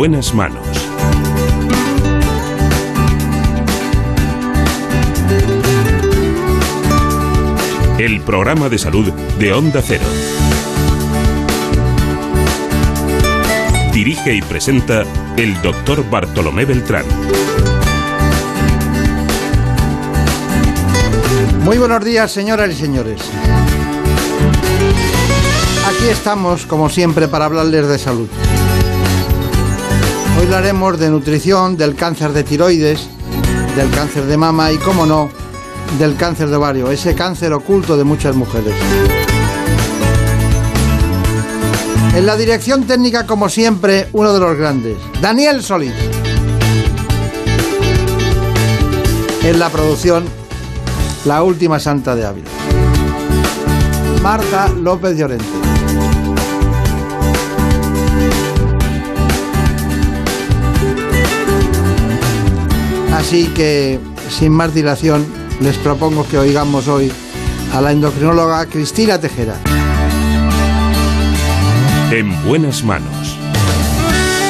En buenas manos. El programa de salud de Onda Cero. Dirige y presenta el doctor Bartolomé Beltrán. Muy buenos días, señoras y señores. Aquí estamos, como siempre, para hablarles de salud. Hoy hablaremos de nutrición, del cáncer de tiroides, del cáncer de mama y, como no, del cáncer de ovario, ese cáncer oculto de muchas mujeres. En la dirección técnica, como siempre, uno de los grandes, Daniel Solís. En la producción, la última santa de Ávila. Marta López Llorente. Así que, sin más dilación, les propongo que oigamos hoy a la endocrinóloga Cristina Tejera. En buenas manos.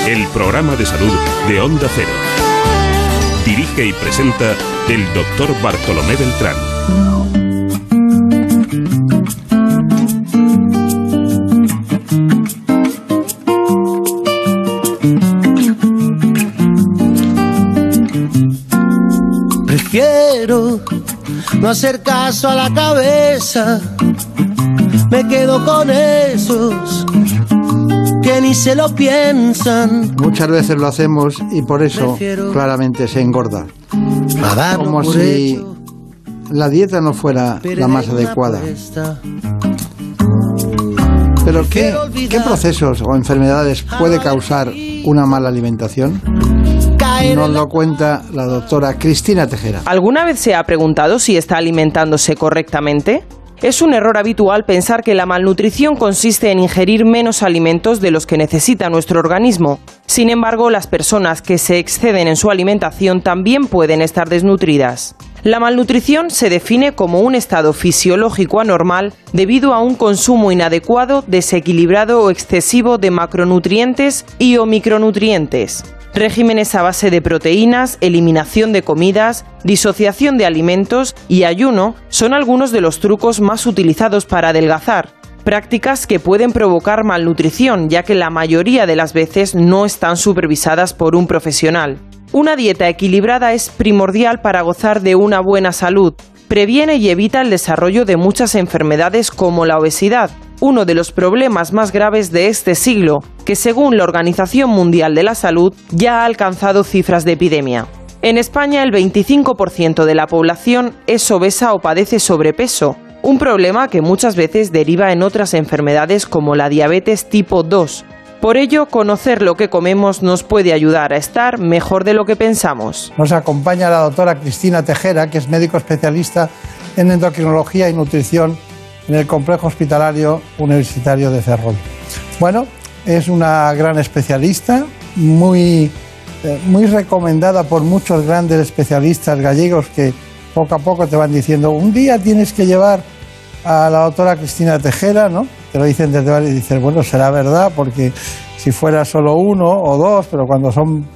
El programa de salud de Onda Cero. Dirige y presenta el doctor Bartolomé Beltrán. No hacer caso a la cabeza. Me quedo con esos que ni se lo piensan. Muchas veces lo hacemos y por eso Prefiero- claramente se engorda. Como si hecho, la dieta no fuera la más adecuada. Pero ¿qué, ¿qué procesos o enfermedades puede causar una mala alimentación? Caer Nos lo cuenta la doctora Cristina Tejera. ¿Alguna vez se ha preguntado si está alimentándose correctamente? Es un error habitual pensar que la malnutrición consiste en ingerir menos alimentos de los que necesita nuestro organismo. Sin embargo, las personas que se exceden en su alimentación también pueden estar desnutridas. La malnutrición se define como un estado fisiológico anormal debido a un consumo inadecuado, desequilibrado o excesivo de macronutrientes y o micronutrientes. Regímenes a base de proteínas, eliminación de comidas, disociación de alimentos y ayuno son algunos de los trucos más utilizados para adelgazar. Prácticas que pueden provocar malnutrición, ya que la mayoría de las veces no están supervisadas por un profesional. Una dieta equilibrada es primordial para gozar de una buena salud. Previene y evita el desarrollo de muchas enfermedades como la obesidad, uno de los problemas más graves de este siglo, que según la Organización Mundial de la Salud ya ha alcanzado cifras de epidemia. En España el 25% de la población es obesa o padece sobrepeso, un problema que muchas veces deriva en otras enfermedades como la diabetes tipo 2. Por ello, conocer lo que comemos nos puede ayudar a estar mejor de lo que pensamos. Nos acompaña la doctora Cristina Tejera, que es médico especialista en endocrinología y nutrición en el Complejo Hospitalario Universitario de Ferrol. Bueno, es una gran especialista, muy, eh, muy recomendada por muchos grandes especialistas gallegos que poco a poco te van diciendo, un día tienes que llevar a la doctora Cristina Tejera, ¿no? Te lo dicen desde varios y dices, bueno, será verdad, porque si fuera solo uno o dos, pero cuando son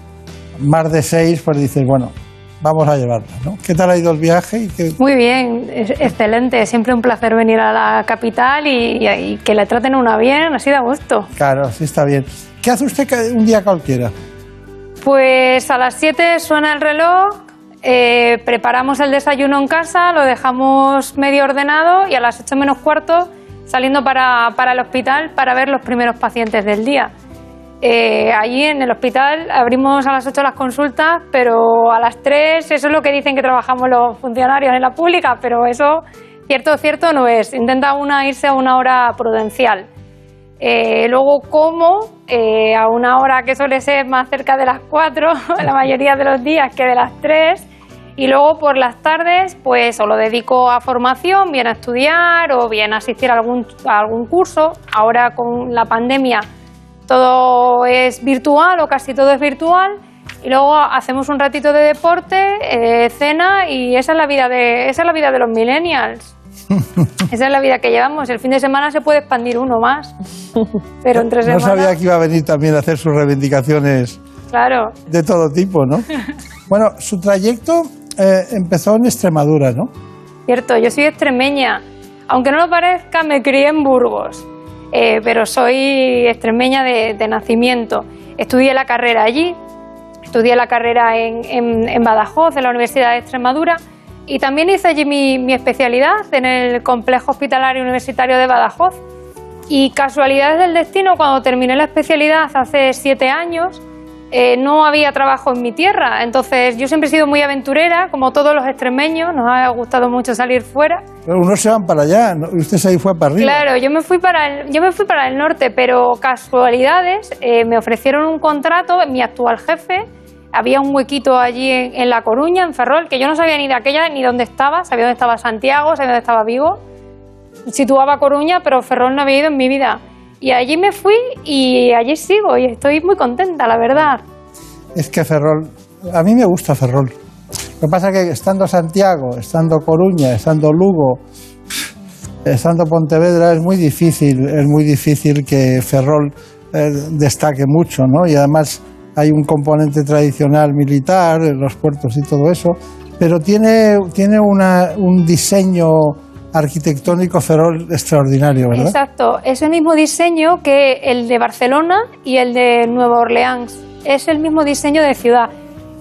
más de seis, pues dices, bueno, vamos a llevarla, ¿no? ¿Qué tal ha ido el viaje? Y qué- Muy bien, es excelente. Siempre un placer venir a la capital y, y- y que le traten a una bien, así de gusto. Claro, sí está bien. ¿Qué hace usted un día cualquiera? Pues a las 7 suena el reloj, eh, preparamos el desayuno en casa, lo dejamos medio ordenado y a las 8 menos cuarto saliendo para, para el hospital para ver los primeros pacientes del día. Eh, allí en el hospital abrimos a las 8 las consultas, pero a las 3 eso es lo que dicen que trabajamos los funcionarios en la pública, pero eso cierto cierto no es. Intenta una irse a una hora prudencial. Eh, luego como eh, a una hora que suele ser más cerca de las 4, la mayoría de los días que de las 3. Y luego por las tardes, pues o lo dedico a formación, bien a estudiar o bien a asistir a algún, a algún curso. Ahora con la pandemia todo es virtual o casi todo es virtual. Y luego hacemos un ratito de deporte, eh, cena y esa es la vida de, esa es la vida de los millennials. Esa es la vida que llevamos. El fin de semana se puede expandir uno más, pero entre No semanas... sabía que iba a venir también a hacer sus reivindicaciones Claro, de todo tipo, ¿no? Bueno, su trayecto eh, empezó en Extremadura, ¿no? cierto. Yo soy extremeña. Aunque no lo parezca, me crié en Burgos, eh, pero soy extremeña de, de nacimiento. Estudié la carrera allí, estudié la carrera en, en- en Badajoz, en la Universidad de Extremadura, y también hice allí mi, mi especialidad en el Complejo Hospitalario Universitario de Badajoz. Y casualidades del destino, cuando terminé la especialidad hace siete años, eh, no había trabajo en mi tierra. Entonces, yo siempre he sido muy aventurera, como todos los extremeños, nos ha gustado mucho salir fuera. Pero unos se van para allá, usted se ahí fue para arriba. Claro, yo me fui para el, yo me fui para el norte, pero casualidades, eh, me ofrecieron un contrato, mi actual jefe, había un huequito allí en, en La Coruña, en Ferrol, que yo no sabía ni de aquella ni dónde estaba, sabía dónde estaba Santiago, sabía dónde estaba Vigo, situaba Coruña, pero Ferrol no había ido en mi vida. Y allí me fui y allí sigo y estoy muy contenta, la verdad. Es que Ferrol, a mí me gusta Ferrol. Lo que pasa es que estando Santiago, estando Coruña, estando Lugo, estando Pontevedra es muy difícil, es muy difícil que Ferrol eh, destaque mucho, ¿no? Y además hay un componente tradicional militar los puertos y todo eso, pero tiene, tiene una- un diseño arquitectónico Ferrol extraordinario, ¿verdad? Exacto, es el mismo diseño que el de Barcelona y el de Nueva Orleans. Es el mismo diseño de ciudad.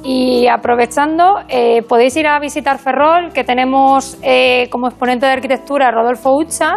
Y aprovechando, eh, podéis ir a visitar Ferrol, que tenemos eh, como exponente de arquitectura Rodolfo Ucha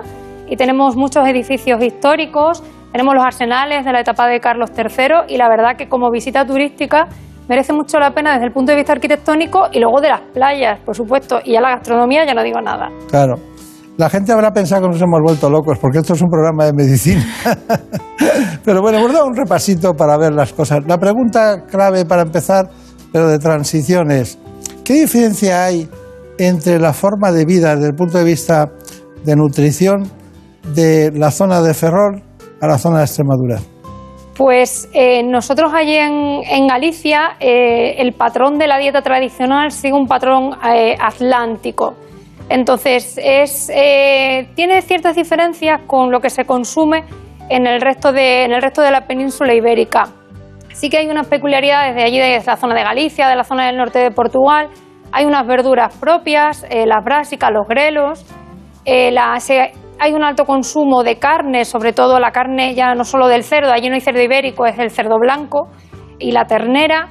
y tenemos muchos edificios históricos, tenemos los arsenales de la etapa de Carlos III y la verdad que como visita turística merece mucho la pena desde el punto de vista arquitectónico y luego de las playas, por supuesto, y ya la gastronomía ya no digo nada. Claro. La gente habrá pensado que nos hemos vuelto locos porque esto es un programa de medicina. pero bueno, hemos dado un repasito para ver las cosas. La pregunta clave para empezar, pero de transición es, ¿qué diferencia hay entre la forma de vida desde el punto de vista de nutrición de la zona de Ferrol a la zona de Extremadura? Pues eh, nosotros allí en, Galicia eh, el patrón de la dieta tradicional sigue un patrón eh, atlántico. Entonces es, eh, tiene ciertas diferencias con lo que se consume en el resto de, en el resto de la península ibérica. Sí que hay unas peculiaridades de allí, de la zona de Galicia, de la zona del norte de Portugal. Hay unas verduras propias, eh, las brásicas, los grelos. Eh, hay un alto consumo de carne, sobre todo la carne ya no solo del cerdo, allí no hay cerdo ibérico, es el cerdo blanco y la ternera.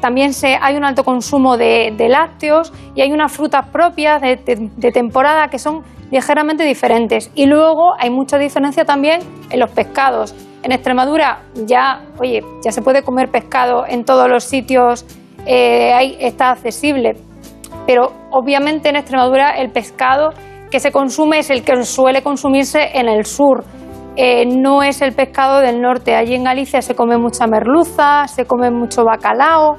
También se, hay un alto consumo de, lácteos y hay unas frutas propias de, temporada que son ligeramente diferentes. Y luego hay mucha diferencia también en los pescados. En Extremadura ya, oye, ya se puede comer pescado en todos los sitios, eh, está accesible pero obviamente en Extremadura el pescado que se consume es el que suele consumirse en el sur. Eh, no es el pescado del norte. Allí en Galicia se come mucha merluza, se come mucho bacalao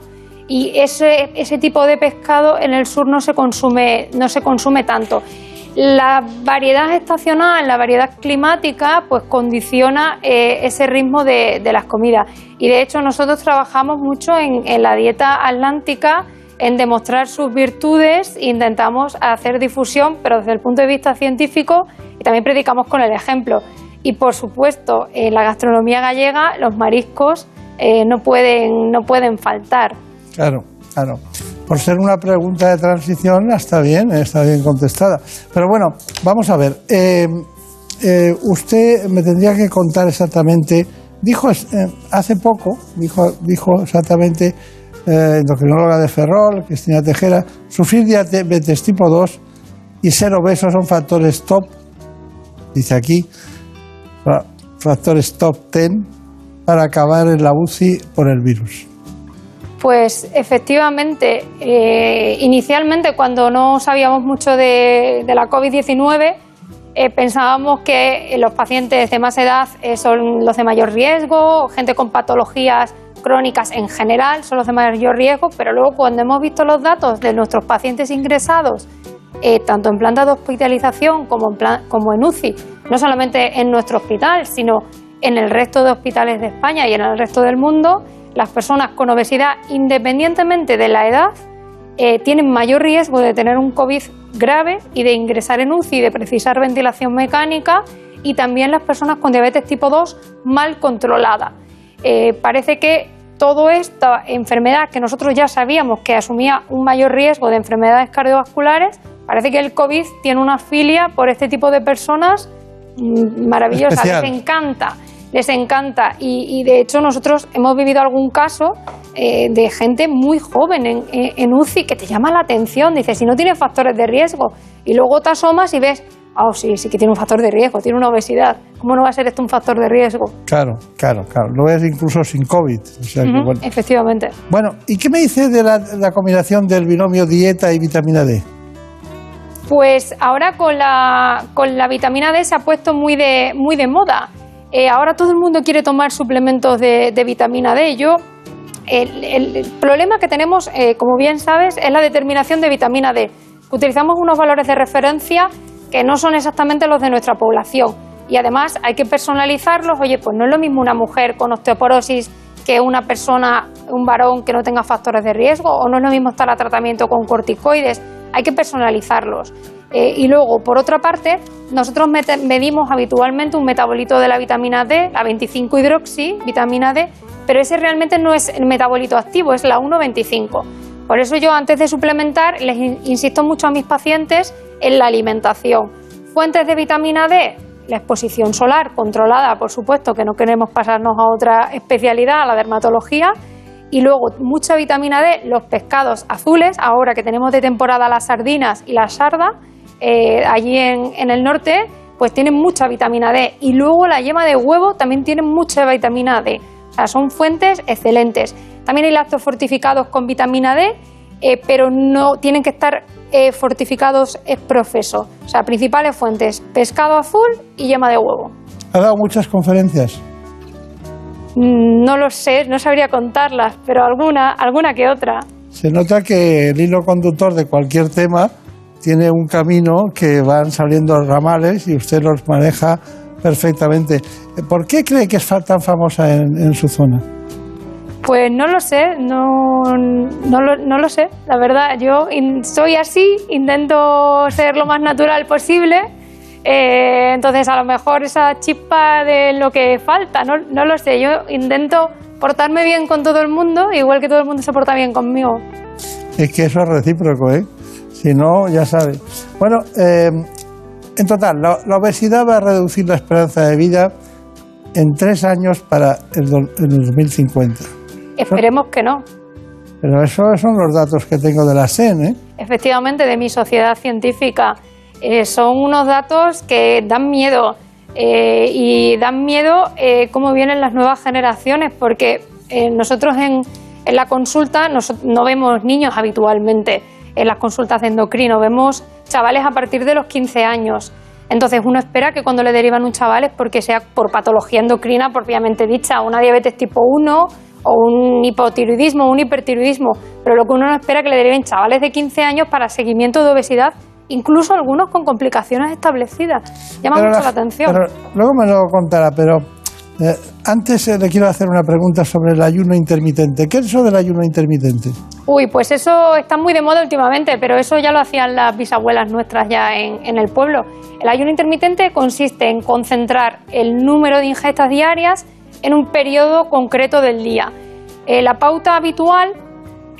y ese, tipo de pescado en el sur no se consume, no se consume tanto. La variedad estacional, la variedad climática, pues condiciona eh, ese ritmo de, de las comidas. Y de hecho nosotros trabajamos mucho en, en la dieta atlántica, en demostrar sus virtudes, intentamos hacer difusión, pero desde el punto de vista científico, y también predicamos con el ejemplo. Y por supuesto, en la gastronomía gallega los mariscos eh, no, pueden, no pueden faltar. Claro, claro. Por ser una pregunta de transición, está bien, está bien contestada. Pero bueno, vamos a ver. eh, eh, usted me tendría que contar exactamente. Dijo eh, hace poco, dijo, dijo exactamente, endocrinóloga de Ferrol, Cristina Tejera, sufrir diabetes tipo 2 y ser obeso son factores top, dice aquí, fa- factores top 10 para acabar en la UCI por el virus. Pues efectivamente, eh, inicialmente cuando no sabíamos mucho de, de la COVID-19, eh, pensábamos que los pacientes de más edad eh, son los de mayor riesgo, gente con patologías crónicas en general son los de mayor riesgo, pero luego cuando hemos visto los datos de nuestros pacientes ingresados, eh, tanto en planta de hospitalización como en, UCI, no solamente en nuestro hospital, sino en el resto de hospitales de España y en el resto del mundo, las personas con obesidad, independientemente de la edad, eh, tienen mayor riesgo de tener un COVID grave y de ingresar en UCI de precisar ventilación mecánica y también las personas con diabetes tipo 2 mal controlada. Eh, parece que toda esta enfermedad que nosotros ya sabíamos que asumía un mayor riesgo de enfermedades cardiovasculares, parece que el COVID tiene una filia por este tipo de personas mm, maravillosa, les encanta, les encanta. Y, de hecho nosotros hemos vivido algún caso eh, de gente muy joven en, en, UCI que te llama la atención, dice, si no tiene factores de riesgo, y luego te asomas y ves Ah, sí, sí que tiene un factor de riesgo, tiene una obesidad. ¿Cómo no va a ser esto un factor de riesgo? Claro, claro, claro. Lo ves incluso sin COVID. Efectivamente. Bueno, ¿y qué me dice de la, combinación del binomio dieta y vitamina D? Pues ahora con la, con la vitamina D se ha puesto muy de, muy de moda. Eh, ahora todo el mundo quiere tomar suplementos de, vitamina D. Yo, el, problema que tenemos, eh, como bien sabes, es la determinación de vitamina D. Utilizamos unos valores de referencia que no son exactamente los de nuestra población. Y además hay que personalizarlos. Oye, pues no es lo mismo una mujer con osteoporosis que una persona, un varón que no tenga factores de riesgo, o no es lo mismo estar a tratamiento con corticoides. Hay que personalizarlos. Eh, y luego, por otra parte, nosotros medimos habitualmente un metabolito de la vitamina D, la 25 hidroxi, vitamina D, pero ese realmente no es el metabolito activo, es la 1,25. Por eso yo antes de suplementar les insisto mucho a mis pacientes en la alimentación. Fuentes de vitamina D, la exposición solar controlada, por supuesto, que no queremos pasarnos a otra especialidad, a la dermatología. Y luego mucha vitamina D, los pescados azules, ahora que tenemos de temporada las sardinas y la sarda, eh, allí en, el norte, pues tienen mucha vitamina D. Y luego la yema de huevo también tiene mucha vitamina D. O sea, son fuentes excelentes. También hay lácteos fortificados con vitamina D, eh, pero no tienen que estar eh, fortificados es profeso. O sea, principales fuentes, pescado azul y yema de huevo. ¿Ha dado muchas conferencias? Mm, no lo sé, no sabría contarlas, pero alguna, alguna que otra. Se nota que el hilo conductor de cualquier tema tiene un camino que van saliendo ramales y usted los maneja perfectamente. ¿Por qué cree que es tan famosa en su zona? Pues no lo sé, no, no, lo, no lo sé. La verdad, yo soy así, intento ser lo más natural posible. Eh, entonces, a lo mejor esa chispa de lo que falta, no, no lo sé. Yo intento portarme bien con todo el mundo, igual que todo el mundo se porta bien conmigo. Es que eso es recíproco, ¿eh? Si no, ya sabes. Bueno, eh, en total, la, obesidad va a reducir la esperanza de vida en tres años para el, el 2050. Esperemos que no. Pero esos son los datos que tengo de la SEN, ¿eh? Efectivamente, de mi sociedad científica. Eh, son unos datos que dan miedo. Eh, y dan miedo eh, cómo vienen las nuevas generaciones, porque nosotros en, en la consulta no vemos niños habitualmente en las consultas de endocrino, vemos chavales a partir de los 15 años. Entonces uno espera que cuando le derivan un chaval es porque sea por patología endocrina propiamente dicha, una diabetes tipo 1 o un hipotiroidismo un hipertiroidismo, pero lo que uno no espera es que le deriven chavales de 15 años para seguimiento de obesidad, incluso algunos con complicaciones establecidas. Llama mucho la, atención. luego me lo contará, pero eh, antes eh, le quiero hacer una pregunta sobre el ayuno intermitente. ¿Qué es eso del ayuno intermitente? Uy, pues eso está muy de moda últimamente, pero eso ya lo hacían las bisabuelas nuestras ya en, en el pueblo. El ayuno intermitente consiste en concentrar el número de ingestas diarias en un periodo concreto del día. Eh, la pauta habitual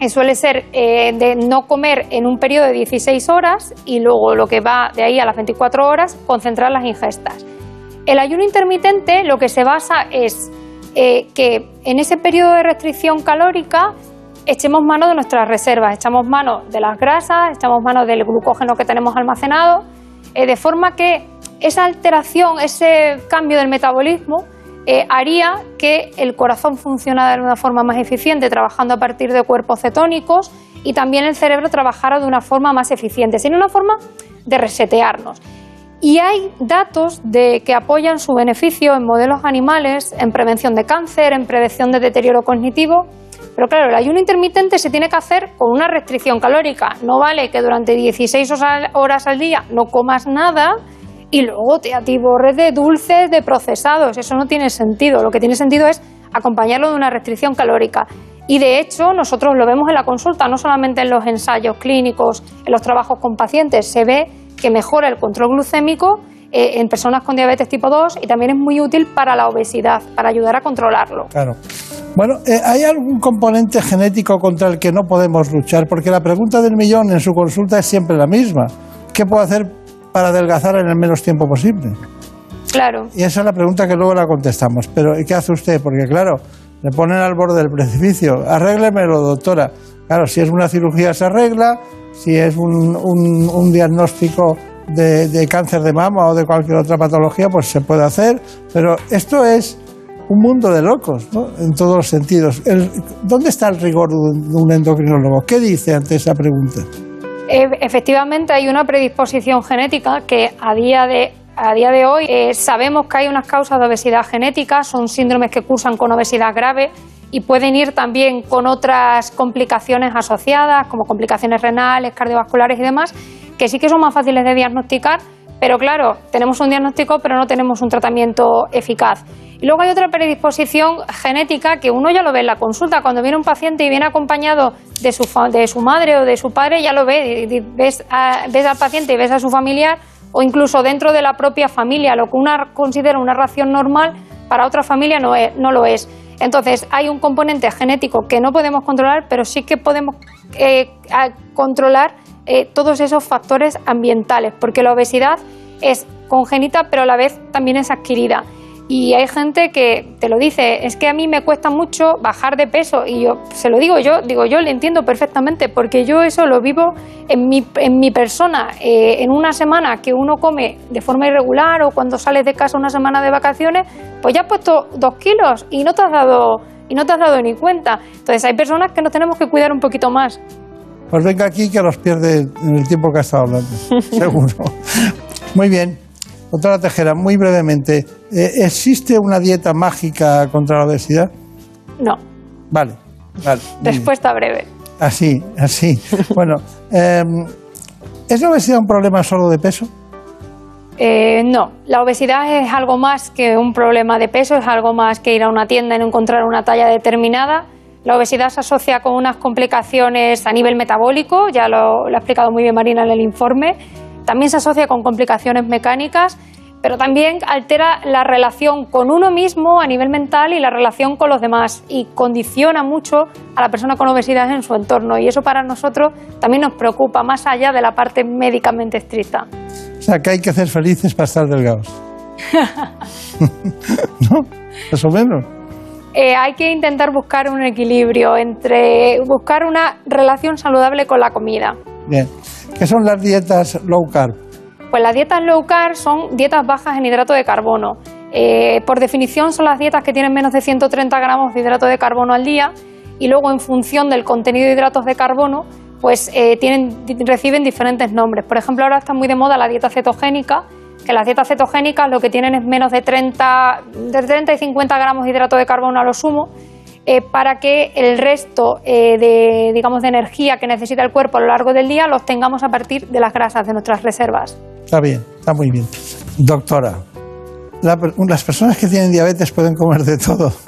suele ser eh, de no comer en un periodo de 16 horas y luego lo que va de ahí a las 24 horas, concentrar las ingestas. El ayuno intermitente lo que se basa es que en ese periodo de restricción calórica echemos mano de nuestras reservas, echamos mano de las grasas, echamos mano del glucógeno que tenemos almacenado, de forma que esa alteración, ese cambio del metabolismo, eh, haría que el corazón funcionara de una forma más eficiente, trabajando a partir de cuerpos cetónicos, y también el cerebro trabajara de una forma más eficiente, sino una forma de resetearnos. Y hay datos de que apoyan su beneficio en modelos animales, en prevención de cáncer, en prevención de deterioro cognitivo. Pero claro, el ayuno intermitente se tiene que hacer con una restricción calórica. No vale que durante 16 horas al día no comas nada y luego te atiborres de dulces, de procesados. Eso no tiene sentido. Lo que tiene sentido es acompañarlo de una restricción calórica. Y de hecho, nosotros lo vemos en la consulta, no solamente en los ensayos clínicos, en los trabajos con pacientes, se ve que mejora el control glucémico eh, en personas con diabetes tipo 2 y también es muy útil para la obesidad, para ayudar a controlarlo. Claro. Bueno, eh, ¿hay algún componente genético contra el que no podemos luchar? Porque la pregunta del millón en su consulta es siempre la misma. ¿Qué puedo hacer para adelgazar en el menos tiempo posible? Claro. Y esa es la pregunta que luego la contestamos. Pero ¿qué hace usted? Porque claro, le ponen al borde del precipicio. Arréglemelo, doctora. Claro, si es una cirugía se arregla, si es un, un- un diagnóstico de, de cáncer de mama o de cualquier otra patología, pues se puede hacer. Pero esto es un mundo de locos, ¿no? En todos los sentidos. El- ¿Dónde está el rigor de un- de un endocrinólogo? ¿Qué dice ante esa pregunta? E- Efectivamente, hay una predisposición genética que a día de, a día de hoy eh, sabemos que hay unas causas de obesidad genética, son síndromes que cursan con obesidad grave y pueden ir también con otras complicaciones asociadas, como complicaciones renales, cardiovasculares y demás, que sí que son más fáciles de diagnosticar, pero claro, tenemos un diagnóstico, pero no tenemos un tratamiento eficaz. Y luego hay otra predisposición genética que uno ya lo ve en la consulta. Cuando viene un paciente y viene acompañado de su, de su madre o de su padre, ya lo ve. Ves, a- ves al paciente y ves a su familiar, o incluso dentro de la propia familia. Lo que una considera una ración normal, para otra familia no, es- no lo es. Entonces, hay un componente genético que no podemos controlar, pero sí que podemos eh, controlar eh, todos esos factores ambientales, porque la obesidad es congénita, pero a la vez también es adquirida. Y hay gente que te lo dice, es que a mí me cuesta mucho bajar de peso y yo se lo digo yo, digo yo le entiendo perfectamente porque yo eso lo vivo en mi, en mi persona. Eh, en una semana que uno come de forma irregular o cuando sales de casa una semana de vacaciones, pues ya has puesto dos kilos y no te has dado, y no te has dado ni cuenta. Entonces hay personas que nos tenemos que cuidar un poquito más. Pues venga aquí que los pierde en el tiempo que ha estado hablando, seguro. Muy bien. Doctora Tejera, muy brevemente, eh, ¿existe una dieta mágica contra la obesidad? No, Vale, vale. respuesta breve. Así, así. Bueno, eh, ¿es la obesidad un problema solo de peso? Eh, no, la obesidad es algo más que un problema de peso, es algo más que ir a una tienda y no encontrar una talla determinada. La obesidad se asocia con unas complicaciones a nivel metabólico, ya lo, lo ha explicado muy bien Marina en el informe. También se asocia con complicaciones mecánicas, pero también altera la relación con uno mismo a nivel mental y la relación con los demás y condiciona mucho a la persona con obesidad en su entorno. Y eso para nosotros también nos preocupa, más allá de la parte médicamente estricta. O sea, que hay que hacer felices para estar delgados. ¿No? Más o menos. Eh, hay que intentar buscar un equilibrio entre buscar una relación saludable con la comida. Bien. ¿Qué son las dietas low carb? Pues las dietas low carb son dietas bajas en hidrato de carbono. Eh, por definición son las dietas que tienen menos de 130 gramos de hidrato de carbono al día y luego en función del contenido de hidratos de carbono pues eh, tienen, reciben diferentes nombres. Por ejemplo, ahora está muy de moda la dieta cetogénica, que las dietas cetogénicas lo que tienen es menos de 30, de 30 y 50 gramos de hidrato de carbono a lo sumo, eh, para que el resto eh, de, digamos, de energía que necesita el cuerpo a lo largo del día los tengamos a partir de las grasas de nuestras reservas. Está bien, está muy bien. Doctora, la las personas que tienen diabetes pueden comer de todo.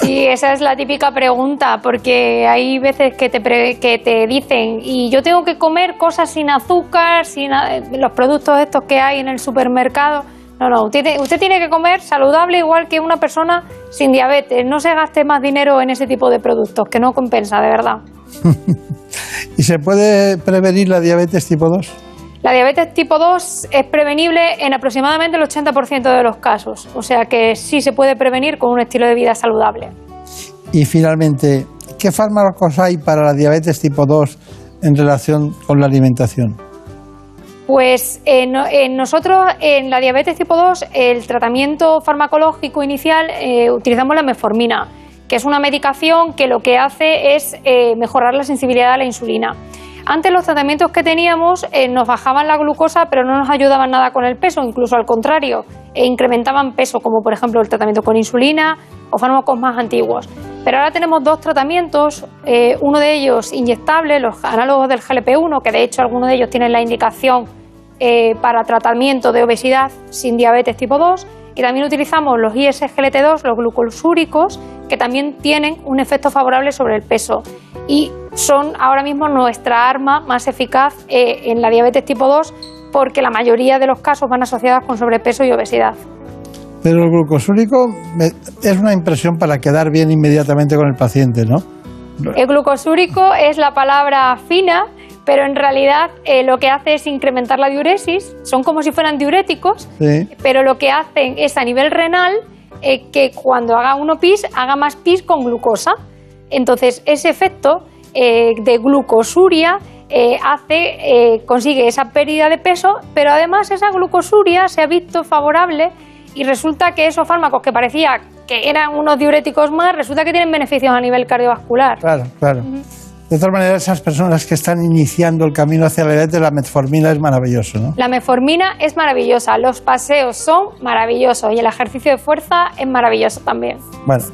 Sí, esa es la típica pregunta, porque hay veces que te, pre- que te dicen, y yo tengo que comer cosas sin azúcar, sin los productos estos que hay en el supermercado. No, no, usted, te- usted tiene que comer saludable igual que una persona sin diabetes. No se gaste más dinero en ese tipo de productos, que no compensa, de verdad. ¿Y se puede prevenir la diabetes tipo 2? La diabetes tipo 2 es prevenible en aproximadamente el 80% de los casos, o sea que sí se puede prevenir con un estilo de vida saludable. Y finalmente, ¿qué fármacos hay para la diabetes tipo 2 en relación con la alimentación? Pues eh, no- en nosotros en la diabetes tipo 2 el tratamiento farmacológico inicial eh, utilizamos la metformina, que es una medicación que lo que hace es eh, mejorar la sensibilidad a la insulina. Antes los tratamientos que teníamos eh, nos bajaban la glucosa pero no nos ayudaban nada con el peso, incluso al contrario, e incrementaban peso, como por ejemplo el tratamiento con insulina o fármacos más antiguos. Pero ahora tenemos dos tratamientos, eh, uno de ellos inyectable, los análogos del GLP-1, que de hecho algunos de ellos tienen la indicación eh, para tratamiento de obesidad sin diabetes tipo 2 y también utilizamos los ISGLT2, los glucosúricos, que también tienen un efecto favorable sobre el peso y son ahora mismo nuestra arma más eficaz eh, en la diabetes tipo 2 porque la mayoría de los casos van asociados con sobrepeso y obesidad. Pero el glucosúrico es una impresión para quedar bien inmediatamente con el paciente, ¿no? El glucosúrico es la palabra fina, pero en realidad eh, lo que hace es incrementar la diuresis, son como si fueran diuréticos, pero lo que hacen es a nivel renal eh, que cuando haga uno pis, haga más pis con glucosa. Entonces, ese efecto eh, de glucosuria hace, consigue esa pérdida de peso, pero además esa glucosuria se ha visto favorable y resulta que esos fármacos que parecía que eran unos diuréticos más, resulta que tienen beneficios a nivel cardiovascular. Claro, claro. De todas maneras, esas personas que están iniciando el camino hacia la diabetes, la metformina es maravilloso, ¿no? La metformina es maravillosa, los paseos son maravillosos y el ejercicio de fuerza es maravilloso también. Bueno,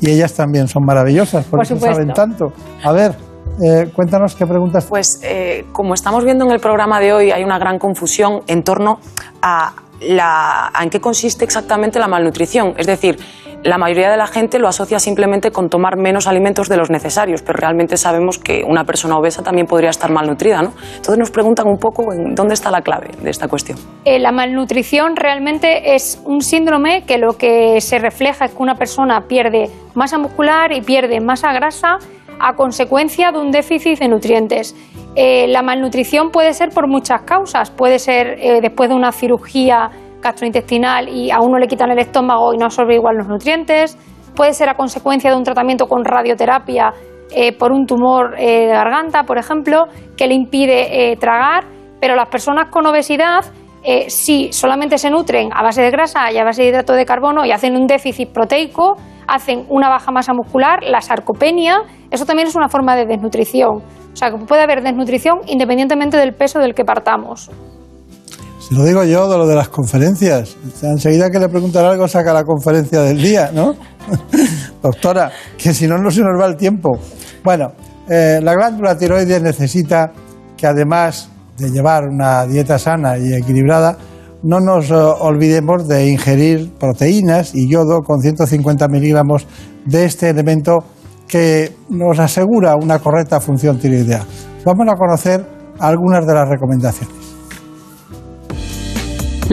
y ellas también son maravillosas, porque Por saben tanto. A ver, eh, cuéntanos qué preguntas. Pues eh, como estamos viendo en el programa de hoy, hay una gran confusión en torno a, la, a en qué consiste exactamente la malnutrición. Es decir, la mayoría de la gente lo asocia simplemente con tomar menos alimentos de los necesarios, pero realmente sabemos que una persona obesa también podría estar malnutrida. ¿no? Entonces nos preguntan un poco en dónde está la clave de esta cuestión. Eh, la malnutrición realmente es un síndrome que lo que se refleja es que una persona pierde masa muscular y pierde masa grasa a consecuencia de un déficit de nutrientes. Eh, la malnutrición puede ser por muchas causas, puede ser eh, después de una cirugía gastrointestinal y a uno le quitan el estómago y no absorbe igual los nutrientes. Puede ser a consecuencia de un tratamiento con radioterapia eh, por un tumor eh, de garganta, por ejemplo, que le impide eh, tragar. Pero las personas con obesidad, si solamente se nutren a base de grasa y a base de hidrato de carbono y hacen un déficit proteico, hacen una baja masa muscular, la sarcopenia, eso también es una forma de desnutrición. O sea, puede haber desnutrición independientemente del peso del que partamos. Si lo digo yo de lo de las conferencias. Enseguida que le preguntan algo saca la conferencia del día, ¿no? Doctora, que si no, no se nos va el tiempo. Bueno, eh, la glándula tiroides necesita que además de llevar una dieta sana y equilibrada, no nos eh, olvidemos de ingerir proteínas y yodo con 150 miligramos de este elemento que nos asegura una correcta función tiroidea. Vamos a conocer algunas de las recomendaciones.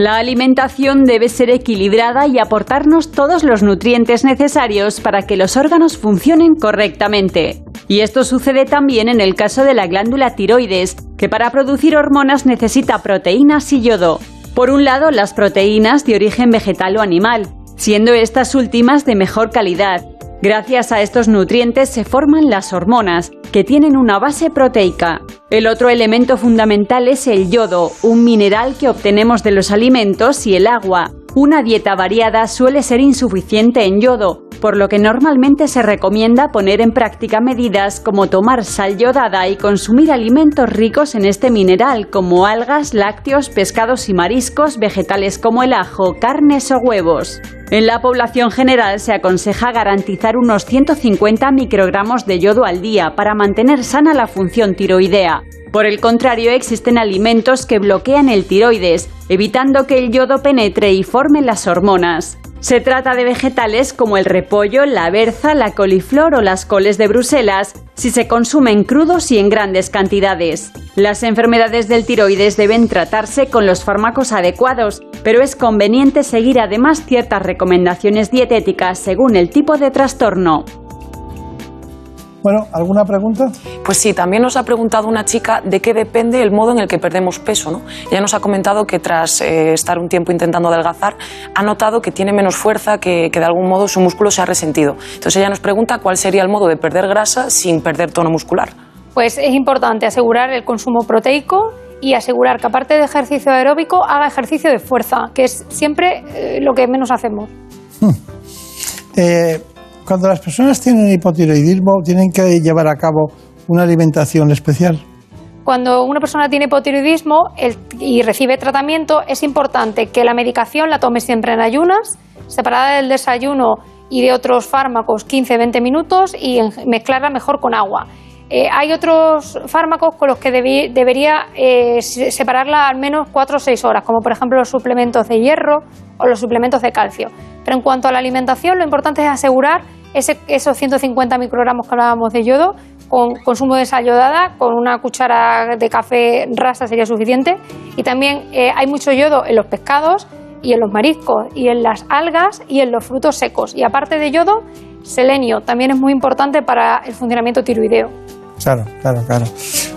La alimentación debe ser equilibrada y aportarnos todos los nutrientes necesarios para que los órganos funcionen correctamente. Y esto sucede también en el caso de la glándula tiroides, que para producir hormonas necesita proteínas y yodo. Por un lado, las proteínas de origen vegetal o animal, siendo estas últimas de mejor calidad, Gracias a estos nutrientes se forman las hormonas, que tienen una base proteica. El otro elemento fundamental es el yodo, un mineral que obtenemos de los alimentos y el agua. Una dieta variada suele ser insuficiente en yodo, por lo que normalmente se recomienda poner en práctica medidas como tomar sal yodada y consumir alimentos ricos en este mineral como algas, lácteos, pescados y mariscos, vegetales como el ajo, carnes o huevos. En la población general se aconseja garantizar unos 150 microgramos de yodo al día para mantener sana la función tiroidea. Por el contrario, existen alimentos que bloquean el tiroides, evitando que el yodo penetre y forme las hormonas. Se trata de vegetales como el repollo, la berza, la coliflor o las coles de Bruselas, si se consumen crudos y en grandes cantidades. Las enfermedades del tiroides deben tratarse con los fármacos adecuados, pero es conveniente seguir además ciertas recomendaciones dietéticas según el tipo de trastorno. Bueno, ¿alguna pregunta? Pues sí, también nos ha preguntado una chica de qué depende el modo en el que perdemos peso. ¿no? Ella nos ha comentado que tras eh, estar un tiempo intentando adelgazar, ha notado que tiene menos fuerza, que, que, de algún modo su músculo se ha resentido. Entonces ella nos pregunta cuál sería el modo de perder grasa sin perder tono muscular. Pues es importante asegurar el consumo proteico y asegurar que aparte de ejercicio aeróbico haga ejercicio de fuerza, que es siempre eh, lo que menos hacemos. Hmm. Eh, cuando las personas tienen hipotiroidismo, ¿tienen que llevar a cabo una alimentación especial? Cuando una persona tiene hipotiroidismo y recibe tratamiento, es importante que la medicación la tome siempre en ayunas, separada del desayuno y de otros fármacos 15-20 minutos y mezclarla mejor con agua. Eh, hay otros fármacos con los que debería eh, separarla al menos 4 o 6 horas, como por ejemplo los suplementos de hierro o los suplementos de calcio. Pero en cuanto a la alimentación, lo importante es asegurar esos 150 microgramos que hablábamos de yodo, con consumo de sal yodada, con una cuchara de café rasa sería suficiente. Y también eh, hay mucho yodo en los pescados y en los mariscos y en las algas y en los frutos secos. Y aparte de yodo, selenio también es muy importante para el funcionamiento tiroideo. Claro, claro, claro.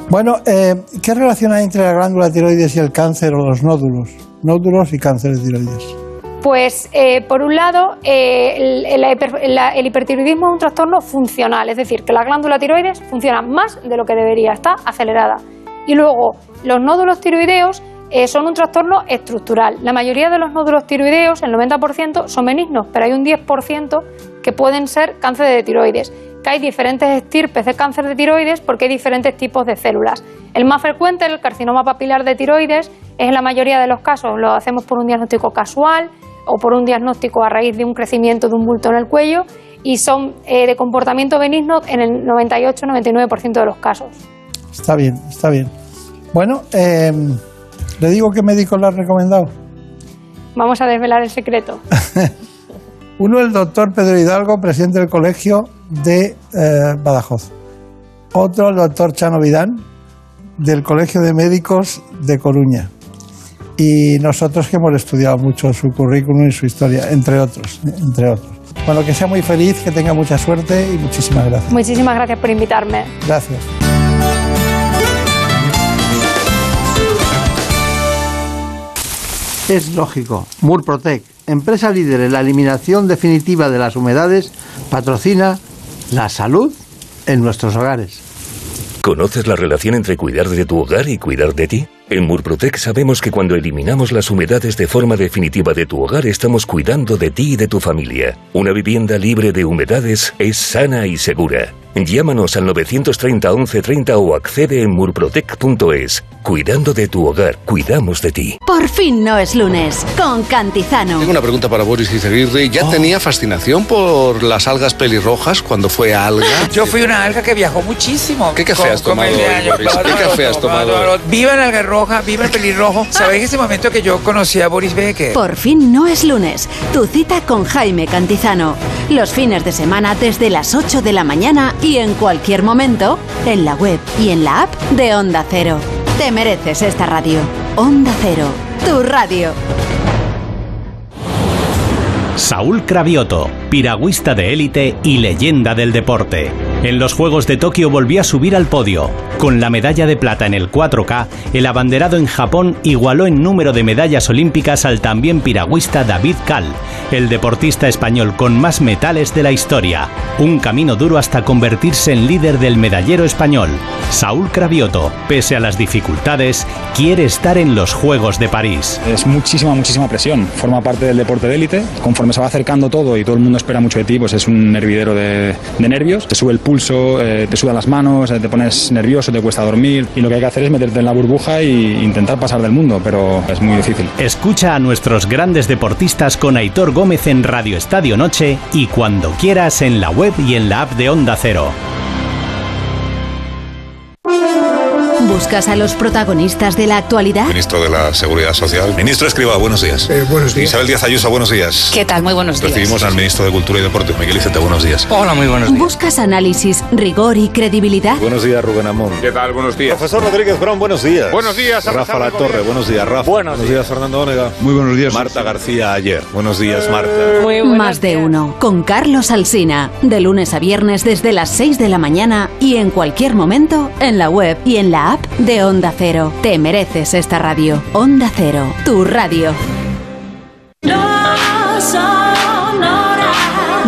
Bueno, eh, ¿qué relación hay entre la glándula tiroides y el cáncer o los nódulos? Nódulos y cáncer de tiroides. Pues, eh, por un lado, eh, el, hipertiroidismo es un trastorno funcional, es decir, que la glándula tiroides funciona más de lo que debería, está acelerada. Y luego, los nódulos tiroideos eh, son un trastorno estructural. La mayoría de los nódulos tiroideos, el 90%, son benignos, pero hay un 10% que pueden ser cáncer de tiroides. Hay diferentes estirpes de cáncer de tiroides porque hay diferentes tipos de células. El más frecuente, el carcinoma papilar de tiroides, es en la mayoría de los casos. Lo hacemos por un diagnóstico casual o por un diagnóstico a raíz de un crecimiento de un bulto en el cuello y son eh, de comportamiento benigno en el 98-99% de los casos. Está bien, está bien. Bueno, em, ¿le digo qué médico le ha recomendado? Vamos a desvelar el secreto. Uno, el doctor Pedro Hidalgo, presidente del colegio de eh, Badajoz. Otro, el doctor Chano Vidán, del Colegio de Médicos de Coruña y nosotros que hemos estudiado mucho su currículum y su historia, entre otros, entre otros. Bueno, que sea muy feliz, que tenga mucha suerte y muchísimas gracias. Muchísimas gracias por invitarme. Gracias. Es lógico. Murprotec, empresa líder en la eliminación definitiva de las humedades, patrocina la salud en nuestros hogares. ¿Conoces la relación entre cuidar de tu hogar y cuidar de ti? En Murprotec sabemos que cuando eliminamos las humedades de forma definitiva de tu hogar estamos cuidando de ti y de tu familia. Una vivienda libre de humedades es sana y segura. Llámanos al 930 1130 o accede en murprotec.es. Cuidando de tu hogar, cuidamos de ti. Por fin no es lunes, con Cantizano. Tengo una pregunta para Boris Izaguirre. ¿Ya oh. tenía fascinación por las algas pelirrojas cuando fue alga? Yo fui una alga que viajó muchísimo. ¿Qué café has tomado ¿Qué café has tomado Viva la alga roja, viva el pelirrojo. ¿Sabéis ese momento que yo conocí a Boris Becker? Por fin no es lunes. Tu cita con Jaime Cantizano. Los fines de semana desde las 8 de la mañana y en cualquier momento en la web y en la app de Onda Cero. Te mereces esta radio. Onda Cero, tu radio. Saúl Cravioto, piragüista de élite y leyenda del deporte. En los Juegos de Tokio volvió a subir al podio. Con la medalla de plata en el 4K, el abanderado en Japón igualó en número de medallas olímpicas al también piragüista David Cal, el deportista español con más metales de la historia. Un camino duro hasta convertirse en líder del medallero español. Saúl Cravioto, pese a las dificultades, quiere estar en los Juegos de París. Es muchísima, muchísima presión. Forma parte del deporte de élite. Conforme se va acercando todo y todo el mundo espera mucho de ti, pues es un hervidero de, nervios. Te sube el pulso, eh, te sudan las manos, eh, te pones nervioso, te cuesta dormir. Y lo que hay que hacer es meterte en la burbuja e intentar pasar del mundo, pero es muy difícil. Escucha a nuestros grandes deportistas con Aitor Gómez en Radio Estadio Noche y cuando quieras en la web y en la app de Onda Cero. ¿Buscas a los protagonistas de la actualidad? Ministro de la Seguridad Social. Ministro Escriba, buenos días. Eh, buenos días. Isabel Díaz Ayuso, buenos días. ¿Qué tal? Muy buenos días. Recibimos al ministro de Cultura y Deporte, Miguel Iceta, buenos días. Hola, muy buenos días. ¿Buscas análisis, rigor y credibilidad? Buenos días, Rubén Amón. ¿Qué tal? Buenos días. Profesor Rodríguez Brown, buenos días. Buenos días. Rafa La Torre, buenos días, Rafa. Buenos, días. Fernando Onega. Muy buenos días. Marta García ayer. Buenos días, Marta. Muy Más de uno. Con Carlos Alsina. De lunes a viernes desde las 6 de la mañana y en cualquier momento en la web y en la app de Onda Cero. Te mereces esta radio. Onda Cero, tu radio.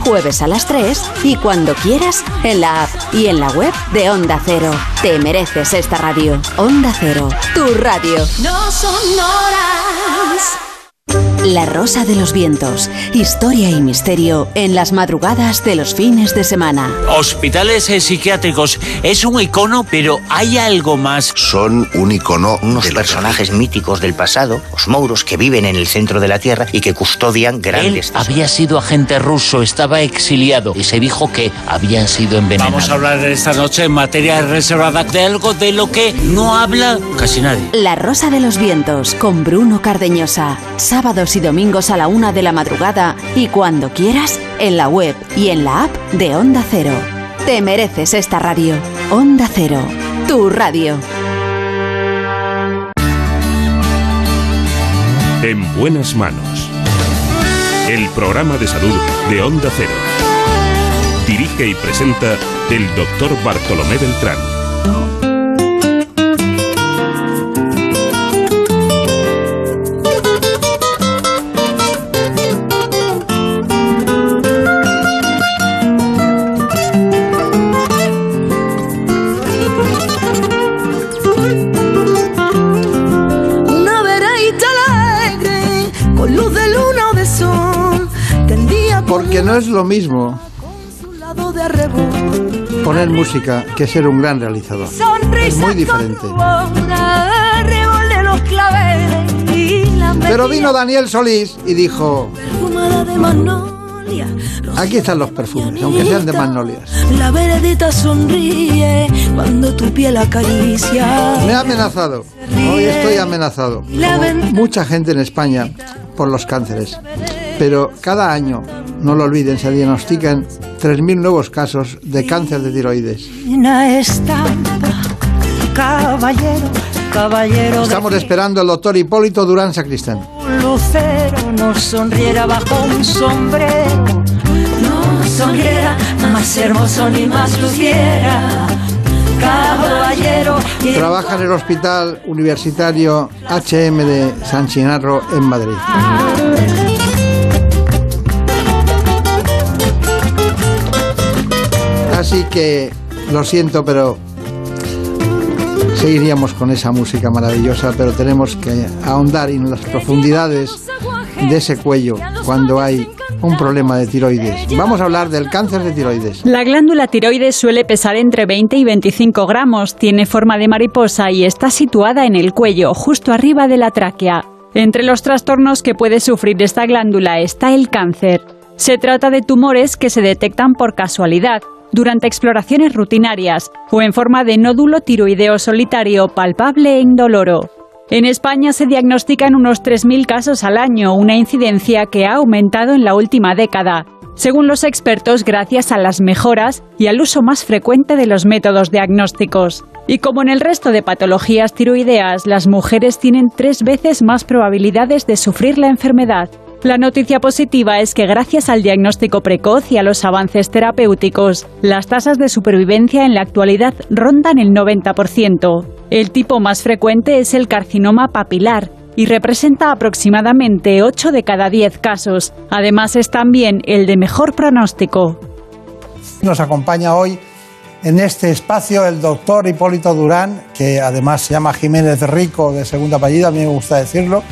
jueves a las 3 y cuando quieras en la app y en la web de Onda Cero. Te mereces esta radio. Onda Cero, tu radio. No son horas. La Rosa de los Vientos. Historia y misterio en las madrugadas de los fines de semana. Hospitales psiquiátricos es un icono, pero hay algo más. Son un icono. Unos personajes míticos del pasado, los mouros que viven en el centro de la Tierra y que custodian grandes. Él había sido agente ruso, estaba exiliado y se dijo que habían sido envenenados. Vamos a hablar esta noche en materia reservada de algo de lo que no habla casi nadie. La Rosa de los Vientos con Bruno Cardeñosa. Sábados y domingos a la una de la madrugada y cuando quieras en la web y en la app de Onda Cero. Te mereces esta radio. Onda Cero, tu radio. En buenas manos. El programa de salud de Onda Cero. Dirige y presenta el doctor Bartolomé Beltrán. No es lo mismo poner música que ser un gran realizador. Es muy diferente. Pero vino Daniel Solís y dijo, aquí están los perfumes, aunque sean de magnolias. La veredita sonríe cuando tu piel acaricia. Me ha amenazado. Hoy estoy amenazado. Como mucha gente en España por los cánceres. Pero cada año, no lo olviden, se diagnostican 3.000 nuevos casos de cáncer de tiroides. Caballero, caballero Estamos esperando al doctor Hipólito Durán Sacristán. de un lucero nos sonriera bajo un sombrero. No sonriera más hermoso ni más luciera. Caballero, y Trabaja en el Hospital Universitario HM de San Chinarro en Madrid. Así que lo siento, pero seguiríamos con esa música maravillosa, pero tenemos que ahondar en las profundidades de ese cuello cuando hay un problema de tiroides. Vamos a hablar del cáncer de tiroides. La glándula tiroides suele pesar entre 20 y 25 gramos, tiene forma de mariposa y está situada en el cuello, justo arriba de la tráquea. Entre los trastornos que puede sufrir esta glándula está el cáncer. Se trata de tumores que se detectan por casualidad, durante exploraciones rutinarias o en forma de nódulo tiroideo solitario palpable e indoloro. En España se diagnostican unos 3.000 casos al año, una incidencia que ha aumentado en la última década, según los expertos gracias a las mejoras y al uso más frecuente de los métodos diagnósticos. Y como en el resto de patologías tiroideas, las mujeres tienen tres veces más probabilidades de sufrir la enfermedad. La noticia positiva es que gracias al diagnóstico precoz y a los avances terapéuticos, las tasas de supervivencia en la actualidad rondan el 90%. El tipo más frecuente es el carcinoma papilar y representa aproximadamente 8 de cada 10 casos. Además es también el de mejor pronóstico. Nos acompaña hoy en este espacio el doctor Hipólito Durán, que además se llama Jiménez Rico de segundo apellido, a mí me gusta decirlo,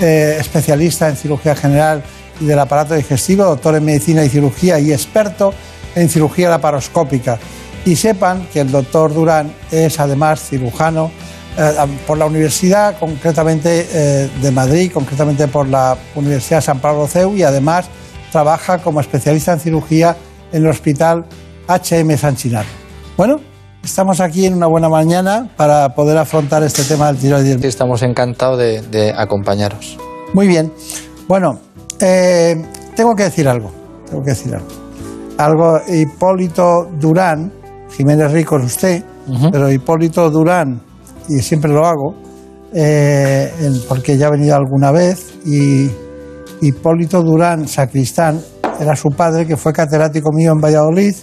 eh, especialista en cirugía general y del aparato digestivo, doctor en medicina y cirugía y experto en cirugía laparoscópica. Y sepan que el doctor Durán es además cirujano eh, por la Universidad, concretamente eh, de Madrid, concretamente por la Universidad San Pablo CEU y además trabaja como especialista en cirugía en el Hospital HM San Chinarro. Bueno, estamos aquí en una buena mañana para poder afrontar este tema del tiroides. Sí, estamos encantados de, de acompañaros. Muy bien. Bueno, eh, tengo que decir algo. Tengo que decir algo. Algo, Hipólito Durán, Jiménez Rico es usted, pero Hipólito Durán, y siempre lo hago, eh, porque ya ha venido alguna vez, y Hipólito Durán Sacristán era su padre, que fue catedrático mío en Valladolid,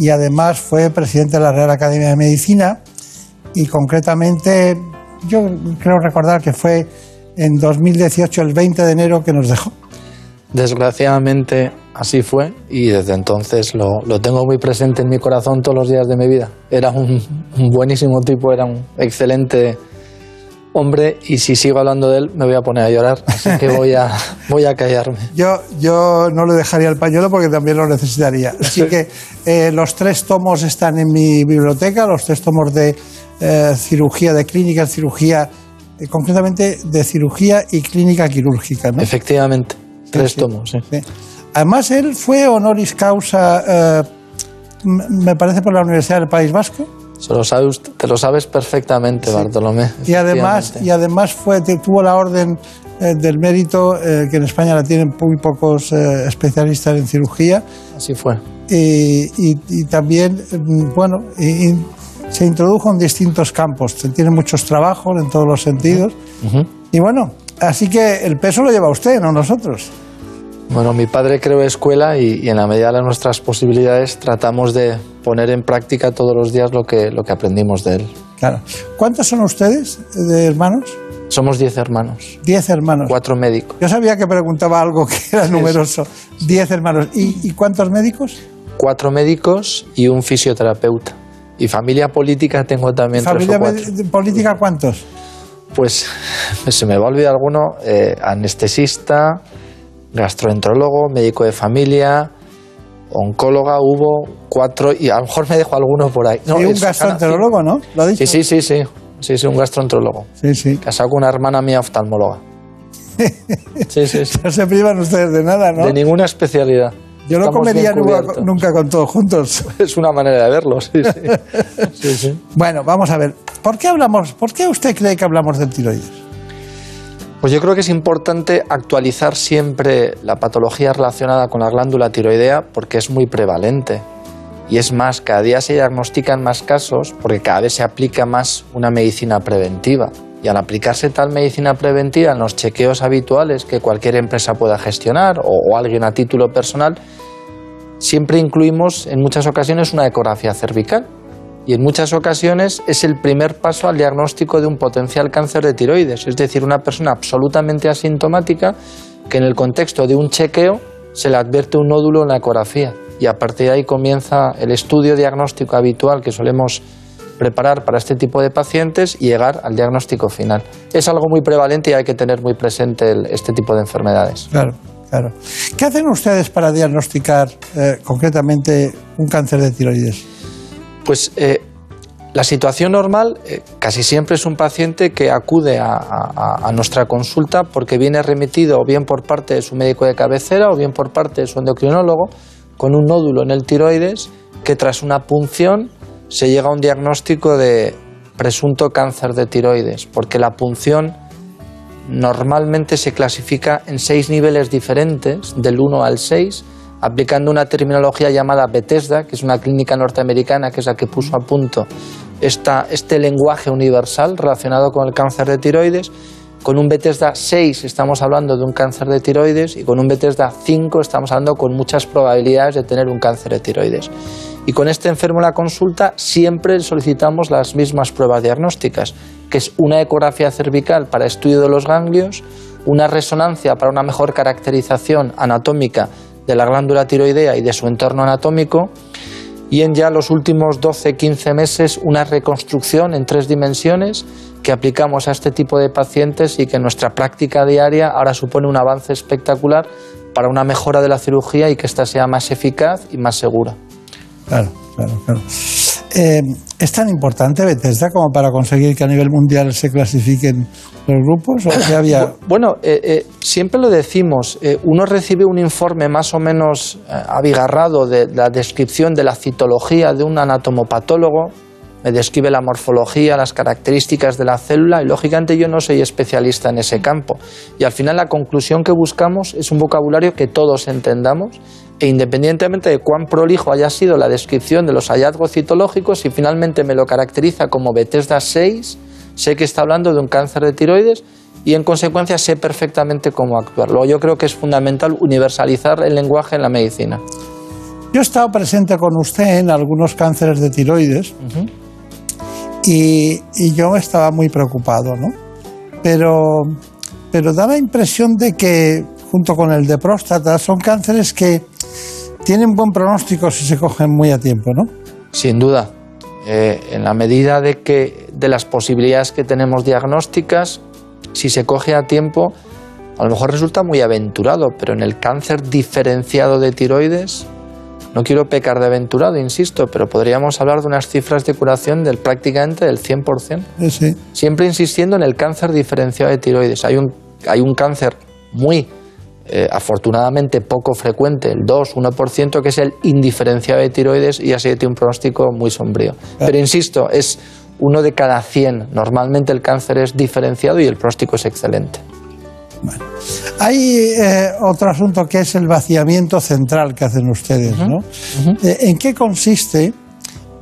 y además fue presidente de la Real Academia de Medicina, y concretamente, yo creo recordar que fue en 2018, el 20 de enero, que nos dejó. Desgraciadamente así fue y desde entonces lo, lo tengo muy presente en mi corazón todos los días de mi vida. Era un, un buenísimo tipo, era un excelente Hombre, y si sigo hablando de él, me voy a poner a llorar, así que voy a, voy a callarme. Yo, yo no le dejaría el pañuelo porque también lo necesitaría. Así que eh, los tres tomos están en mi biblioteca, los tres tomos de eh, cirugía, de clínica, cirugía, eh, concretamente de cirugía y clínica quirúrgica. ¿no? Efectivamente, tres tomos. sí. Además, él fue honoris causa, eh, me parece, por la Universidad del País Vasco. Se lo sabe usted- te lo sabes perfectamente, Bartolomé. Y además, y además fue, tuvo la orden eh, del mérito, eh, que en España la tienen muy pocos eh, especialistas en cirugía. Así fue. Y, y- y también, mm, bueno, y- se introdujo en distintos campos. Tiene muchos trabajos en todos los sentidos. Y bueno, así que el peso lo lleva usted, no nosotros. Bueno, mi padre creó escuela y, y en la medida de nuestras posibilidades tratamos de poner en práctica todos los días lo que, lo que aprendimos de él. Claro. ¿Cuántos son ustedes de hermanos? Somos diez hermanos. Diez hermanos. Cuatro médicos. Yo sabía que preguntaba algo que era numeroso. Diez hermanos. ¿Y, y cuántos médicos? Cuatro médicos y un fisioterapeuta. Y familia política tengo también ¿Familia tres o cuatro. política cuántos? Pues se me va a olvidar alguno. eh, anestesista, gastroenterólogo, médico de familia, oncóloga, hubo cuatro y a lo mejor me dejo alguno por ahí. y un es- gastroenterólogo, ¿no? ¿Lo dicho? Sí, sí, sí, sí. Sí, un gastroenterólogo. Sí, sí. Casado con una hermana mía oftalmóloga. Sí, sí, sí. No se privan ustedes de nada, ¿no? De ninguna especialidad. Yo no comería nunca con todos juntos. Es una manera de verlo, sí, sí. Sí, sí. Bueno, vamos a ver. ¿Por qué hablamos? ¿Por qué usted cree que hablamos del tiroides? Pues yo creo que es importante actualizar siempre la patología relacionada con la glándula tiroidea porque es muy prevalente. Y es más, cada día se diagnostican más casos porque cada vez se aplica más una medicina preventiva. Y al aplicarse tal medicina preventiva en los chequeos habituales que cualquier empresa pueda gestionar o, o alguien a título personal, siempre incluimos en muchas ocasiones una ecografía cervical. Y en muchas ocasiones es el primer paso al diagnóstico de un potencial cáncer de tiroides, es decir, una persona absolutamente asintomática que en el contexto de un chequeo se le advierte un nódulo en la ecografía y a partir de ahí comienza el estudio diagnóstico habitual que solemos preparar para este tipo de pacientes y llegar al diagnóstico final. Es algo muy prevalente y hay que tener muy presente este tipo de enfermedades. Claro, claro. ¿Qué hacen ustedes para diagnosticar eh, concretamente un cáncer de tiroides? Pues eh, la situación normal eh, casi siempre es un paciente que acude a, a- nuestra consulta porque viene remitido o bien por parte de su médico de cabecera o bien por parte de su endocrinólogo con un nódulo en el tiroides que tras una punción se llega a un diagnóstico de presunto cáncer de tiroides porque la punción normalmente se clasifica en seis niveles diferentes, del 1 al 6, aplicando una terminología llamada Bethesda, que es una clínica norteamericana que es la que puso a punto este lenguaje universal relacionado con el cáncer de tiroides. Con un Bethesda 6 estamos hablando de un cáncer de tiroides y con un Bethesda 5 estamos hablando con muchas probabilidades de tener un cáncer de tiroides. Y con este enfermo en la consulta siempre solicitamos las mismas pruebas diagnósticas, que es una ecografía cervical para estudio de los ganglios, una resonancia para una mejor caracterización anatómica de la glándula tiroidea y de su entorno anatómico, y en ya los últimos 12-15 meses una reconstrucción en tres dimensiones que aplicamos a este tipo de pacientes y que en nuestra práctica diaria ahora supone un avance espectacular para una mejora de la cirugía y que ésta sea más eficaz y más segura. Claro, claro, claro. Eh, ¿Es tan importante Bethesda como para conseguir que a nivel mundial se clasifiquen los grupos? ¿O que había... Bu- Bueno, eh, eh, siempre lo decimos, uno recibe un informe más o menos abigarrado de la descripción de la citología de un anatomopatólogo, me describe la morfología, las características de la célula y lógicamente yo no soy especialista en ese campo. Y al final la conclusión que buscamos es un vocabulario que todos entendamos e independientemente de cuán prolijo haya sido la descripción de los hallazgos citológicos, si finalmente me lo caracteriza como Bethesda 6, sé que está hablando de un cáncer de tiroides y en consecuencia sé perfectamente cómo actuar. Luego yo creo que es fundamental universalizar el lenguaje en la medicina. Yo he estado presente con usted en algunos cánceres de tiroides y, y yo estaba muy preocupado, ¿no? Pero, pero da la impresión de que, junto con el de próstata, son cánceres que tienen buen pronóstico si se cogen muy a tiempo, ¿no? Sin duda. Eh, en la medida de que de las posibilidades que tenemos diagnósticas, si se coge a tiempo, a lo mejor resulta muy aventurado, pero en el cáncer diferenciado de tiroides, no quiero pecar de aventurado, insisto, pero podríamos hablar de unas cifras de curación del prácticamente del 100%. Sí. Siempre insistiendo en el cáncer diferenciado de tiroides. Hay un, hay un cáncer muy eh, afortunadamente poco frecuente, el 2-1%, que es el indiferenciado de tiroides y así tiene un pronóstico muy sombrío. Pero insisto, es uno de cada 100. Normalmente el cáncer es diferenciado y el pronóstico es excelente. Hay eh, otro asunto que es el vaciamiento central que hacen ustedes, ¿no? Eh, ¿En qué consiste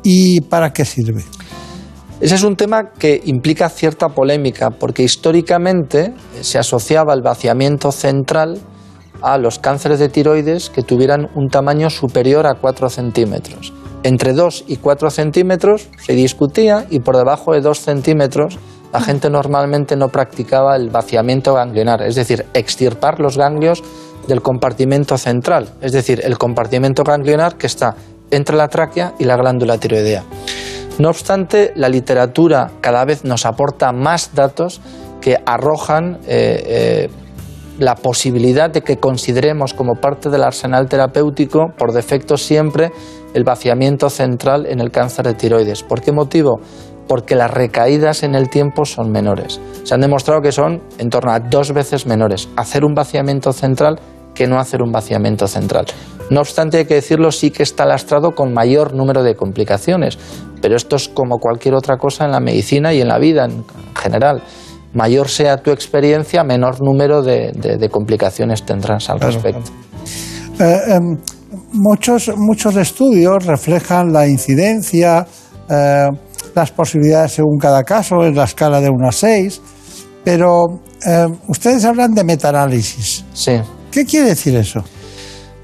y para qué sirve? Ese es un tema que implica cierta polémica, porque históricamente se asociaba el vaciamiento central a los cánceres de tiroides que tuvieran un tamaño superior a 4 centímetros. Entre 2 y 4 centímetros se discutía y por debajo de 2 centímetros la gente normalmente no practicaba el vaciamiento ganglionar, es decir, extirpar los ganglios del compartimento central, es decir, el compartimento ganglionar que está entre la tráquea y la glándula tiroidea. No obstante, la literatura cada vez nos aporta más datos que arrojan eh, eh, la posibilidad de que consideremos como parte del arsenal terapéutico, por defecto siempre, el vaciamiento central en el cáncer de tiroides. ¿Por qué motivo? Porque las recaídas en el tiempo son menores. Se han demostrado que son en torno a dos veces menores hacer un vaciamiento central que no hacer un vaciamiento central. No obstante, hay que decirlo, sí que está lastrado con mayor número de complicaciones, pero esto es como cualquier otra cosa en la medicina y en la vida en general mayor sea tu experiencia, menor número de, complicaciones tendrás al respecto. Eh, em, muchos, muchos estudios reflejan la incidencia, eh, las posibilidades según cada caso, en la escala de 1 a 6, pero em, ustedes hablan de metaanálisis. Sí. ¿Qué quiere decir eso?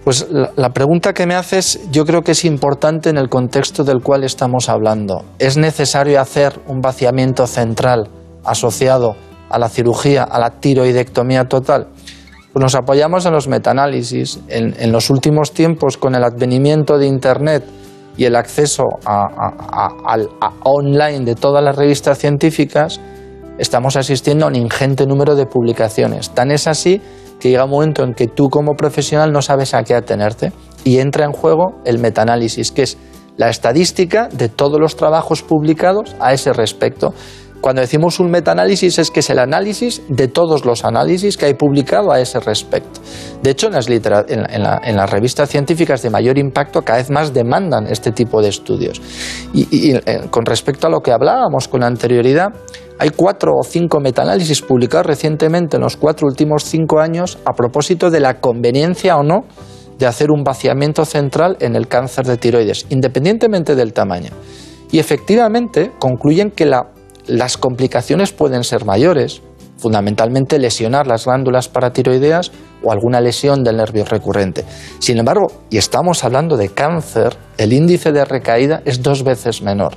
Pues la, la, pregunta que me haces yo creo que es importante en el contexto del cual estamos hablando. ¿Es necesario hacer un vaciamiento central asociado a la cirugía, a la tiroidectomía total? Pues nos apoyamos en los metaanálisis. En, los últimos tiempos, con el advenimiento de Internet y el acceso a, online de todas las revistas científicas, estamos asistiendo a un ingente número de publicaciones. Tan es así que llega un momento en que tú como profesional no sabes a qué atenerte y entra en juego el metaanálisis, que es la estadística de todos los trabajos publicados a ese respecto. Cuando decimos un metaanálisis es que es el análisis de todos los análisis que hay publicado a ese respecto. De hecho, en las, revistas científicas de mayor impacto cada vez más demandan este tipo de estudios. Y, eh, con respecto a lo que hablábamos con anterioridad, hay cuatro o cinco metaanálisis publicados recientemente en los cuatro últimos cinco años a propósito de la conveniencia o no de hacer un vaciamiento central en el cáncer de tiroides, independientemente del tamaño. Y efectivamente concluyen que la las complicaciones pueden ser mayores, fundamentalmente lesionar las glándulas paratiroideas o alguna lesión del nervio recurrente. Sin embargo, y estamos hablando de cáncer, el índice de recaída es dos veces menor.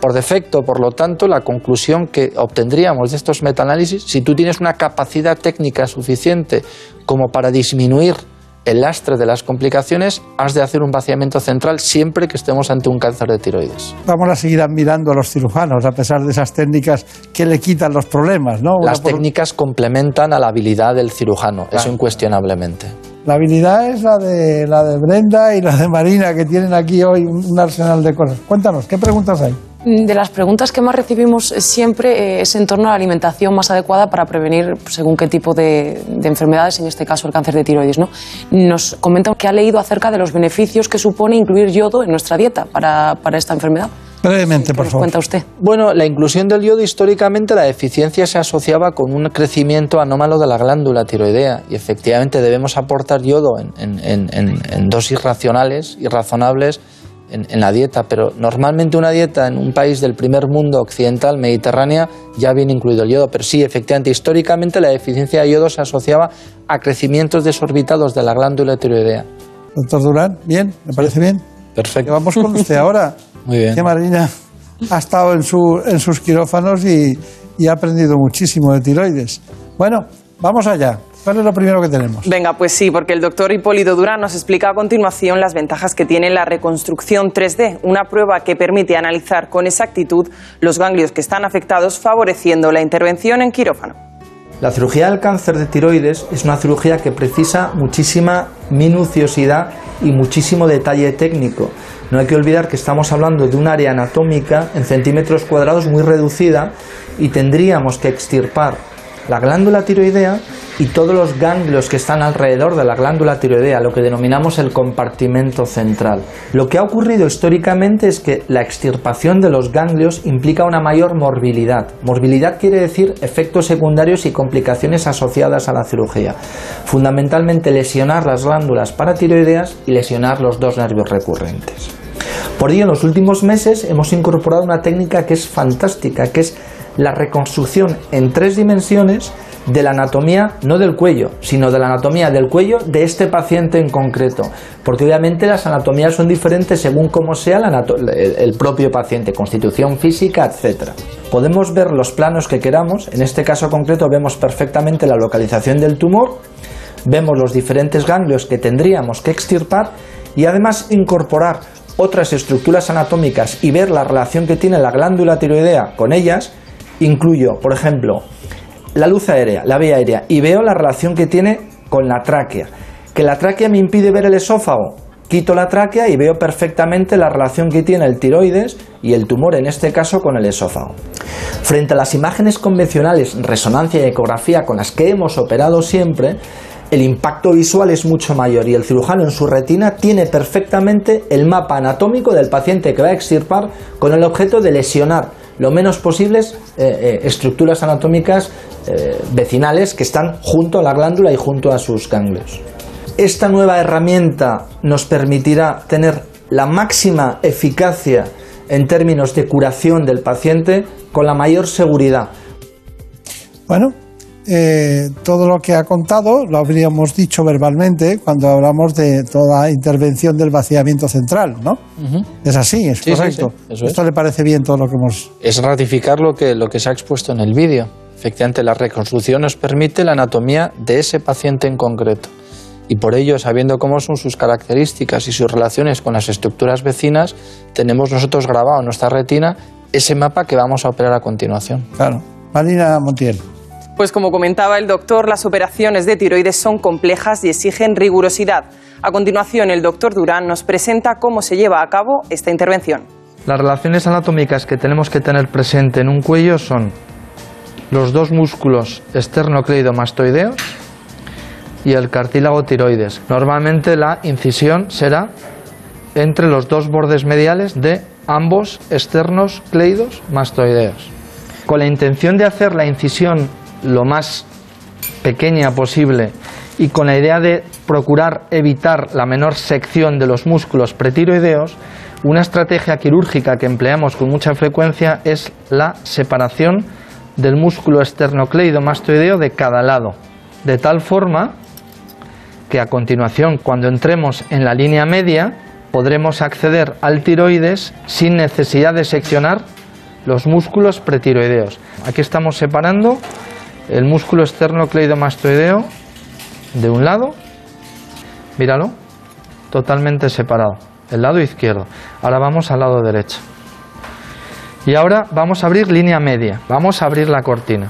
Por defecto, por lo tanto, la conclusión que obtendríamos de estos metaanálisis, si tú tienes una capacidad técnica suficiente como para disminuir el lastre de las complicaciones, has de hacer un vaciamiento central siempre que estemos ante un cáncer de tiroides. Vamos a seguir admirando a los cirujanos, a pesar de esas técnicas que le quitan los problemas, ¿no? Las técnicas complementan a la habilidad del cirujano, eso incuestionablemente. La habilidad es la de, la de Brenda y la de Marina, que tienen aquí hoy un arsenal de cosas. Cuéntanos, ¿qué preguntas hay? Mm, de las preguntas que más recibimos siempre eh, es en torno a la alimentación más adecuada para prevenir según qué tipo de, enfermedades, en este caso el cáncer de tiroides. ¿no? Nos comenta que ha leído acerca de los beneficios que supone incluir yodo en nuestra dieta para, esta enfermedad. Brevemente, por favor. cuenta usted? Bueno, la inclusión del yodo históricamente la deficiencia se asociaba con un crecimiento anómalo de la glándula tiroidea y efectivamente debemos aportar yodo en, en, en dosis racionales y razonables en, la dieta, pero normalmente una dieta en un país del primer mundo occidental, mediterránea, ya viene incluido el yodo. Pero sí, efectivamente, históricamente la deficiencia de yodo se asociaba a crecimientos desorbitados de la glándula tiroidea. Doctor Durán, bien, me parece bien. Perfecto. Vamos con usted ahora. Muy bien. Que Marina ha estado en, su, en sus quirófanos y, y ha aprendido muchísimo de tiroides. Bueno, vamos allá. ¿Cuál es lo primero que tenemos? Venga, pues sí, porque el doctor Hipólito Durán nos explica a continuación las ventajas que tiene la reconstrucción 3D, una prueba que permite analizar con exactitud los ganglios que están afectados, favoreciendo la intervención en quirófano. La cirugía del cáncer de tiroides es una cirugía que precisa muchísima minuciosidad y muchísimo detalle técnico. No hay que olvidar que estamos hablando de un área anatómica en centímetros cuadrados muy reducida y tendríamos que extirpar la glándula tiroidea y todos los ganglios que están alrededor de la glándula tiroidea, lo que denominamos el compartimento central. Lo que ha ocurrido históricamente es que la extirpación de los ganglios implica una mayor morbilidad. Morbilidad quiere decir efectos secundarios y complicaciones asociadas a la cirugía. Fundamentalmente lesionar las glándulas paratiroideas y lesionar los dos nervios recurrentes. Por ello, en los últimos meses hemos incorporado una técnica que es fantástica, que es la reconstrucción en tres dimensiones de la anatomía, no del cuello, sino de la anatomía del cuello de este paciente en concreto. Porque obviamente las anatomías son diferentes según cómo sea el propio paciente, constitución física, etc. Podemos ver los planos que queramos, en este caso concreto vemos perfectamente la localización del tumor, vemos los diferentes ganglios que tendríamos que extirpar y además incorporar otras estructuras anatómicas y ver la relación que tiene la glándula tiroidea con ellas, incluyo, por ejemplo, la luz aérea, la vía aérea, y veo la relación que tiene con la tráquea. Que la tráquea me impide ver el esófago. Quito la tráquea y veo perfectamente la relación que tiene el tiroides y el tumor, en este caso con el esófago. Frente a las imágenes convencionales, resonancia y ecografía con las que hemos operado siempre, el impacto visual es mucho mayor y el cirujano en su retina tiene perfectamente el mapa anatómico del paciente que va a extirpar con el objeto de lesionar lo menos posibles eh, eh, estructuras anatómicas eh, vecinales que están junto a la glándula y junto a sus ganglios. Esta nueva herramienta nos permitirá tener la máxima eficacia en términos de curación del paciente con la mayor seguridad. Bueno, eh, todo lo que ha contado lo habríamos dicho verbalmente cuando hablamos de toda intervención del vaciamiento central, ¿no? Es así, es correcto. ¿Esto le parece bien todo lo que hemos...? Es ratificar lo que, lo que se ha expuesto en el vídeo. Efectivamente, la reconstrucción nos permite la anatomía de ese paciente en concreto. Y por ello, sabiendo cómo son sus características y sus relaciones con las estructuras vecinas, tenemos nosotros grabado en nuestra retina ese mapa que vamos a operar a continuación. Claro. Marina Montiel. Pues como comentaba el doctor, las operaciones de tiroides son complejas y exigen rigurosidad. A continuación, el doctor Durán nos presenta cómo se lleva a cabo esta intervención. Las relaciones anatómicas que tenemos que tener presente en un cuello son los dos músculos esternocleidomastoideos y el cartílago tiroides. Normalmente la incisión será entre los dos bordes mediales de ambos externos cleidos mastoideos. Con la intención de hacer la incisión lo más pequeña posible y con la idea de procurar evitar la menor sección de los músculos pretiroideos, una estrategia quirúrgica que empleamos con mucha frecuencia es la separación del músculo esternocleidomastoideo de cada lado, de tal forma que a continuación, cuando entremos en la línea media, podremos acceder al tiroides sin necesidad de seccionar los músculos pretiroideos. Aquí estamos separando el músculo externo cleidomastoideo de un lado, míralo, totalmente separado, el lado izquierdo. Ahora vamos al lado derecho. Y ahora vamos a abrir línea media, vamos a abrir la cortina.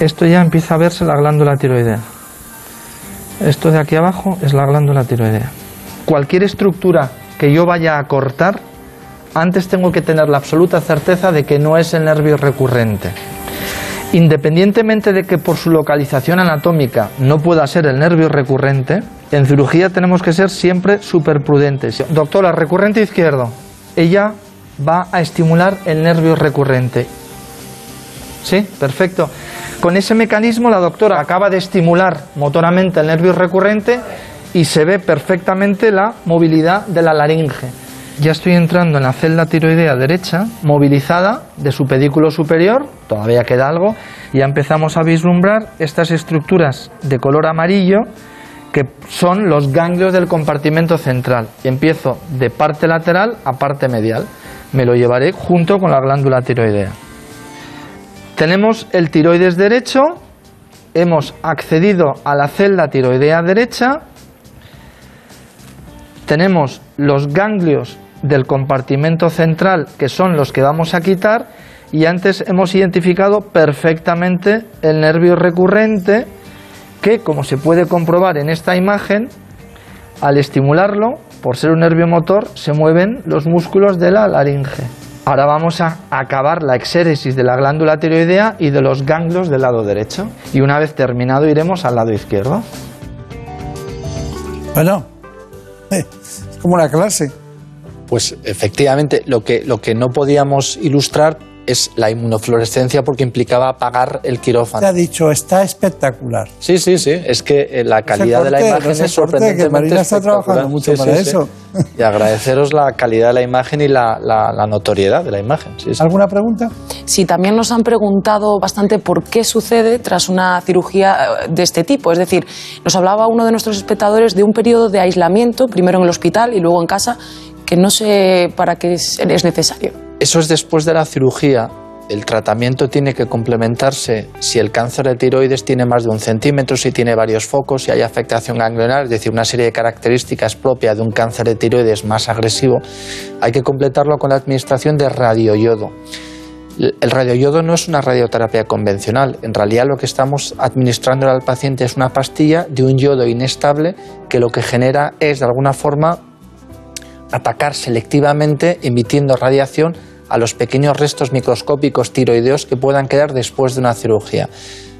Esto ya empieza a verse la glándula tiroidea. Esto de aquí abajo es la glándula tiroidea. Cualquier estructura que yo vaya a cortar antes tengo que tener la absoluta certeza de que no es el nervio recurrente. Independientemente de que por su localización anatómica no pueda ser el nervio recurrente, en cirugía tenemos que ser siempre súper prudentes. Doctora, recurrente izquierdo, ella va a estimular el nervio recurrente. ¿Sí? Perfecto. Con ese mecanismo la doctora acaba de estimular motoramente el nervio recurrente y se ve perfectamente la movilidad de la laringe ya estoy entrando en la celda tiroidea derecha, movilizada de su pedículo superior, todavía queda algo, y ya empezamos a vislumbrar estas estructuras de color amarillo que son los ganglios del compartimento central. Empiezo de parte lateral a parte medial. Me lo llevaré junto con la glándula tiroidea. Tenemos el tiroides derecho, hemos accedido a la celda tiroidea derecha, tenemos los ganglios del compartimento central que son los que vamos a quitar y antes hemos identificado perfectamente el nervio recurrente que, como se puede comprobar en esta imagen, al estimularlo, por ser un nervio motor, se mueven los músculos de la laringe. Ahora vamos a acabar la exéresis de la glándula tiroidea y de los ganglios del lado derecho. Y una vez terminado iremos al lado izquierdo. Bueno, eh, es como una clase. Pues efectivamente, lo que, lo que no podíamos ilustrar es la inmunofluorescencia porque implicaba apagar el quirófano. Te ha dicho, está espectacular. Sí, sí, sí. Es que eh, la calidad de la imagen es que sorprendentemente Marina está trabajando mucho Sí, para sí, sí. eso. Y agradeceros la calidad de la imagen y la, la- la notoriedad de la imagen. Sí, sí. ¿Alguna pregunta? Sí, también nos han preguntado bastante por qué sucede tras una cirugía eh, de este tipo. Es decir, nos hablaba uno de nuestros espectadores de un periodo de aislamiento, primero en el hospital y luego en casa, que no sé para qué es, es necesario. Eso es después de la cirugía. El tratamiento tiene que complementarse si el cáncer de tiroides tiene más de un centímetro, si tiene varios focos, si hay afectación ganglionar, es decir, una serie de características propias de un cáncer de tiroides más agresivo. Hay que completarlo con la administración de radioyodo. El radioyodo no es una radioterapia convencional. En realidad lo que estamos administrando al paciente es una pastilla de un yodo inestable que lo que genera es de alguna forma atacar selectivamente emitiendo radiación a los pequeños restos microscópicos tiroideos que puedan quedar después de una cirugía.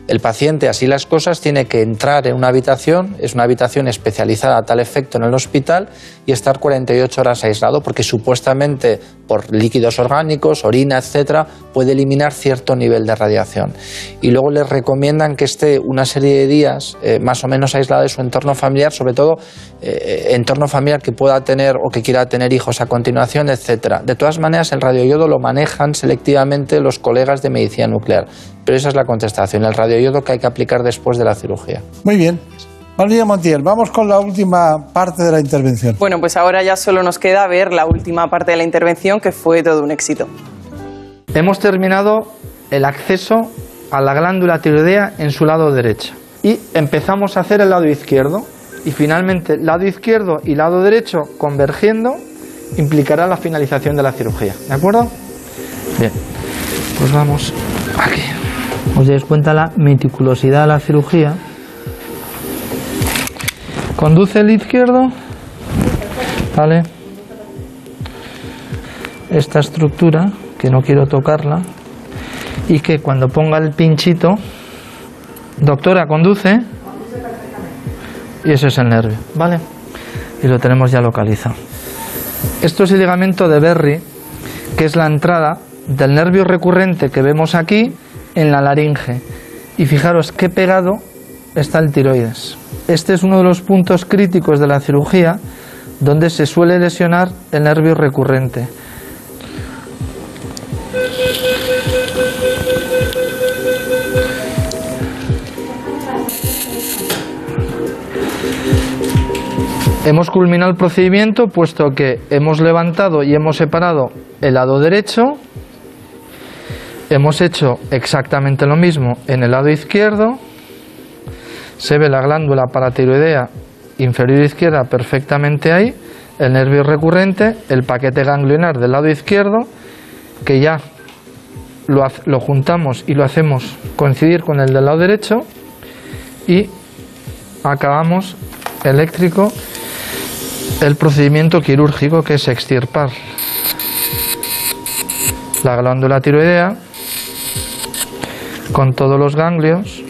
El paciente, así las cosas, tiene que entrar en una habitación, es una habitación especializada a tal efecto en el hospital, y estar 48 horas aislado, porque supuestamente por líquidos orgánicos, orina, etcétera, puede eliminar cierto nivel de radiación. Y luego les recomiendan que esté una serie de días eh, más o menos aislado de su entorno familiar, sobre todo eh, entorno familiar que pueda tener o que quiera tener hijos a continuación, etcétera. De todas maneras, el radioyodo lo manejan selectivamente los colegas de medicina nuclear. Pero esa es la contestación, el radioyodo que hay que aplicar después de la cirugía. Muy bien. María Montiel, vamos con la última parte de la intervención. Bueno, pues ahora ya solo nos queda ver la última parte de la intervención que fue todo un éxito. Hemos terminado el acceso a la glándula tiroidea en su lado derecho. Y empezamos a hacer el lado izquierdo. Y finalmente, lado izquierdo y lado derecho convergiendo implicará la finalización de la cirugía. ¿De acuerdo? Bien. Pues vamos aquí. Os dais cuenta la meticulosidad de la cirugía. Conduce el izquierdo. ¿Vale? Esta estructura, que no quiero tocarla, y que cuando ponga el pinchito, doctora, conduce, y ese es el nervio, ¿vale? Y lo tenemos ya localizado. Esto es el ligamento de Berry, que es la entrada del nervio recurrente que vemos aquí en la laringe. Y fijaros qué pegado está el tiroides. Este es uno de los puntos críticos de la cirugía donde se suele lesionar el nervio recurrente. Hemos culminado el procedimiento puesto que hemos levantado y hemos separado el lado derecho, hemos hecho exactamente lo mismo en el lado izquierdo, se ve la glándula paratiroidea inferior izquierda perfectamente ahí, el nervio recurrente, el paquete ganglionar del lado izquierdo, que ya lo, juntamos y lo hacemos coincidir con el del lado derecho y acabamos eléctrico el procedimiento quirúrgico que es extirpar la glándula tiroidea con todos los ganglios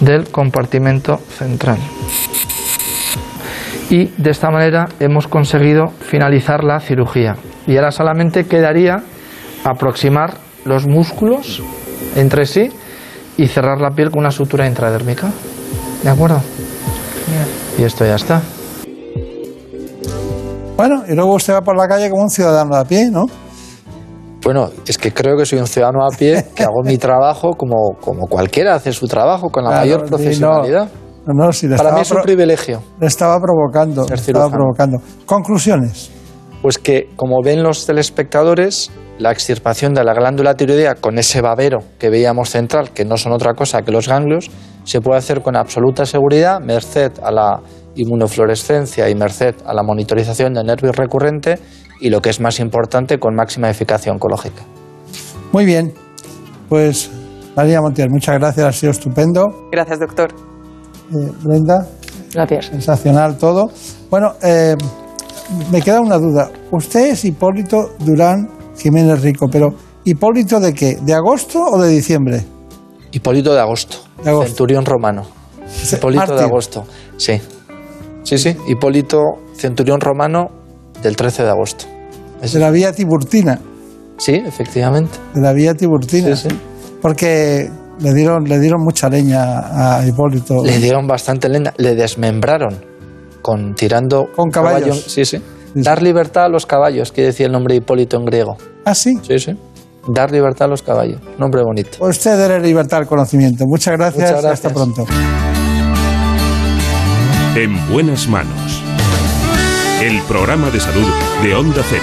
del compartimento central. Y de esta manera hemos conseguido finalizar la cirugía. Y ahora solamente quedaría aproximar los músculos entre sí y cerrar la piel con una sutura intradérmica. ¿De acuerdo? Y esto ya está. Bueno, y luego usted va por la calle como un ciudadano de a pie, ¿no? Bueno, es que creo que soy un ciudadano a pie, que hago mi trabajo como, como cualquiera hace su trabajo, con la Claro, mayor profesionalidad. No, no, si Para mí es un privilegio. Le estaba provocando, le estaba provocando. Conclusiones. Pues que, como ven los telespectadores, la extirpación de la glándula tiroidea con ese babero que veíamos central, que no son otra cosa que los ganglios, se puede hacer con absoluta seguridad, merced a la inmunofluorescencia y merced a la monitorización del nervio recurrente y lo que es más importante, con máxima eficacia oncológica. Muy bien, pues María Montiel, muchas gracias, ha sido estupendo. Gracias, doctor. Eh, Brenda. Gracias. Sensacional todo. Bueno, eh, me queda una duda. Usted es Hipólito Durán Jiménez Rico, pero ¿Hipólito de qué? ¿De agosto o de diciembre? Hipólito de agosto, De agosto. centurión romano. Hipólito de agosto, sí. Sí, sí, Hipólito, centurión romano del 13 de agosto. De la vía Tiburtina. Sí, efectivamente. De la vía Tiburtina. Sí, sí. Porque le dieron, le dieron mucha leña a Hipólito. Le dieron bastante leña, le desmembraron con tirando Con caballos. caballo- sí, sí. Dar libertad a los caballos, que decía el nombre Hipólito en griego. Ah, sí. Sí, sí. Dar libertad a los caballos. Nombre bonito. Pues usted debe libertad al conocimiento. Muchas gracias, Muchas y hasta gracias. pronto. En buenas manos. El programa de salud de Onda Cero.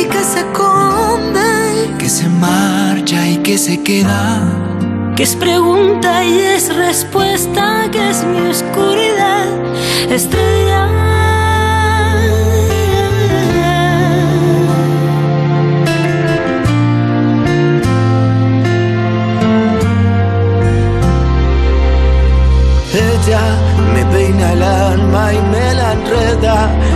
Y que se esconde. que se marcha y que se queda. Que es pregunta y es respuesta, que es mi oscuridad. Estrella. Ella me peina el alma y me la enreda.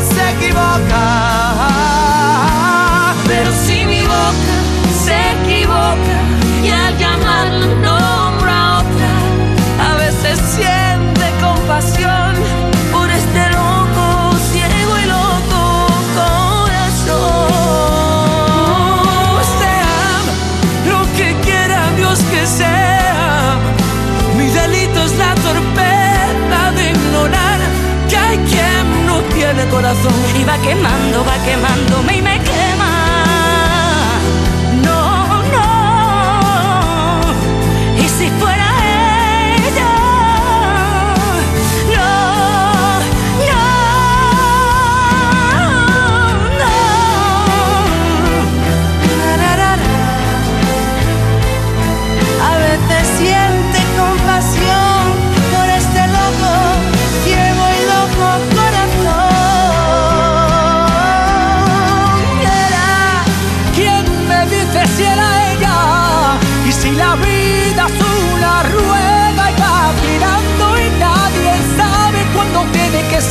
Se equivoca, Pero si mi boca se equivoca y al llamarla nombra a otra, A veces siente compasión tiene corazón. Y va quemando, va quemándome y me quema.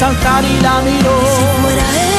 Saltar y la miro. si fuera ella.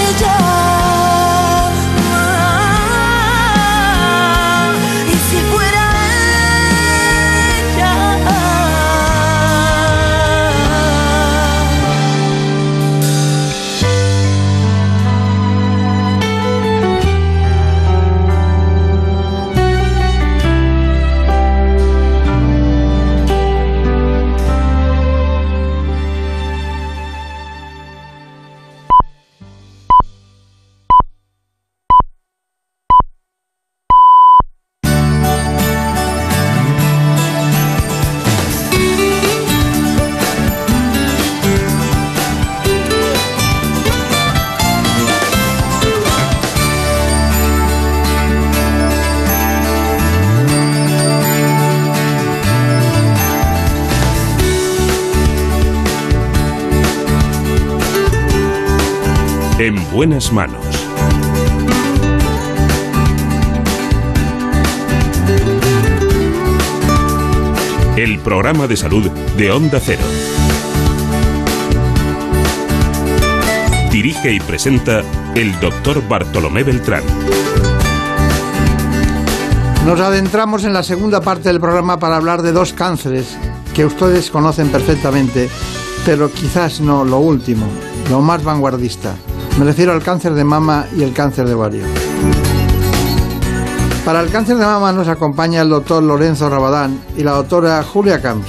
Buenas manos. El programa de salud de Onda Cero. Dirige y presenta el doctor Bartolomé Beltrán. Nos adentramos en la segunda parte del programa para hablar de dos cánceres que ustedes conocen perfectamente, pero quizás no lo último, lo más vanguardista. Me refiero al cáncer de mama y el cáncer de ovario. Para el cáncer de mama nos acompaña el doctor Lorenzo Rabadán y la doctora Julia Camps.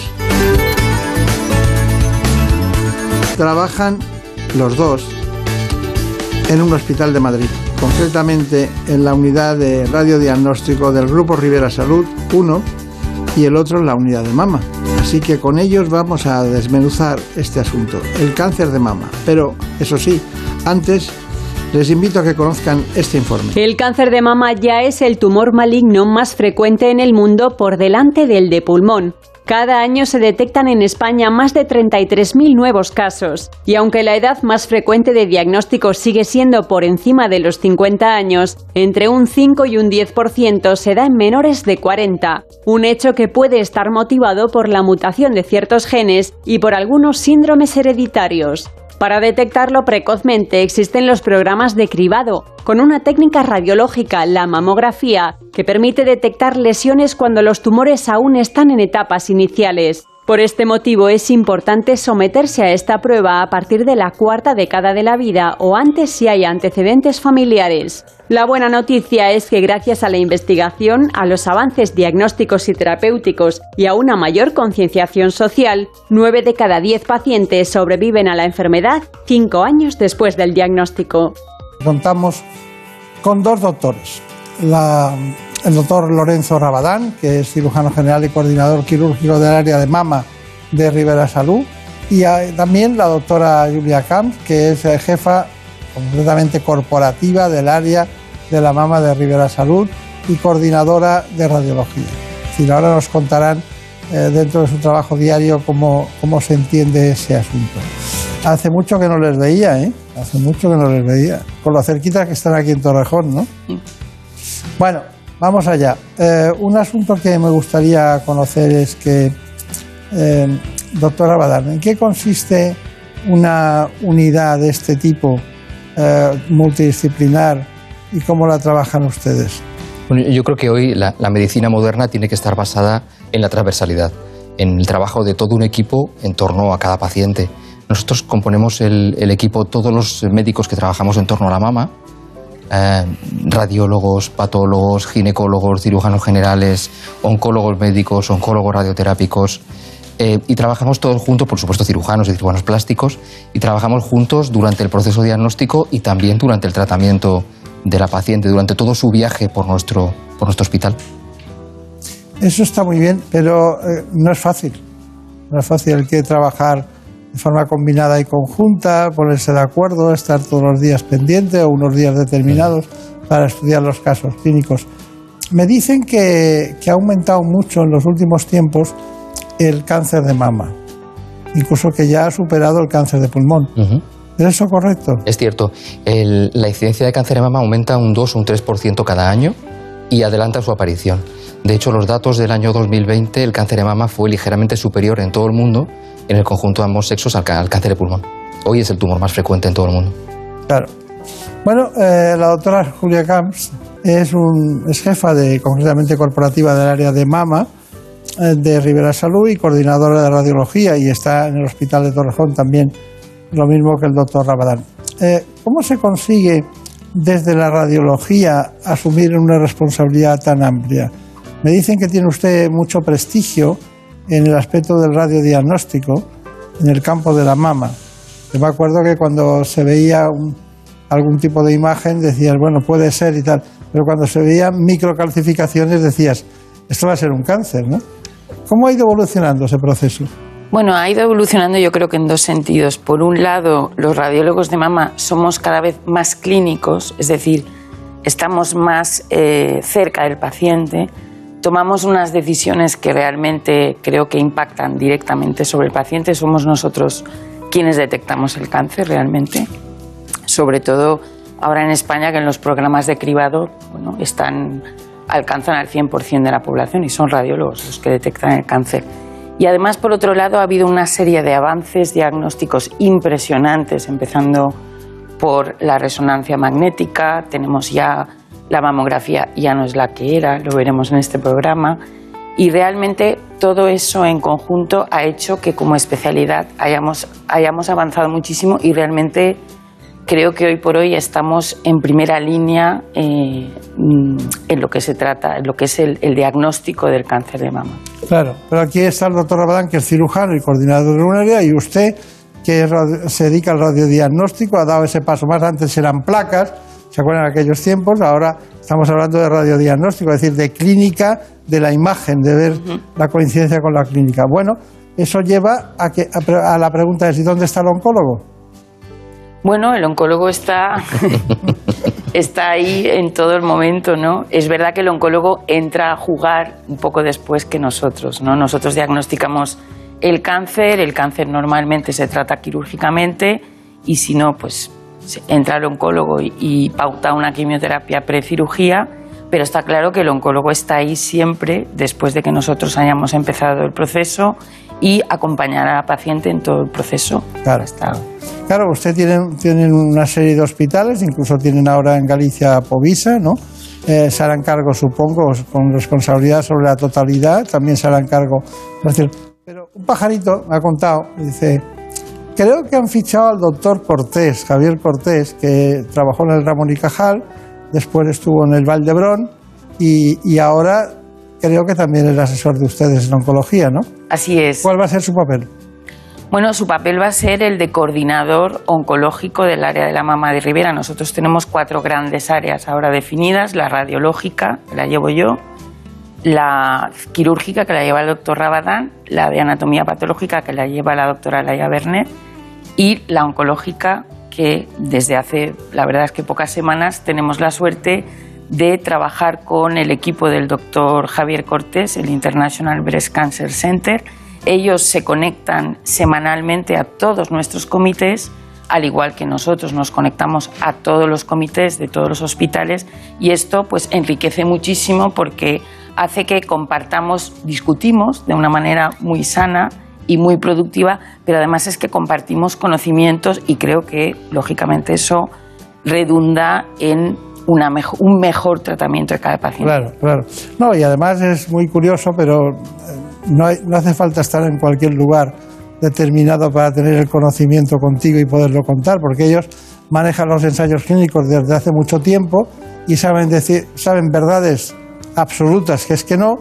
Trabajan los dos en un hospital de Madrid, concretamente en la unidad de radiodiagnóstico del Grupo Rivera Salud 1 y el otro en la unidad de mama. Así que con ellos vamos a desmenuzar este asunto, el cáncer de mama. Pero, eso sí, antes les invito a que conozcan este informe. El cáncer de mama ya es el tumor maligno más frecuente en el mundo por delante del de pulmón. Cada año se detectan en España más de 33.000 nuevos casos. Y aunque la edad más frecuente de diagnóstico sigue siendo por encima de los 50 años, entre un 5 y un 10% se da en menores de 40. Un hecho que puede estar motivado por la mutación de ciertos genes y por algunos síndromes hereditarios. Para detectarlo precozmente existen los programas de cribado, con una técnica radiológica, la mamografía, que permite detectar lesiones cuando los tumores aún están en etapas iniciales. Por este motivo es importante someterse a esta prueba a partir de la cuarta década de la vida o antes si hay antecedentes familiares. La buena noticia es que gracias a la investigación, a los avances diagnósticos y terapéuticos y a una mayor concienciación social, 9 de cada 10 pacientes sobreviven a la enfermedad cinco años después del diagnóstico. Contamos con dos doctores. La el doctor Lorenzo Rabadán, que es cirujano general y coordinador quirúrgico del área de mama de Rivera Salud, y también la doctora Julia Camps, que es eh, jefa completamente corporativa del área de la mama de Rivera Salud y coordinadora de radiología. Es decir, ahora nos contarán eh, dentro de su trabajo diario cómo, cómo se entiende ese asunto. Hace mucho que no les veía, ¿eh? Hace mucho que no les veía. Con lo cerquita que están aquí en Torrejón, ¿no? Bueno, Vamos allá. Eh, un asunto que me gustaría conocer es que, eh, doctora Badar, ¿en qué consiste una unidad de este tipo eh, multidisciplinar y cómo la trabajan ustedes? Bueno, yo creo que hoy la, medicina moderna tiene que estar basada en la transversalidad, en el trabajo de todo un equipo en torno a cada paciente. Nosotros componemos el equipo, todos los médicos que trabajamos en torno a la mama, eh, radiólogos, patólogos, ginecólogos, cirujanos generales, oncólogos médicos, oncólogos radioterápicos. Eh, y trabajamos todos juntos, por supuesto cirujanos y cirujanos plásticos, y trabajamos juntos durante el proceso diagnóstico y también durante el tratamiento de la paciente, durante todo su viaje por nuestro, por nuestro hospital. Eso está muy bien, pero eh, no es fácil. No es fácil, hay que trabajar de forma combinada y conjunta, ponerse de acuerdo, estar todos los días pendiente o unos días determinados para estudiar los casos clínicos. Me dicen que, ha aumentado mucho en los últimos tiempos el cáncer de mama, incluso que ya ha superado el cáncer de pulmón. ¿Es eso correcto? Es cierto. la incidencia de cáncer de mama aumenta un 2 o un 3% cada año y adelanta su aparición. De hecho, los datos del año 2020, el cáncer de mama fue ligeramente superior en todo el mundo en el conjunto de ambos sexos al, cáncer de pulmón. Hoy es el tumor más frecuente en todo el mundo. Claro. Bueno, eh, la doctora Julia Camps es, un, jefa de, concretamente corporativa del área de mama eh, de Rivera Salud y coordinadora de radiología y está en el Hospital de Torrejón también, lo mismo que el doctor Rabadán. Eh, ¿Cómo se consigue desde la radiología asumir una responsabilidad tan amplia? Me dicen que tiene usted mucho prestigio en el aspecto del radiodiagnóstico en el campo de la mama. Yo me acuerdo que cuando se veía algún tipo de imagen decías, bueno, puede ser y tal, pero cuando se veían microcalcificaciones decías, esto va a ser un cáncer, ¿no? ¿Cómo ha ido evolucionando ese proceso? Bueno, ha ido evolucionando yo creo que en dos sentidos. Por un lado, los radiólogos de mama somos cada vez más clínicos, es decir, estamos más eh, cerca del paciente tomamos unas decisiones que realmente creo que impactan directamente sobre el paciente. Somos nosotros quienes detectamos el cáncer realmente. sobre todo ahora en España que en los programas de cribado bueno, están, alcanzan al 100% de la población y son radiólogos los que detectan el cáncer. Y además, por otro lado, ha habido una serie de avances diagnósticos impresionantes, empezando por la resonancia magnética, tenemos ya la mamografía, ya no es la que era, lo veremos en este programa, y realmente todo eso en conjunto ha hecho que como especialidad hayamos, hayamos avanzado muchísimo y realmente creo que hoy por hoy estamos en primera línea eh, mm, en lo que se trata, en lo que es el, diagnóstico del cáncer de mama. Claro, pero aquí está el doctor Rabadán, que es cirujano y coordinador de un área, y usted, que se dedica al radiodiagnóstico, ha dado ese paso más. Antes eran placas, ¿se acuerdan de aquellos tiempos? Ahora estamos hablando de radiodiagnóstico, es decir, de clínica de la imagen, de ver la coincidencia con la clínica. Bueno, eso lleva a, que, a, la pregunta de ¿y dónde está el oncólogo? Bueno, el oncólogo está, está ahí en todo el momento, ¿no? Es verdad que el oncólogo entra a jugar un poco después que nosotros, ¿no? Nosotros diagnosticamos el cáncer, el cáncer normalmente se trata quirúrgicamente y si no, pues entra el oncólogo y, y pauta una quimioterapia precirugía, pero está claro que el oncólogo está ahí siempre después de que nosotros hayamos empezado el proceso y acompañar a la paciente en todo el proceso. Claro. Claro, usted tiene, tienen una serie de hospitales, incluso tienen ahora en Galicia Povisa, ¿no? Eh, se harán cargo, supongo, con responsabilidad sobre la totalidad, también se harán cargo. Pero un pajarito me ha contado, dice, creo que han fichado al doctor Cortés, Javier Cortés, que trabajó en el Ramón y Cajal, después estuvo en el Valdebrón y, y ahora creo que también es asesor de ustedes en oncología, ¿no? Así es. ¿Cuál va a ser su papel? Bueno, su papel va a ser el de coordinador oncológico del área de la mama de Rivera. Nosotros tenemos cuatro grandes áreas ahora definidas, la radiológica, la llevo yo, la quirúrgica, que la lleva el doctor Rabadán, la de anatomía patológica, que la lleva la doctora Laia Bernet, y la oncológica, que desde hace, la verdad es que pocas semanas, tenemos la suerte de trabajar con el equipo del doctor Javier Cortés, el International Breast Cancer Center. Ellos se conectan semanalmente a todos nuestros comités, al igual que nosotros nos conectamos a todos los comités de todos los hospitales y esto pues enriquece muchísimo porque hace que compartamos, discutimos de una manera muy sana y muy productiva, pero además es que compartimos conocimientos y creo que lógicamente eso redunda en una mejo- un mejor tratamiento de cada paciente. Claro, claro. No, y además es muy curioso, pero eh, no, hay- no hace falta estar en cualquier lugar determinado para tener el conocimiento contigo y poderlo contar, porque ellos manejan los ensayos clínicos desde hace mucho tiempo y saben decir, saben verdades absolutas que es que no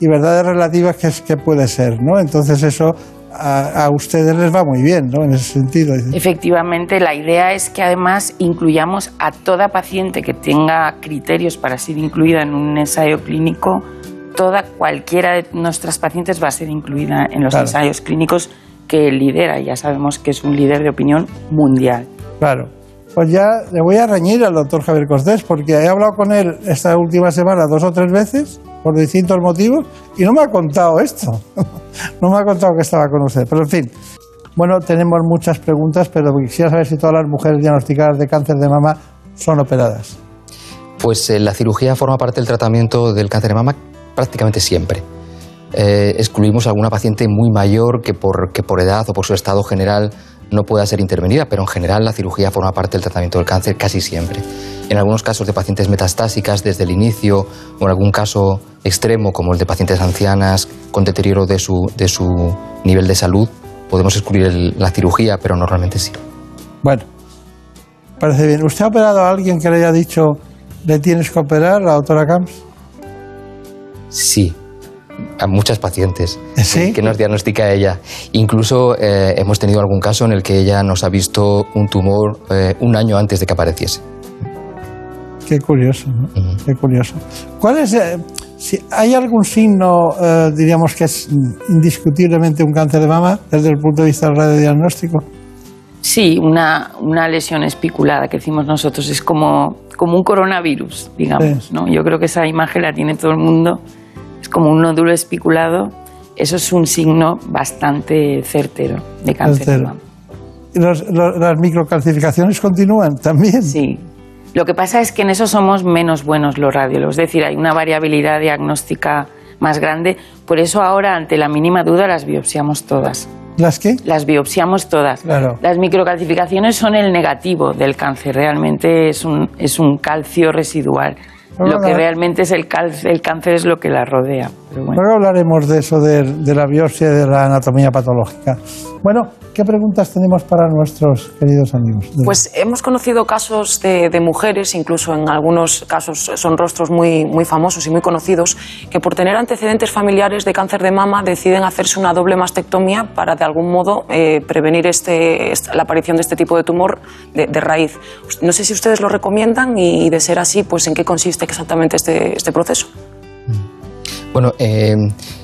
y verdades relativas que es que puede ser, ¿no? Entonces eso a, a ustedes les va muy bien, ¿no? En ese sentido. Efectivamente, la idea es que además incluyamos a toda paciente que tenga criterios para ser incluida en un ensayo clínico. Toda, cualquiera de nuestras pacientes va a ser incluida en los Claro. ensayos clínicos que lidera. Ya sabemos que es un líder de opinión mundial. Claro. Pues ya le voy a reñir al doctor Javier Cortés porque he hablado con él esta última semana dos o tres veces por distintos motivos y no me ha contado esto. no me ha contado que estaba con usted. Pero en fin. Bueno, tenemos muchas preguntas, pero quisiera saber si todas las mujeres diagnosticadas de cáncer de mama son operadas. Pues eh, la cirugía forma parte del tratamiento del cáncer de mama prácticamente siempre. Eh, excluimos a alguna paciente muy mayor que por, que por edad o por su estado general no pueda ser intervenida, pero en general la cirugía forma parte del tratamiento del cáncer casi siempre. En algunos casos de pacientes metastásicas desde el inicio o en algún caso extremo como el de pacientes ancianas con deterioro de su, de su nivel de salud, podemos excluir el- la cirugía, pero normalmente sí. Bueno, parece bien. ¿Usted ha operado a alguien que le haya dicho le tienes que operar, la doctora Camps? Sí, a muchas pacientes que- que nos diagnostica ella. Incluso eh, hemos tenido algún caso en el que ella nos ha visto un tumor eh, un año antes de que apareciese. Qué curioso, ¿no? Qué curioso. ¿Cuál es, eh, si hay algún signo, eh, diríamos que es indiscutiblemente un cáncer de mama desde el punto de vista del radiodiagnóstico? Sí, una, una lesión espiculada que decimos nosotros es como, como un coronavirus, digamos. ¿no? Yo creo que esa imagen la tiene todo el mundo. Es como un nódulo espiculado. Eso es un signo bastante certero de cáncer los- los- las microcalcificaciones continúan también. Sí. Lo que pasa es que en eso somos menos buenos los radiólogos, es decir, hay una variabilidad diagnóstica más grande, por eso ahora ante la mínima duda las biopsiamos todas. ¿Las qué? Las biopsiamos todas. Claro. Las microcalcificaciones son el negativo del cáncer, realmente es un, es un calcio residual. Lo que realmente es el, cal- el cáncer es lo que la rodea. Pero bueno. Luego hablaremos de eso, de, de la biopsia y de la anatomía patológica. Bueno, ¿qué preguntas tenemos para nuestros queridos amigos? Pues hemos conocido casos de, de mujeres, incluso en algunos casos son rostros muy, muy famosos y muy conocidos, que por tener antecedentes familiares de cáncer de mama deciden hacerse una doble mastectomía para de algún modo eh, prevenir este, esta- la aparición de este tipo de tumor de, de raíz. No sé si ustedes lo recomiendan y, de ser así, pues en qué consiste exactamente este, este proceso. Bueno, eh,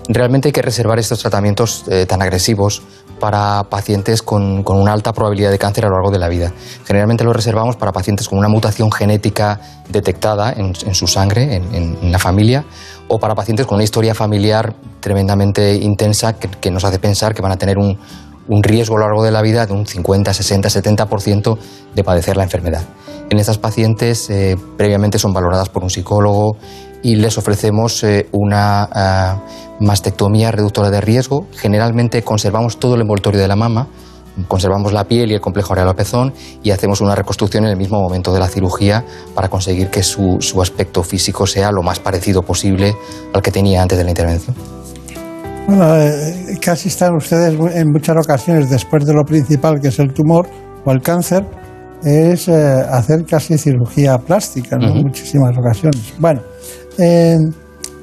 realmente hay que reservar estos tratamientos eh, tan agresivos para pacientes con, con una alta probabilidad de cáncer a lo largo de la vida. Generalmente lo reservamos para pacientes con una mutación genética detectada en, en su sangre, en, en- la familia, o para pacientes con una historia familiar tremendamente intensa que, que nos hace pensar que van a tener un, un riesgo a lo largo de la vida de un 50, 60, 70% de padecer la enfermedad. En estas pacientes eh, previamente son valoradas por un psicólogo y les ofrecemos eh, una ah, mastectomía reductora de riesgo. Generalmente conservamos todo el envoltorio de la mama, conservamos la piel y el complejo areolar pezón y hacemos una reconstrucción en el mismo momento de la cirugía para conseguir que su, su aspecto físico sea lo más parecido posible al que tenía antes de la intervención. Bueno, eh, casi están ustedes en muchas ocasiones después de lo principal que es el tumor o el cáncer, es eh, hacer casi cirugía plástica, ¿no? En muchísimas ocasiones. Bueno, eh,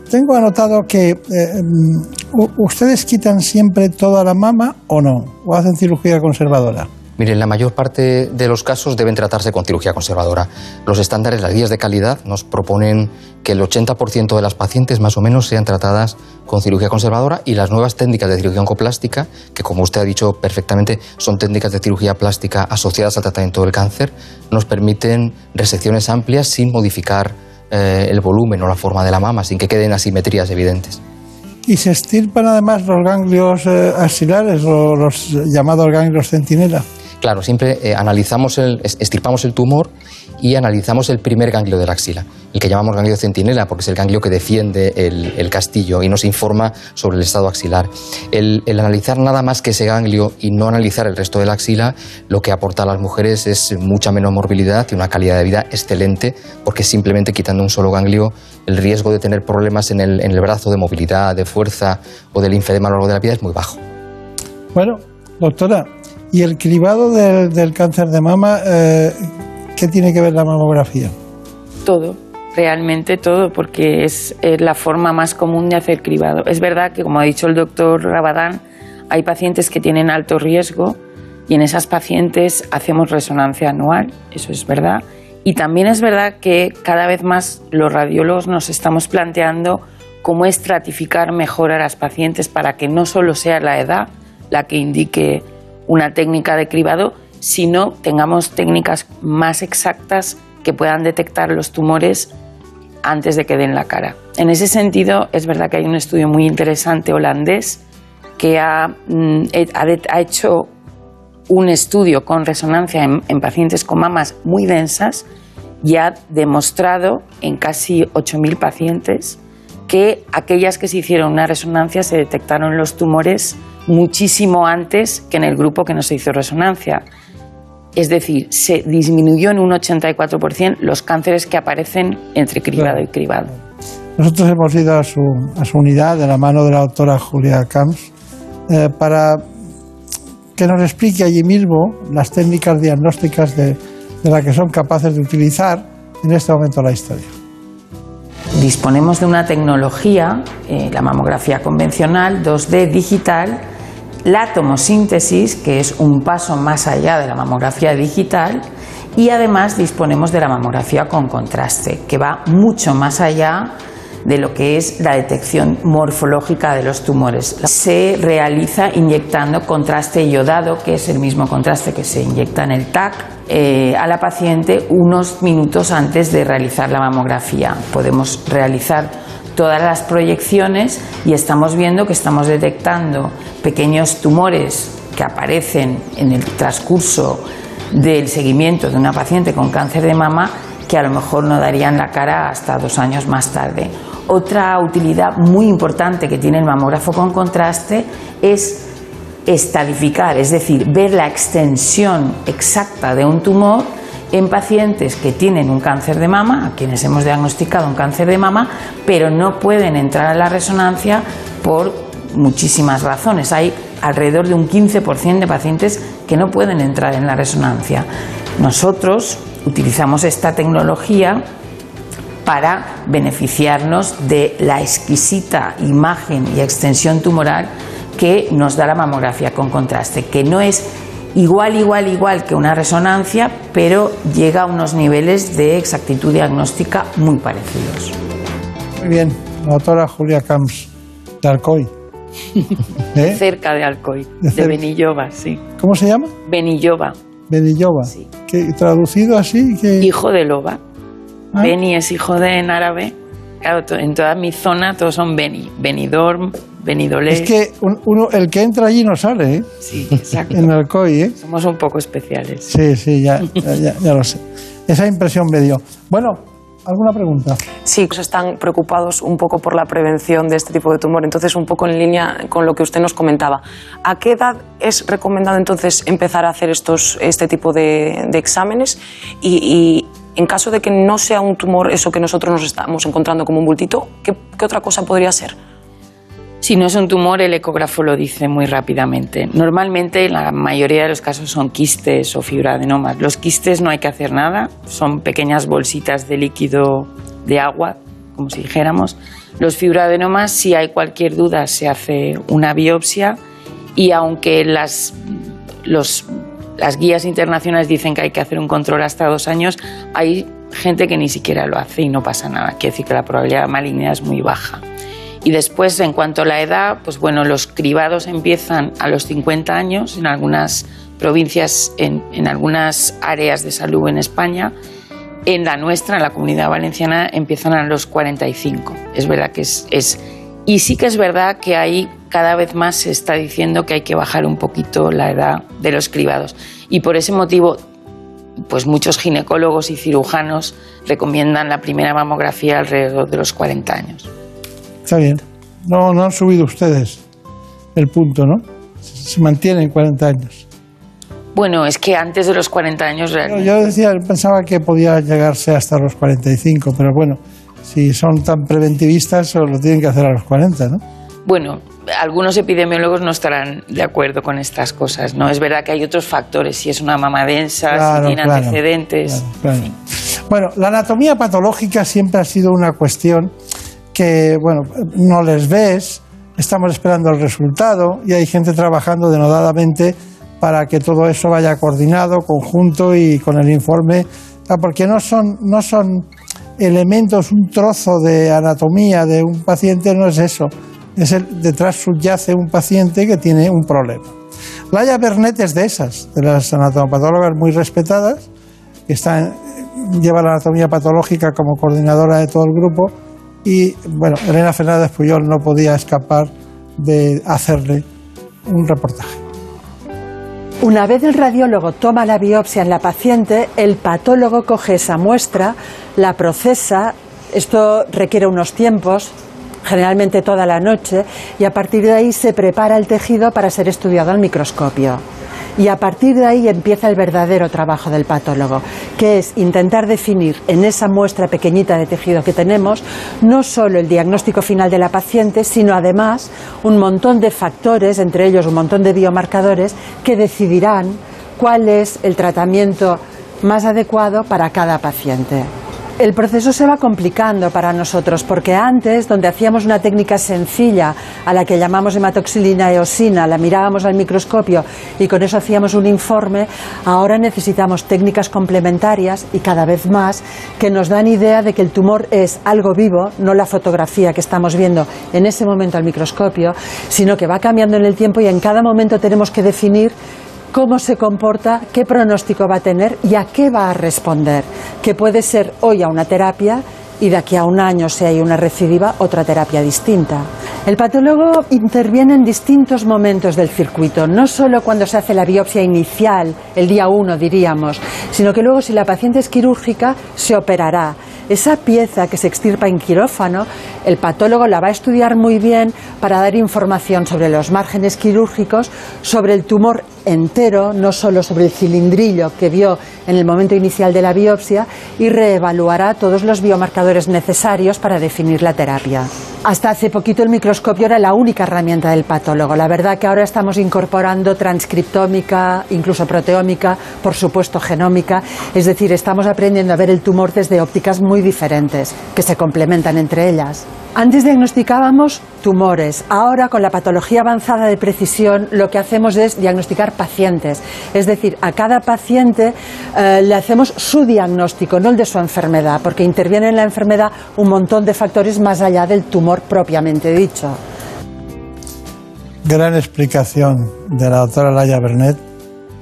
tengo anotado que eh, u- ustedes quitan siempre toda la mama o no, o hacen cirugía conservadora. Miren, la mayor parte de los casos deben tratarse con cirugía conservadora. Los estándares, las guías de calidad, nos proponen que el 80% de las pacientes más o menos sean tratadas con cirugía conservadora y las nuevas técnicas de cirugía oncoplástica, que como usted ha dicho perfectamente, son técnicas de cirugía plástica asociadas al tratamiento del cáncer, nos permiten resecciones amplias sin modificar eh, el volumen o la forma de la mama, sin que queden asimetrías evidentes. Y se estirpan además los ganglios eh, axilares o los llamados ganglios centinela. Claro, siempre eh, analizamos el, es- estirpamos el tumor y analizamos el primer ganglio de la axila, el que llamamos ganglio centinela, porque es el ganglio que defiende el, castillo y nos informa sobre el estado axilar. El, el analizar nada más que ese ganglio y no analizar el resto de la axila, lo que aporta a las mujeres es mucha menos morbilidad y una calidad de vida excelente, porque simplemente quitando un solo ganglio, el riesgo de tener problemas en el, en el brazo de movilidad, de fuerza o del linfedema a lo largo de la vida es muy bajo. Bueno, doctora, ¿y el cribado del, del cáncer de mama, eh, qué tiene que ver la mamografía? Todo, realmente todo, porque es, eh, la forma más común de hacer cribado. Es verdad que, como ha dicho el doctor Rabadán, hay pacientes que tienen alto riesgo y en esas pacientes hacemos resonancia anual, eso es verdad. Y también es verdad que cada vez más los radiólogos nos estamos planteando cómo estratificar mejor a las pacientes para que no solo sea la edad la que indique una técnica de cribado, sino tengamos técnicas más exactas que puedan detectar los tumores antes de que den la cara. En ese sentido, es verdad que hay un estudio muy interesante holandés que ha, mm, ha hecho un estudio con resonancia en, en pacientes con mamas muy densas y ha demostrado en casi 8.000 pacientes que aquellas que se hicieron una resonancia se detectaron los tumores muchísimo antes que en el grupo que no se hizo resonancia. Es decir, se disminuyó en un 84% los cánceres que aparecen entre cribado y cribado. Nosotros hemos ido a su, a su unidad de la mano de la doctora Julia Camps eh, para que nos explique allí mismo las técnicas diagnósticas de, de las que son capaces de utilizar en este momento la historia. Disponemos de una tecnología, eh, la mamografía convencional, 2D digital, la tomosíntesis, que es un paso más allá de la mamografía digital, y además disponemos de la mamografía con contraste, que va mucho más allá de lo que es la detección morfológica de los tumores. Se realiza inyectando contraste iodado, que es el mismo contraste que se inyecta en el TAC, eh, a la paciente unos minutos antes de realizar la mamografía. Podemos realizar todas las proyecciones y estamos viendo que estamos detectando pequeños tumores que aparecen en el transcurso del seguimiento de una paciente con cáncer de mama que a lo mejor no darían la cara hasta dos años más tarde. Otra utilidad muy importante que tiene el mamógrafo con contraste es estadificar, es decir, ver la extensión exacta de un tumor en pacientes que tienen un cáncer de mama, a quienes hemos diagnosticado un cáncer de mama, pero no pueden entrar a la resonancia por muchísimas razones. Hay alrededor de un 15% de pacientes que no pueden entrar en la resonancia. Nosotros utilizamos esta tecnología para beneficiarnos de la exquisita imagen y extensión tumoral que nos da la mamografía con contraste, que no es igual, igual, igual que una resonancia, pero llega a unos niveles de exactitud diagnóstica muy parecidos. Muy bien, la doctora Julia Camps, de Alcoy. ¿Eh? Cerca de Alcoy, De de, cerca. Benilloba, sí. ¿Cómo se llama? Benilloba, Benilloba. Que, traducido así, que... hijo de loba. Ah. Beni es hijo de en árabe. Claro, to- en toda mi zona todos son Beni. Benidorm, Benidolé. Es que un- uno, el que entra allí no sale, ¿eh? Sí, exacto. En Alcoy, ¿eh? Somos un poco especiales. Sí, sí, ya, ya, ya- ya lo sé. Esa impresión me dio. Bueno, ¿alguna pregunta? Sí, pues están preocupados un poco por la prevención de este tipo de tumor. Entonces, un poco en línea con lo que usted nos comentaba. ¿A qué edad es recomendado entonces empezar a hacer estos, este tipo de, de exámenes? Y, y en caso de que no sea un tumor eso que nosotros nos estamos encontrando como un bultito, ¿qué, qué otra cosa podría ser? Si no es un tumor, el ecógrafo lo dice muy rápidamente. Normalmente, la mayoría de los casos son quistes o fibroadenomas. Los quistes no hay que hacer nada, son pequeñas bolsitas de líquido de agua, como si dijéramos. Los fibroadenomas, si hay cualquier duda, se hace una biopsia y aunque las, las guías internacionales dicen que hay que hacer un control hasta dos años, hay gente que ni siquiera lo hace y no pasa nada. Quiere decir que la probabilidad de malignidad es muy baja. Y después, en cuanto a la edad, pues bueno, los cribados empiezan a los 50 años en algunas provincias, en, en algunas áreas de salud en España. En la nuestra, en la comunidad valenciana, empiezan a los 45. Es verdad que es, es... Y sí que es verdad que ahí cada vez más se está diciendo que hay que bajar un poquito la edad de los cribados. Y por ese motivo, pues muchos ginecólogos y cirujanos recomiendan la primera mamografía alrededor de los 40 años. Está bien. No, no han subido ustedes el punto, ¿no? Se mantiene en 40 años. Bueno, es que antes de los 40 años realmente. yo decía, pensaba que podía llegarse hasta los 45, pero bueno, si son tan preventivistas, lo tienen que hacer a los 40, ¿no? Bueno, algunos epidemiólogos no estarán de acuerdo con estas cosas, ¿no? Es verdad que hay otros factores, si es una mama densa, Claro, si tiene claro, antecedentes. Claro. Bueno, la anatomía patológica siempre ha sido una cuestión que, bueno, no les ves, estamos esperando el resultado y hay gente trabajando denodadamente para que todo eso vaya coordinado, conjunto y con el informe, ah, porque no son, no son elementos, un trozo de anatomía de un paciente, no es eso. Es el, detrás subyace un paciente que tiene un problema. Laia Bernet es de esas, de las anatomopatólogas muy respetadas, que está lleva la anatomía patológica como coordinadora de todo el grupo y bueno, Elena Fernández Puyol no podía escapar de hacerle un reportaje. Una vez el radiólogo toma la biopsia en la paciente, el patólogo coge esa muestra, la procesa, esto requiere unos tiempos, generalmente toda la noche, y a partir de ahí se prepara el tejido para ser estudiado al microscopio. Y a partir de ahí empieza el verdadero trabajo del patólogo, que es intentar definir en esa muestra pequeñita de tejido que tenemos no solo el diagnóstico final de la paciente, sino además un montón de factores, entre ellos un montón de biomarcadores, que decidirán cuál es el tratamiento más adecuado para cada paciente. El proceso se va complicando para nosotros porque antes, donde hacíamos una técnica sencilla a la que llamamos hematoxilina eosina, la mirábamos al microscopio y con eso hacíamos un informe, ahora necesitamos técnicas complementarias y cada vez más que nos dan idea de que el tumor es algo vivo, no la fotografía que estamos viendo en ese momento al microscopio, sino que va cambiando en el tiempo y en cada momento tenemos que definir cómo se comporta, qué pronóstico va a tener y a qué va a responder, que puede ser hoy a una terapia y de aquí a un año, si hay una recidiva, otra terapia distinta. El patólogo interviene en distintos momentos del circuito, no solo cuando se hace la biopsia inicial, el día 1 diríamos, sino que luego si la paciente es quirúrgica, se operará. Esa pieza que se extirpa en quirófano, el patólogo la va a estudiar muy bien para dar información sobre los márgenes quirúrgicos, sobre el tumor entero, no solo sobre el cilindrillo que vio en el momento inicial de la biopsia, y reevaluará todos los biomarcadores necesarios para definir la terapia. Hasta hace poquito el microscopio era la única herramienta del patólogo. La verdad que ahora estamos incorporando transcriptómica, incluso proteómica, por supuesto genómica. Es decir, estamos aprendiendo a ver el tumor desde ópticas muy diferentes, que se complementan entre ellas. Antes diagnosticábamos tumores. Ahora, con la patología avanzada de precisión, lo que hacemos es diagnosticar pacientes. Es decir, a cada paciente eh, le hacemos su diagnóstico, no el de su enfermedad, porque interviene en la enfermedad un montón de factores más allá del tumor propiamente dicho. Gran explicación de la doctora Laia Bernet.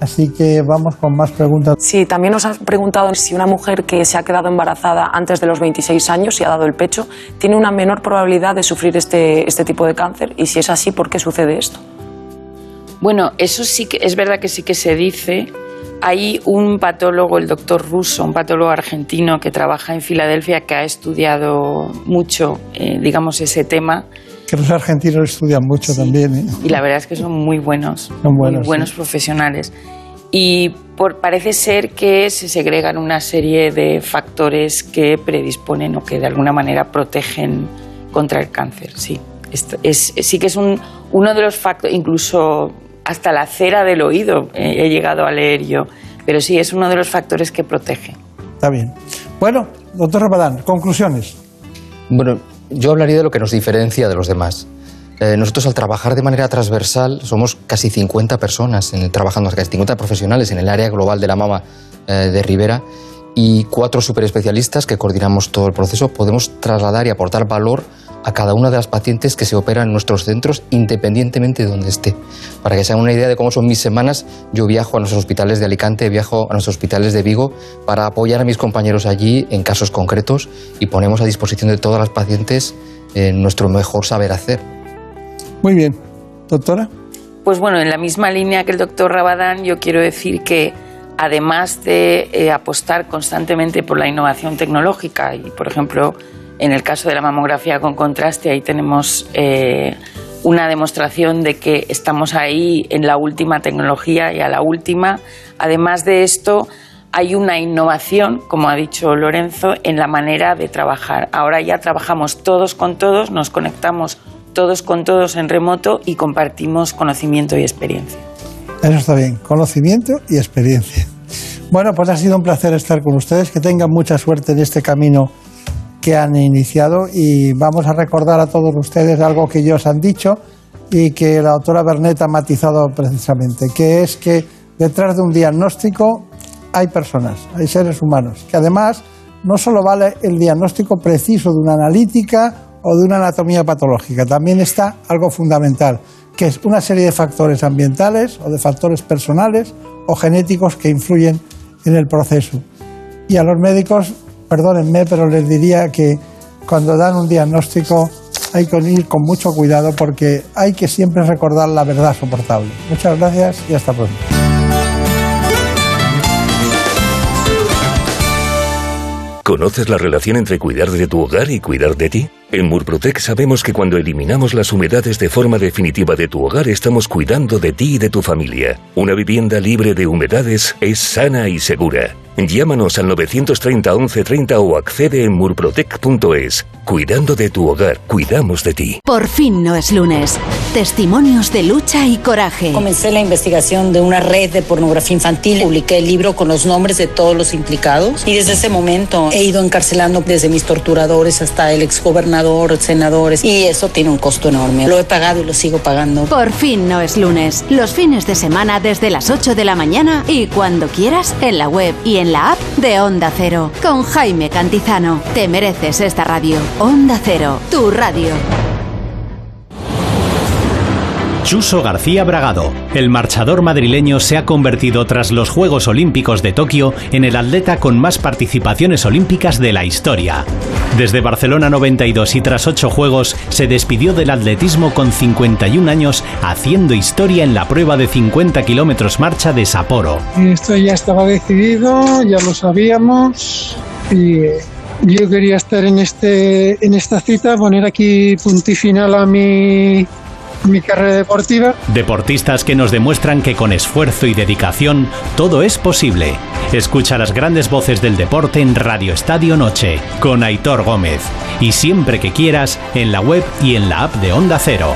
Así que vamos con más preguntas. Sí, también nos han preguntado si una mujer que se ha quedado embarazada antes de los 26 años y ha dado el pecho tiene una menor probabilidad de sufrir este, este tipo de cáncer y si es así, ¿por qué sucede esto? Bueno, eso sí que es verdad que sí que se dice. Hay un patólogo, el doctor Russo, un patólogo argentino que trabaja en Filadelfia, que ha estudiado mucho, eh, digamos, ese tema. Que los argentinos estudian mucho también. ¿eh? Y la verdad es que son muy buenos, Son buenos, muy buenos profesionales. Y por- parece ser que se segregan una serie de factores que predisponen o que de alguna manera protegen contra el cáncer. Sí, Esto es, sí que es un, uno de los factores, incluso hasta la cera del oído eh, he llegado a leer yo, pero sí es uno de los factores que protege. Está bien. Bueno, doctor Ramadán, conclusiones. Bueno, yo hablaría de lo que nos diferencia de los demás. Eh, nosotros al trabajar de manera transversal somos casi 50 personas en trabajando, casi 50 profesionales en el área global de la mama eh, de Rivera y cuatro superespecialistas que coordinamos todo el proceso. Podemos trasladar y aportar valor a cada una de las pacientes que se operan en nuestros centros independientemente de donde esté. Para que se hagan una idea de cómo son mis semanas, yo viajo a nuestros hospitales de Alicante, viajo a nuestros hospitales de Vigo para apoyar a mis compañeros allí en casos concretos y ponemos a disposición de todas las pacientes eh, nuestro mejor saber hacer. Muy bien. Doctora. Pues bueno, en la misma línea que el doctor Rabadán, yo quiero decir que además de eh, apostar constantemente por la innovación tecnológica y, por ejemplo, en el caso de la mamografía con contraste, ahí tenemos eh, una demostración de que estamos ahí en la última tecnología y a la última. Además de esto, hay una innovación, como ha dicho Lorenzo, en la manera de trabajar. Ahora ya trabajamos todos con todos, nos conectamos todos con todos en remoto y compartimos conocimiento y experiencia. Eso está bien. Conocimiento y experiencia. Bueno, pues ha sido un placer estar con ustedes. Que tengan mucha suerte en este camino que han iniciado y vamos a recordar a todos ustedes algo que ellos han dicho y que la doctora Bernet ha matizado precisamente, que es que detrás de un diagnóstico hay personas, hay seres humanos, que además no solo vale el diagnóstico preciso de una analítica o de una anatomía patológica, también está algo fundamental, que es una serie de factores ambientales o de factores personales o genéticos que influyen en el proceso. Y a los médicos, perdónenme, pero les diría que cuando dan un diagnóstico hay que ir con mucho cuidado porque hay que siempre recordar la verdad soportable. Muchas gracias y hasta pronto. ¿Conoces la relación entre cuidar de tu hogar y cuidar de ti? En Murprotec sabemos que cuando eliminamos las humedades de forma definitiva de tu hogar estamos cuidando de ti y de tu familia. Una vivienda libre de humedades es sana y segura. Llámanos al 930 1130 o accede en murprotec.es. Cuidando de tu hogar, cuidamos de ti. Por fin no es lunes. Testimonios de lucha y coraje. Comencé la investigación de una red de pornografía infantil, publiqué el libro con los nombres de todos los implicados y desde ese momento he ido encarcelando desde mis torturadores hasta el exgobernador, senadores y eso tiene un costo enorme. Lo he pagado y lo sigo pagando. Por fin no es lunes. Los fines de semana desde las 8 de la mañana y cuando quieras en la web y en la app de Onda Cero. Con Jaime Cantizano. Te mereces esta radio. Onda Cero, tu radio. Chuso García Bragado. El marchador madrileño se ha convertido tras los Juegos Olímpicos de Tokio en el atleta con más participaciones olímpicas de la historia. Desde Barcelona 92 y tras ocho Juegos, se despidió del atletismo con 51 años haciendo historia en la prueba de 50 kilómetros marcha de Sapporo. Esto ya estaba decidido, ya lo sabíamos y yo quería estar en, este, en esta cita, poner aquí punto final a mi, mi carrera deportiva. Deportistas que nos demuestran que con esfuerzo y dedicación todo es posible. Escucha las grandes voces del deporte en Radio Estadio Noche con Aitor Gómez y siempre que quieras en la web y en la app de Onda Cero.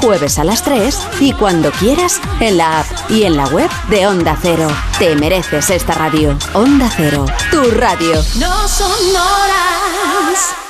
Jueves a las 3 y cuando quieras en la app y en la web de Onda Cero. Te mereces esta radio. Onda Cero, tu radio. No sonoras.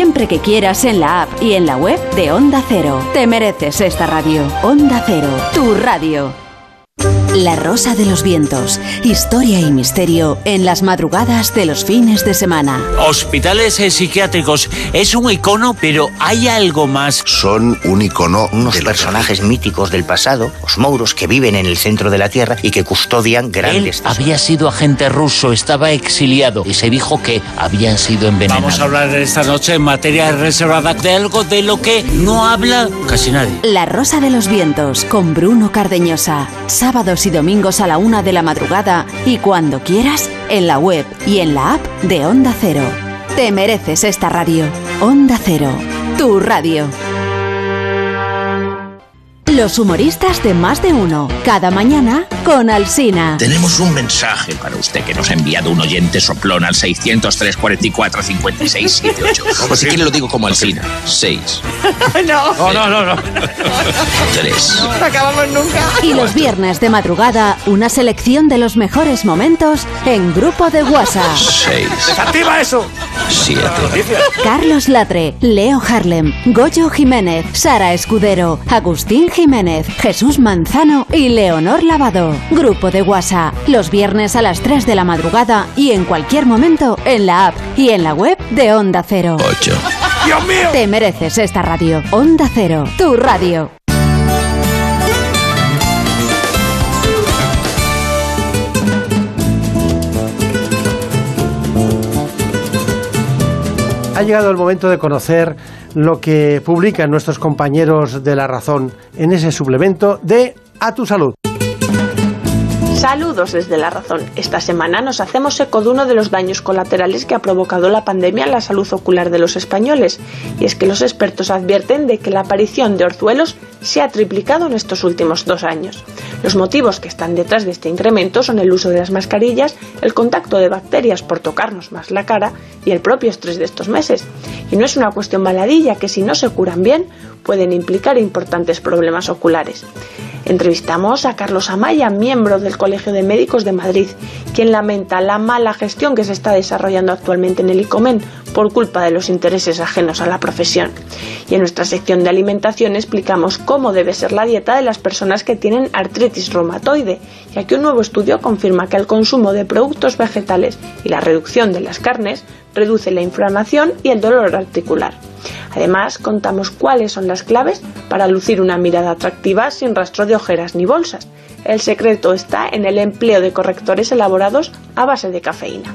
siempre que quieras en la app y en la web de Onda Cero. Te mereces esta radio. Onda Cero, tu radio. La Rosa de los Vientos. Historia y misterio en las madrugadas de los fines de semana. Hospitales psiquiátricos es un icono, pero hay algo más. Son un icono, unos personajes míticos del pasado, los mouros que viven en el centro de la Tierra y que custodian grandes Él había sido agente ruso, estaba exiliado y se dijo que habían sido envenenados. Vamos a hablar esta noche en materia reservada de algo de lo que no habla casi nadie. La Rosa de los Vientos con Bruno Cardeñosa. Sábados y domingos a la una de la madrugada y cuando quieras en la web y en la app de Onda Cero. Te mereces esta radio. Onda Cero, tu radio. Los humoristas de más de uno, cada mañana con Alsina. Tenemos un mensaje para usted que nos ha enviado un oyente soplón al 603 44 56 78. O si quiere lo digo como Alsina. 6. no. No, no, no, no. 3. No acabamos nunca. Y los viernes de madrugada, una selección de los mejores momentos en grupo de WhatsApp. 6. ¡Desactiva eso! 7. Carlos Latre, Leo Harlem, Goyo Jiménez, Sara Escudero, Agustín Jiménez, Jesús Manzano y Leonor Lavado. Grupo de WhatsApp, los viernes a las 3 de la madrugada y en cualquier momento en la app y en la web de Onda Cero. 8. ¡Dios mío! Te mereces esta radio. Onda Cero, tu radio. Ha llegado el momento de conocer lo que publican nuestros compañeros de La Razón en ese suplemento de A tu Salud. Saludos desde La Razón. Esta semana nos hacemos eco de uno de los daños colaterales que ha provocado la pandemia en la salud ocular de los españoles, y es que los expertos advierten de que la aparición de orzuelos se ha triplicado en estos últimos dos años. Los motivos que están detrás de este incremento son el uso de las mascarillas, el contacto de bacterias por tocarnos más la cara y el propio estrés de estos meses. Y no es una cuestión maladilla que si no se curan bien pueden implicar importantes problemas oculares. Entrevistamos a Carlos Amaya, miembro del Colegio de Médicos de Madrid, quien lamenta la mala gestión que se está desarrollando actualmente en el ICOMEN por culpa de los intereses ajenos a la profesión. Y en nuestra sección de alimentación explicamos cómo debe ser la dieta de las personas que tienen artritis reumatoide, ya que un nuevo estudio confirma que el consumo de productos vegetales y la reducción de las carnes reduce la inflamación y el dolor articular. Además, contamos cuáles son las claves para lucir una mirada atractiva sin rastro de ojeras ni bolsas. El secreto está en el empleo de correctores elaborados a base de cafeína.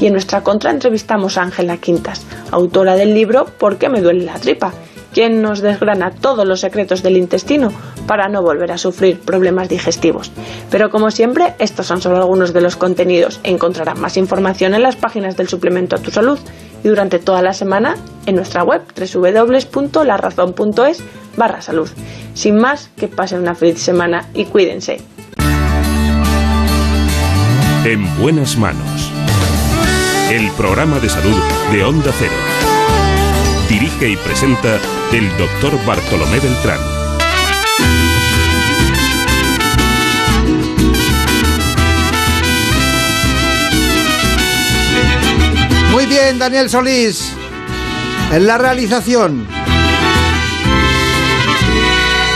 Y en nuestra contra entrevistamos a Ángela Quintas, autora del libro ¿Por qué me duele la tripa? quien nos desgrana todos los secretos del intestino para no volver a sufrir problemas digestivos. Pero como siempre, estos son solo algunos de los contenidos. Encontrarán más información en las páginas del suplemento a tu salud y durante toda la semana en nuestra web www.larazón.es barra salud. Sin más, que pasen una feliz semana y cuídense. En buenas manos. El programa de salud de Onda Cero. Dirige y presenta el doctor Bartolomé Beltrán. Bien, Daniel Solís. En la realización.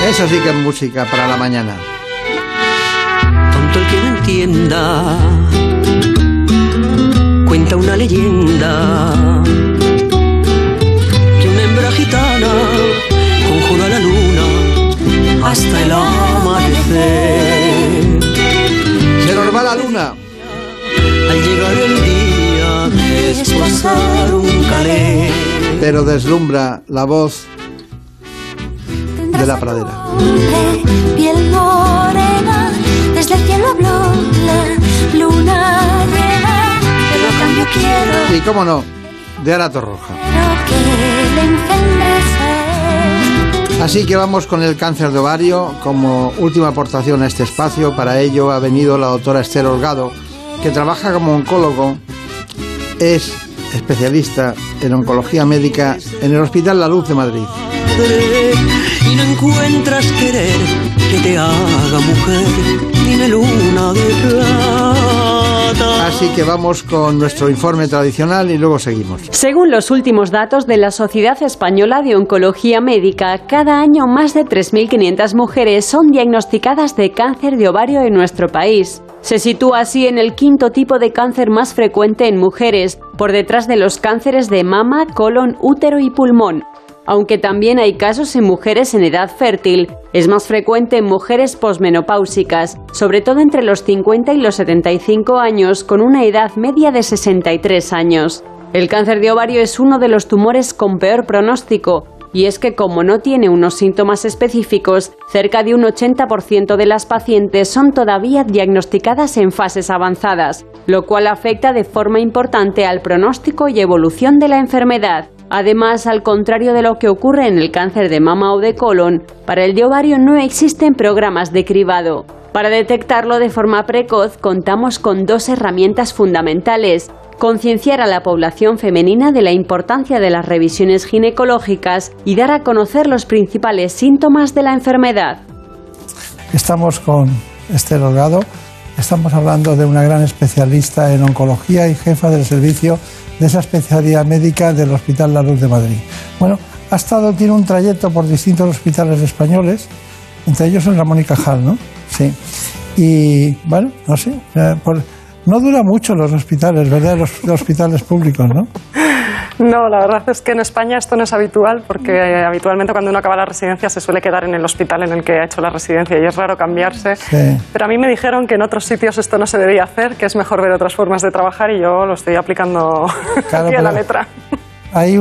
Eso sí que es música para la mañana. Tonto el que no entienda. Cuenta una leyenda. Que una hembra gitana conjura la luna hasta el amanecer. Se nos va la luna. Al llegar el día un calé. Pero deslumbra la voz de la pradera. piel morena, desde el cielo habló la luna llena, pero a cambio quiero Y cómo no, de Ara Torroja. que le engendrece. Así que vamos con el cáncer de ovario como última aportación a este espacio. Para ello ha venido la doctora Esther Holgado, que trabaja como oncólogo, es especialista en oncología médica en el Hospital La Luz de Madrid. y no encuentras querer que te haga mujer, dime luna de plata. Así que vamos con nuestro informe tradicional y luego seguimos. Según los últimos datos de la Sociedad Española de Oncología Médica, cada año más de 3.500 mujeres son diagnosticadas de cáncer de ovario en nuestro país. Se sitúa así en el quinto tipo de cáncer más frecuente en mujeres, por detrás de los cánceres de mama, colon, útero y pulmón. Aunque también hay casos en mujeres en edad fértil, es más frecuente en mujeres posmenopáusicas, sobre todo entre los 50 y los 75 años, con una edad media de 63 años. El cáncer de ovario es uno de los tumores con peor pronóstico, y es que como no tiene unos síntomas específicos, cerca de un 80% de las pacientes son todavía diagnosticadas en fases avanzadas, lo cual afecta de forma importante al pronóstico y evolución de la enfermedad. Además, al contrario de lo que ocurre en el cáncer de mama o de colon, para el de ovario no existen programas de cribado. Para detectarlo de forma precoz contamos con dos herramientas fundamentales. Concienciar a la población femenina de la importancia de las revisiones ginecológicas y dar a conocer los principales síntomas de la enfermedad. Estamos con Esther Holgado. Estamos hablando de una gran especialista en oncología y jefa del servicio de esa especialidad médica del Hospital La Luz de Madrid. Bueno, ha estado, tiene un trayecto por distintos hospitales españoles, entre ellos el Ramón y Cajal, ¿no? Sí. Y bueno, no sé, eh, no dura mucho los hospitales, ¿verdad? Los, los hospitales públicos, ¿no? No, la verdad es que en España esto no es habitual porque eh, habitualmente cuando uno acaba la residencia se suele quedar en el hospital en el que ha hecho la residencia y es raro cambiarse. Sí. Pero a mí me dijeron que en otros sitios esto no se debería hacer, que es mejor ver otras formas de trabajar y yo lo estoy aplicando Claro, aquí a la letra. Hay,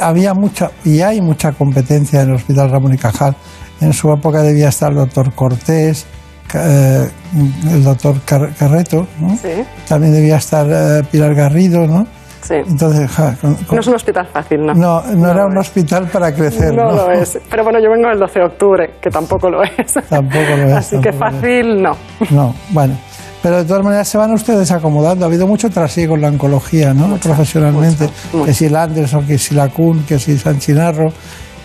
había mucha y hay mucha competencia en el Hospital Ramón y Cajal. En su época debía estar el doctor Cortés, eh, el doctor Car- Carreto, ¿no? Sí. también debía estar eh, Pilar Garrido, ¿no? Sí. Entonces, ja, con- con- No es un hospital fácil, ¿no? no, no era un hospital para crecer, No ¿no? lo es. Pero bueno, yo vengo el 12 de octubre, que tampoco lo es. Tampoco lo es. Así que fácil, no. No, bueno. Pero de todas maneras se van ustedes acomodando. Ha habido mucho trasiego en la oncología, ¿no? Profesionalmente. Que si el Anderson, que si la Kuhn, que si San Chinarro.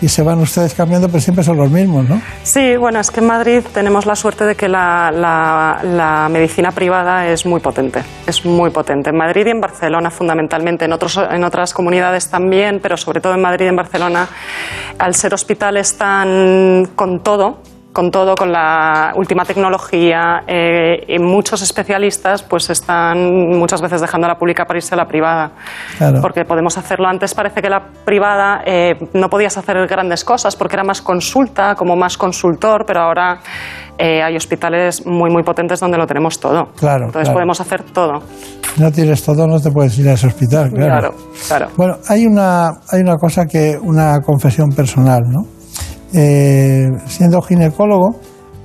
Y se van ustedes cambiando, pero siempre son los mismos, ¿no? Sí, bueno, es que en Madrid tenemos la suerte de que la, la- medicina privada es muy potente, es muy potente. En Madrid y en Barcelona fundamentalmente, en, otros, en otras comunidades también, pero sobre todo en Madrid y en Barcelona, al ser hospitales tan con todo, con todo, con la última tecnología, eh, y muchos especialistas pues están muchas veces dejando la pública para irse a la privada. Claro. Porque podemos hacerlo antes, parece que la privada eh, no podías hacer grandes cosas porque era más consulta, como más consultor, pero ahora eh, hay hospitales muy, muy potentes donde lo tenemos todo. Claro, Entonces claro. podemos hacer todo. No tienes todo, no te puedes ir a ese hospital, claro. Claro, claro. Bueno, hay una, hay una cosa que, una confesión personal, ¿no? Eh, siendo ginecólogo,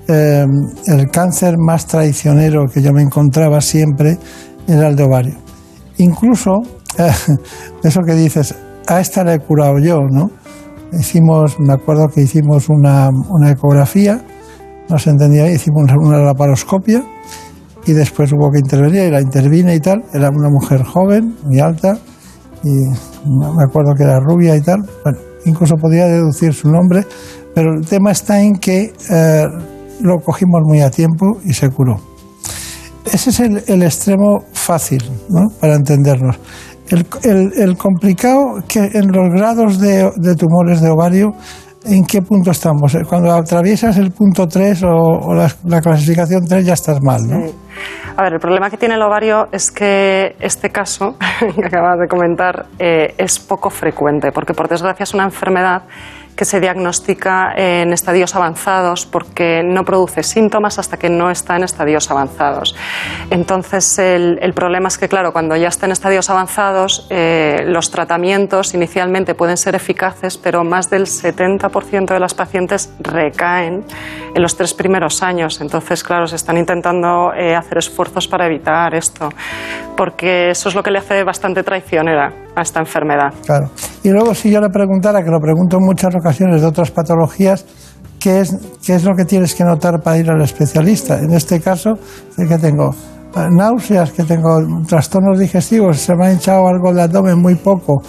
eh, el cáncer más traicionero que yo me encontraba siempre era el de ovario. Incluso, eso que dices, a esta la he curado yo, ¿no? Hicimos, me acuerdo que hicimos una, una ecografía, no se entendía, hicimos una laparoscopia y después hubo que intervenir y la intervine y tal. Era una mujer joven, muy alta, y me acuerdo que era rubia y tal. Bueno, incluso podía deducir su nombre, pero el tema está en que eh, lo cogimos muy a tiempo y se curó. Ese es el, extremo fácil para entendernos. El, complicado que en los grados de tumores de ovario, ¿en qué punto estamos? Cuando atraviesas el punto 3 o, o la, la clasificación 3 ya estás mal, ¿no? A ver, el problema que tiene el ovario es que este caso que acabas de comentar eh, es poco frecuente, porque por desgracia es una enfermedad que se diagnostica en estadios avanzados porque no produce síntomas hasta que no está en estadios avanzados. Entonces, el, el problema es que, claro, cuando ya está en estadios avanzados, eh, los tratamientos inicialmente pueden ser eficaces, pero más del 70% de las pacientes recaen en los tres primeros años. Entonces, claro, se están intentando eh, hacer esfuerzos para evitar esto, porque eso es lo que le hace bastante traicionera a esta enfermedad. Claro. Y luego si yo le preguntara, que lo pregunto en muchas ocasiones de otras patologías, ¿qué es, qué es lo que tienes que notar para ir al especialista? En este caso, sé que tengo eh, náuseas, que tengo trastornos digestivos, se me ha hinchado algo el abdomen muy poco,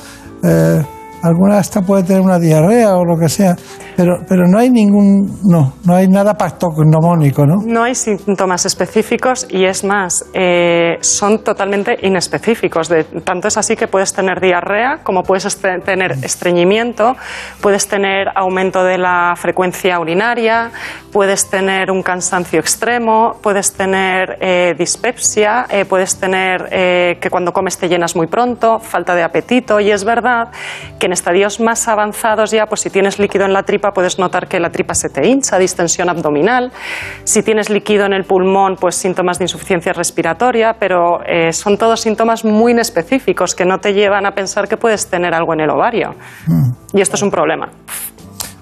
eh, alguna hasta puede tener una diarrea o lo que sea, pero, pero no hay ningún, no, no hay nada patognomónico, ¿no? No hay síntomas específicos y es más, eh, son totalmente inespecíficos. De, tanto es así que puedes tener diarrea, como puedes tener estreñimiento, puedes tener aumento de la frecuencia urinaria, puedes tener un cansancio extremo, puedes tener eh, dispepsia, eh, puedes tener eh, que cuando comes te llenas muy pronto, falta de apetito. Y es verdad que en estadios más avanzados ya, pues si tienes líquido en la tripa, puedes notar que la tripa se te hincha, distensión abdominal. Si tienes líquido en el pulmón, pues síntomas de insuficiencia respiratoria, pero eh, son todos síntomas muy inespecíficos que no te llevan a pensar que puedes tener algo en el ovario. Y esto es un problema.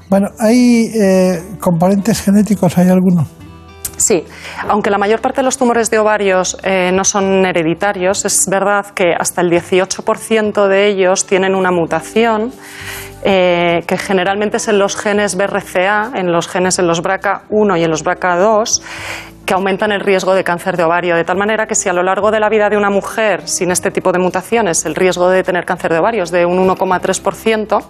Bueno, ¿hay eh, componentes genéticos? ¿Hay alguno? Sí, aunque la mayor parte de los tumores de ovarios eh, no son hereditarios, es verdad que hasta el 18% de ellos tienen una mutación eh, que generalmente es en los genes BRCA, en los genes en los BRCA1 y en los BRCA2 que aumentan el riesgo de cáncer de ovario, de tal manera que si a lo largo de la vida de una mujer sin este tipo de mutaciones el riesgo de tener cáncer de ovario es de un 1,3%,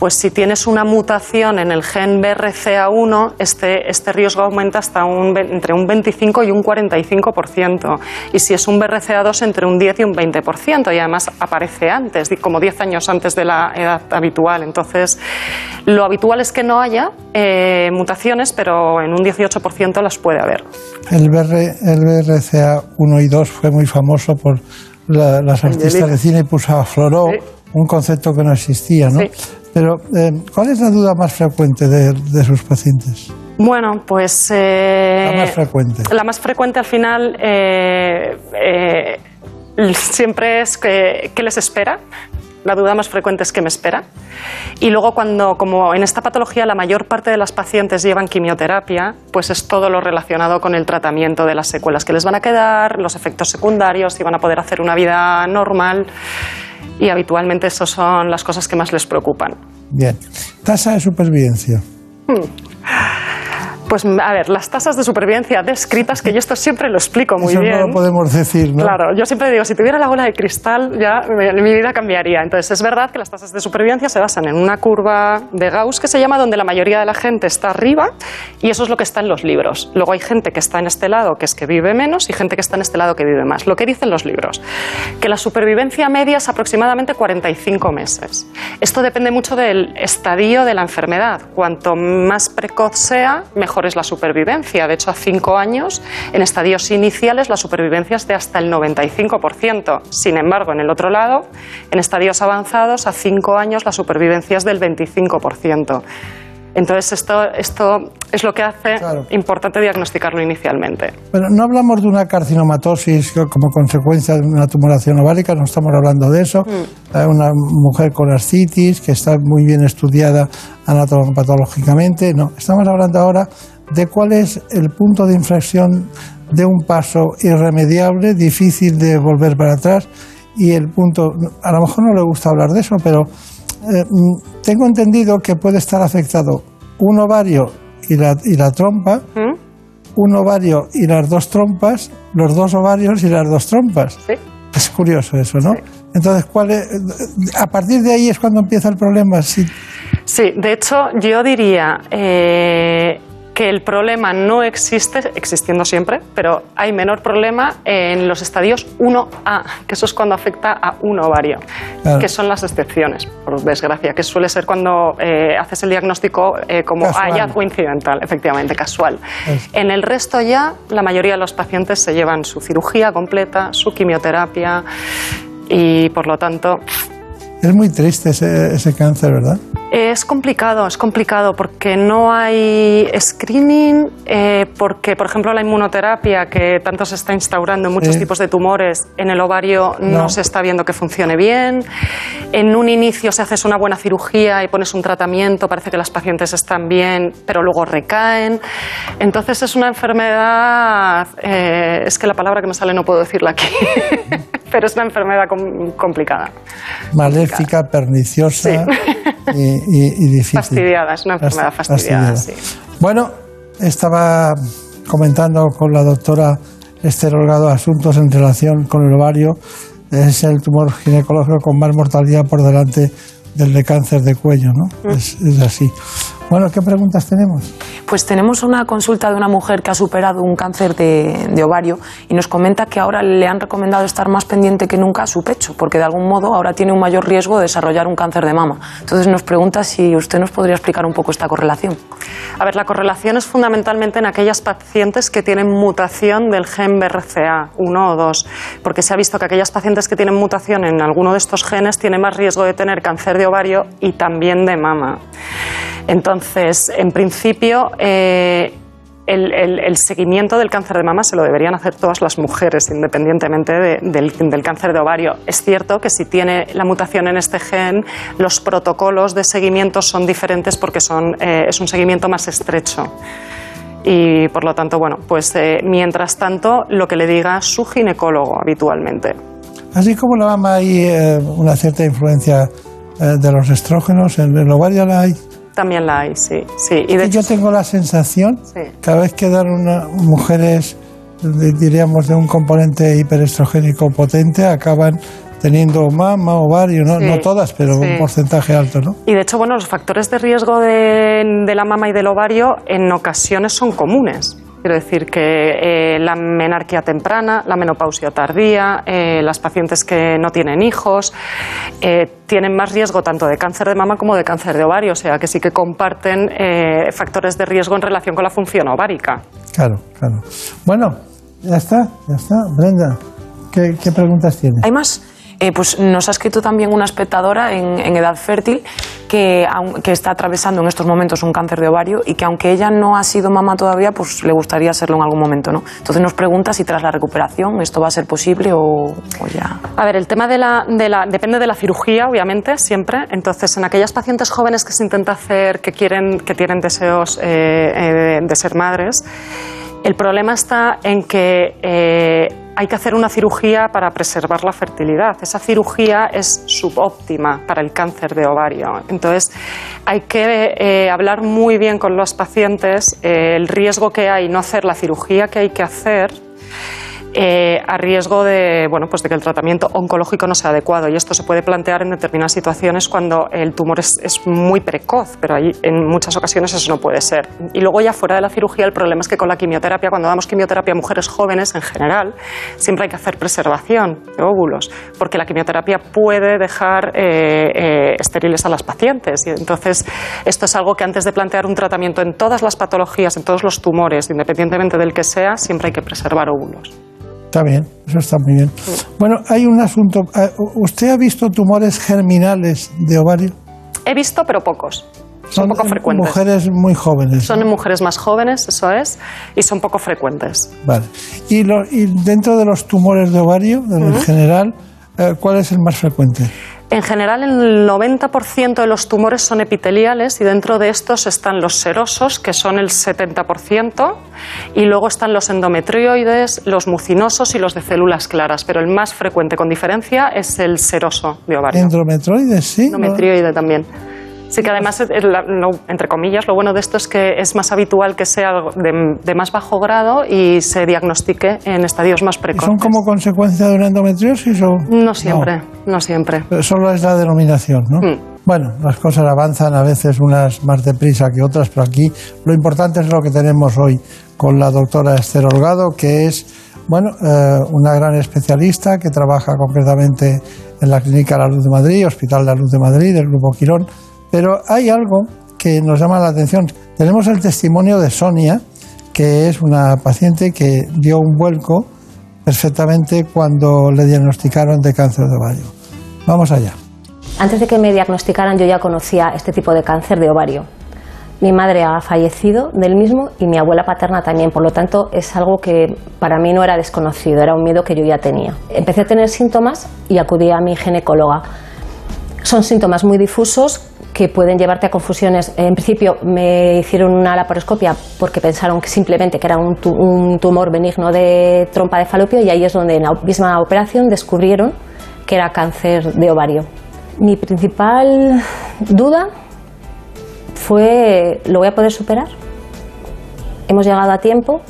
pues si tienes una mutación en el gen BRCA1, este, este riesgo aumenta hasta un, entre un 25 y un 45%. Y si es un BRCA2, entre un 10 y un 20%. Y además aparece antes, como 10 años antes de la edad habitual. Entonces, lo habitual es que no haya eh, mutaciones, pero en un 18% las puede haber. El, BR, el BRCA1 y 2 fue muy famoso por la- las artistas Angelica. de cine y puso a Floró, Sí. un concepto que no existía, ¿no? Sí. Pero, eh, ¿cuál es la duda más frecuente de, de sus pacientes? Bueno, pues... eh, La más frecuente. La más frecuente al final eh, eh, siempre es que, ¿qué les espera? La duda más frecuente es qué me espera. Y luego cuando, como en esta patología la mayor parte de las pacientes llevan quimioterapia, pues es todo lo relacionado con el tratamiento de las secuelas que les van a quedar, los efectos secundarios, si van a poder hacer una vida normal. Y habitualmente esas son las cosas que más les preocupan. Bien. Tasa de supervivencia. Pues a ver, las tasas de supervivencia descritas, que yo esto siempre lo explico muy Eso bien. no lo podemos decir, ¿no? Claro, yo siempre digo, si tuviera la bola de cristal, ya mi, mi vida cambiaría. Entonces, es verdad que las tasas de supervivencia se basan en una curva de Gauss que se llama donde la mayoría de la gente está arriba y eso es lo que está en los libros. Luego hay gente que está en este lado, que es que vive menos, y gente que está en este lado que vive más. Lo que dicen los libros, que la supervivencia media es aproximadamente 45 meses. Esto depende mucho del estadio de la enfermedad. Cuanto más precoz sea, mejor es la supervivencia. De hecho, a cinco años, en estadios iniciales, la supervivencia es de hasta el 95%. Sin embargo, en el otro lado, en estadios avanzados, a cinco años, la supervivencia es del 25%. Entonces, esto, esto es lo que hace importante diagnosticarlo inicialmente. Bueno, no hablamos de una carcinomatosis como consecuencia de una tumoración ovárica, no estamos hablando de eso. Mm. Hay Una mujer con ascitis que está muy bien estudiada anatomopatológicamente. No, estamos hablando ahora de cuál es el punto de inflexión de un paso irremediable, difícil de volver para atrás y el punto, a lo mejor no le gusta hablar de eso, pero eh, mm, tengo entendido que puede estar afectado un ovario y la, y la trompa, un ovario y las dos trompas, los dos ovarios y las dos trompas. Es curioso eso, ¿no? Entonces, ¿cuál es- a partir de ahí es cuando empieza el problema. Si, Sí, de hecho, yo diría eh, que el problema no existe, existiendo siempre, pero hay menor problema en los estadios 1A, que eso es cuando afecta a un ovario, Claro. que son las excepciones, por desgracia, que suele ser cuando eh, haces el diagnóstico eh, como hallazgo incidental, efectivamente, casual. Es- En el resto ya, la mayoría de los pacientes se llevan su cirugía completa, su quimioterapia y, por lo tanto, es muy triste ese, ese cáncer, ¿verdad? Es complicado, es complicado porque no hay screening, eh, porque, por ejemplo, la inmunoterapia que tanto se está instaurando en muchos Sí. tipos de tumores, en el ovario no. No. se está viendo que funcione bien. En un inicio, si haces una buena cirugía y pones un tratamiento, parece que las pacientes están bien, pero luego recaen. Entonces es una enfermedad, eh, es que la palabra que me sale no puedo decirla aquí, pero es una enfermedad com- complicada. Maléfica, perniciosa y, y- y difícil. Fastidiada, es una enfermedad Fast- fastidiada, fastidiada. sí. Bueno, estaba comentando con la doctora Esther Holgado asuntos en relación con el ovario. Es el tumor ginecológico con más mortalidad por delante del de cáncer de cuello, ¿no? Es, es así. Bueno, ¿qué preguntas tenemos? Pues tenemos una consulta de una mujer que ha superado un cáncer de, de ovario y nos comenta que ahora le han recomendado estar más pendiente que nunca a su pecho, porque de algún modo ahora tiene un mayor riesgo de desarrollar un cáncer de mama. Entonces nos pregunta si usted nos podría explicar un poco esta correlación. A ver, la correlación es fundamentalmente en aquellas pacientes que tienen mutación del gen BRCA 1 o 2, porque se ha visto que aquellas pacientes que tienen mutación en alguno de estos genes tienen más riesgo de tener cáncer de ovario y también de mama. Entonces, en principio, eh, el, seguimiento del cáncer de mama se lo deberían hacer todas las mujeres, independientemente de- del, cáncer de ovario. Es cierto que si tiene la mutación en este gen, los protocolos de seguimiento son diferentes porque son, eh, es un seguimiento más estrecho. Y por lo tanto, bueno, pues eh, mientras tanto, lo que le diga su ginecólogo habitualmente. Así como la mama hay una cierta influencia de los estrógenos, en el ovario la hay. También la hay, sí. sí. Y de yo tengo la sensación, Sí. cada vez que dan una- mujeres, de- diríamos, de un componente hiperestrogénico potente, acaban teniendo mama, ovario, no, Sí, no todas, pero sí. un porcentaje alto, ¿no? Y de hecho, bueno, los factores de riesgo de, de la mama y del ovario en ocasiones son comunes. Quiero decir que eh, la menarquia temprana, la menopausia tardía, eh, las pacientes que no tienen hijos, eh, tienen más riesgo tanto de cáncer de mama como de cáncer de ovario, o sea que sí que comparten eh, factores de riesgo en relación con la función ovárica. Claro, claro. Bueno, ya está, ya está. Brenda, ¿qué, qué preguntas tienes? ¿Hay más? Eh, pues nos ha escrito también una espectadora en, edad fértil que, está atravesando en estos momentos un cáncer de ovario y que aunque ella no ha sido mamá todavía, pues le gustaría serlo en algún momento, ¿no? Entonces nos pregunta si tras la recuperación esto va a ser posible o, ya. A ver, el tema de la- depende de la cirugía, obviamente, siempre. Entonces, en aquellas pacientes jóvenes que se intenta hacer, que quieren, que tienen deseos eh, eh, de ser madres, el problema está en que eh, hay que hacer una cirugía para preservar la fertilidad. Esa cirugía es subóptima para el cáncer de ovario. Entonces, hay que eh, hablar muy bien con los pacientes eh, el riesgo que hay no hacer la cirugía que hay que hacer eh, a riesgo de, bueno, pues de que el tratamiento oncológico no sea adecuado. Y esto se puede plantear en determinadas situaciones cuando el tumor es, es muy precoz, pero ahí, en muchas ocasiones eso no puede ser. Y luego ya fuera de la cirugía el problema es que con la quimioterapia, cuando damos quimioterapia a mujeres jóvenes en general, siempre hay que hacer preservación de óvulos, porque la quimioterapia puede dejar eh, eh, estériles a las pacientes. Y entonces esto es algo que antes de plantear un tratamiento en todas las patologías, en todos los tumores, independientemente del que sea, siempre hay que preservar óvulos. Está bien, eso está muy bien. Bueno, hay un asunto. eh, ¿Usted ha visto tumores germinales de ovario? He visto, pero pocos. Son poco frecuentes. Mujeres muy jóvenes. Son en mujeres más jóvenes, eso es, y son poco frecuentes. Vale. Y, lo- y dentro de los tumores de ovario, en general, eh, ¿cuál es el más frecuente? En general, el 90% de los tumores son epiteliales y dentro de estos están los serosos, que son el 70%, y luego están los endometrioides, los mucinosos y los de células claras, pero el más frecuente con diferencia es el seroso de ovario. Endometroides, sí. Endometrioide también. Sí que además, entre comillas, lo bueno de esto es que es más habitual que sea de, de más bajo grado y se diagnostique en estadios más ¿Y precoces. ¿Son como consecuencia de una endometriosis o...? No siempre, no, siempre. Pero Solo es la denominación, ¿no? Mm. Bueno, las cosas avanzan a veces unas más deprisa que otras, pero aquí lo importante es lo que tenemos hoy con la doctora Esther Holgado, que es, bueno, eh, una gran especialista que trabaja concretamente en la Clínica La Luz de Madrid, Hospital La Luz de Madrid, del Grupo Quirón. Pero hay algo que nos llama la atención. Tenemos el testimonio de Sonia, que es una paciente que dio un vuelco perfectamente cuando le diagnosticaron de cáncer de ovario. Vamos allá. Antes de que me diagnosticaran yo ya conocía este tipo de cáncer de ovario. Mi madre ha fallecido del mismo y mi abuela paterna también, por lo tanto es algo que para mí no era desconocido, era un miedo que yo ya tenía. Empecé a tener síntomas y acudí a mi ginecóloga. Son síntomas muy difusos que pueden llevarte a confusiones. En principio me hicieron una laparoscopia porque pensaron que simplemente que era un, un tumor benigno de trompa de falopio y ahí es donde en la misma operación descubrieron que era cáncer de ovario. Mi principal duda fue, ¿lo voy a poder superar? Hemos llegado a tiempo.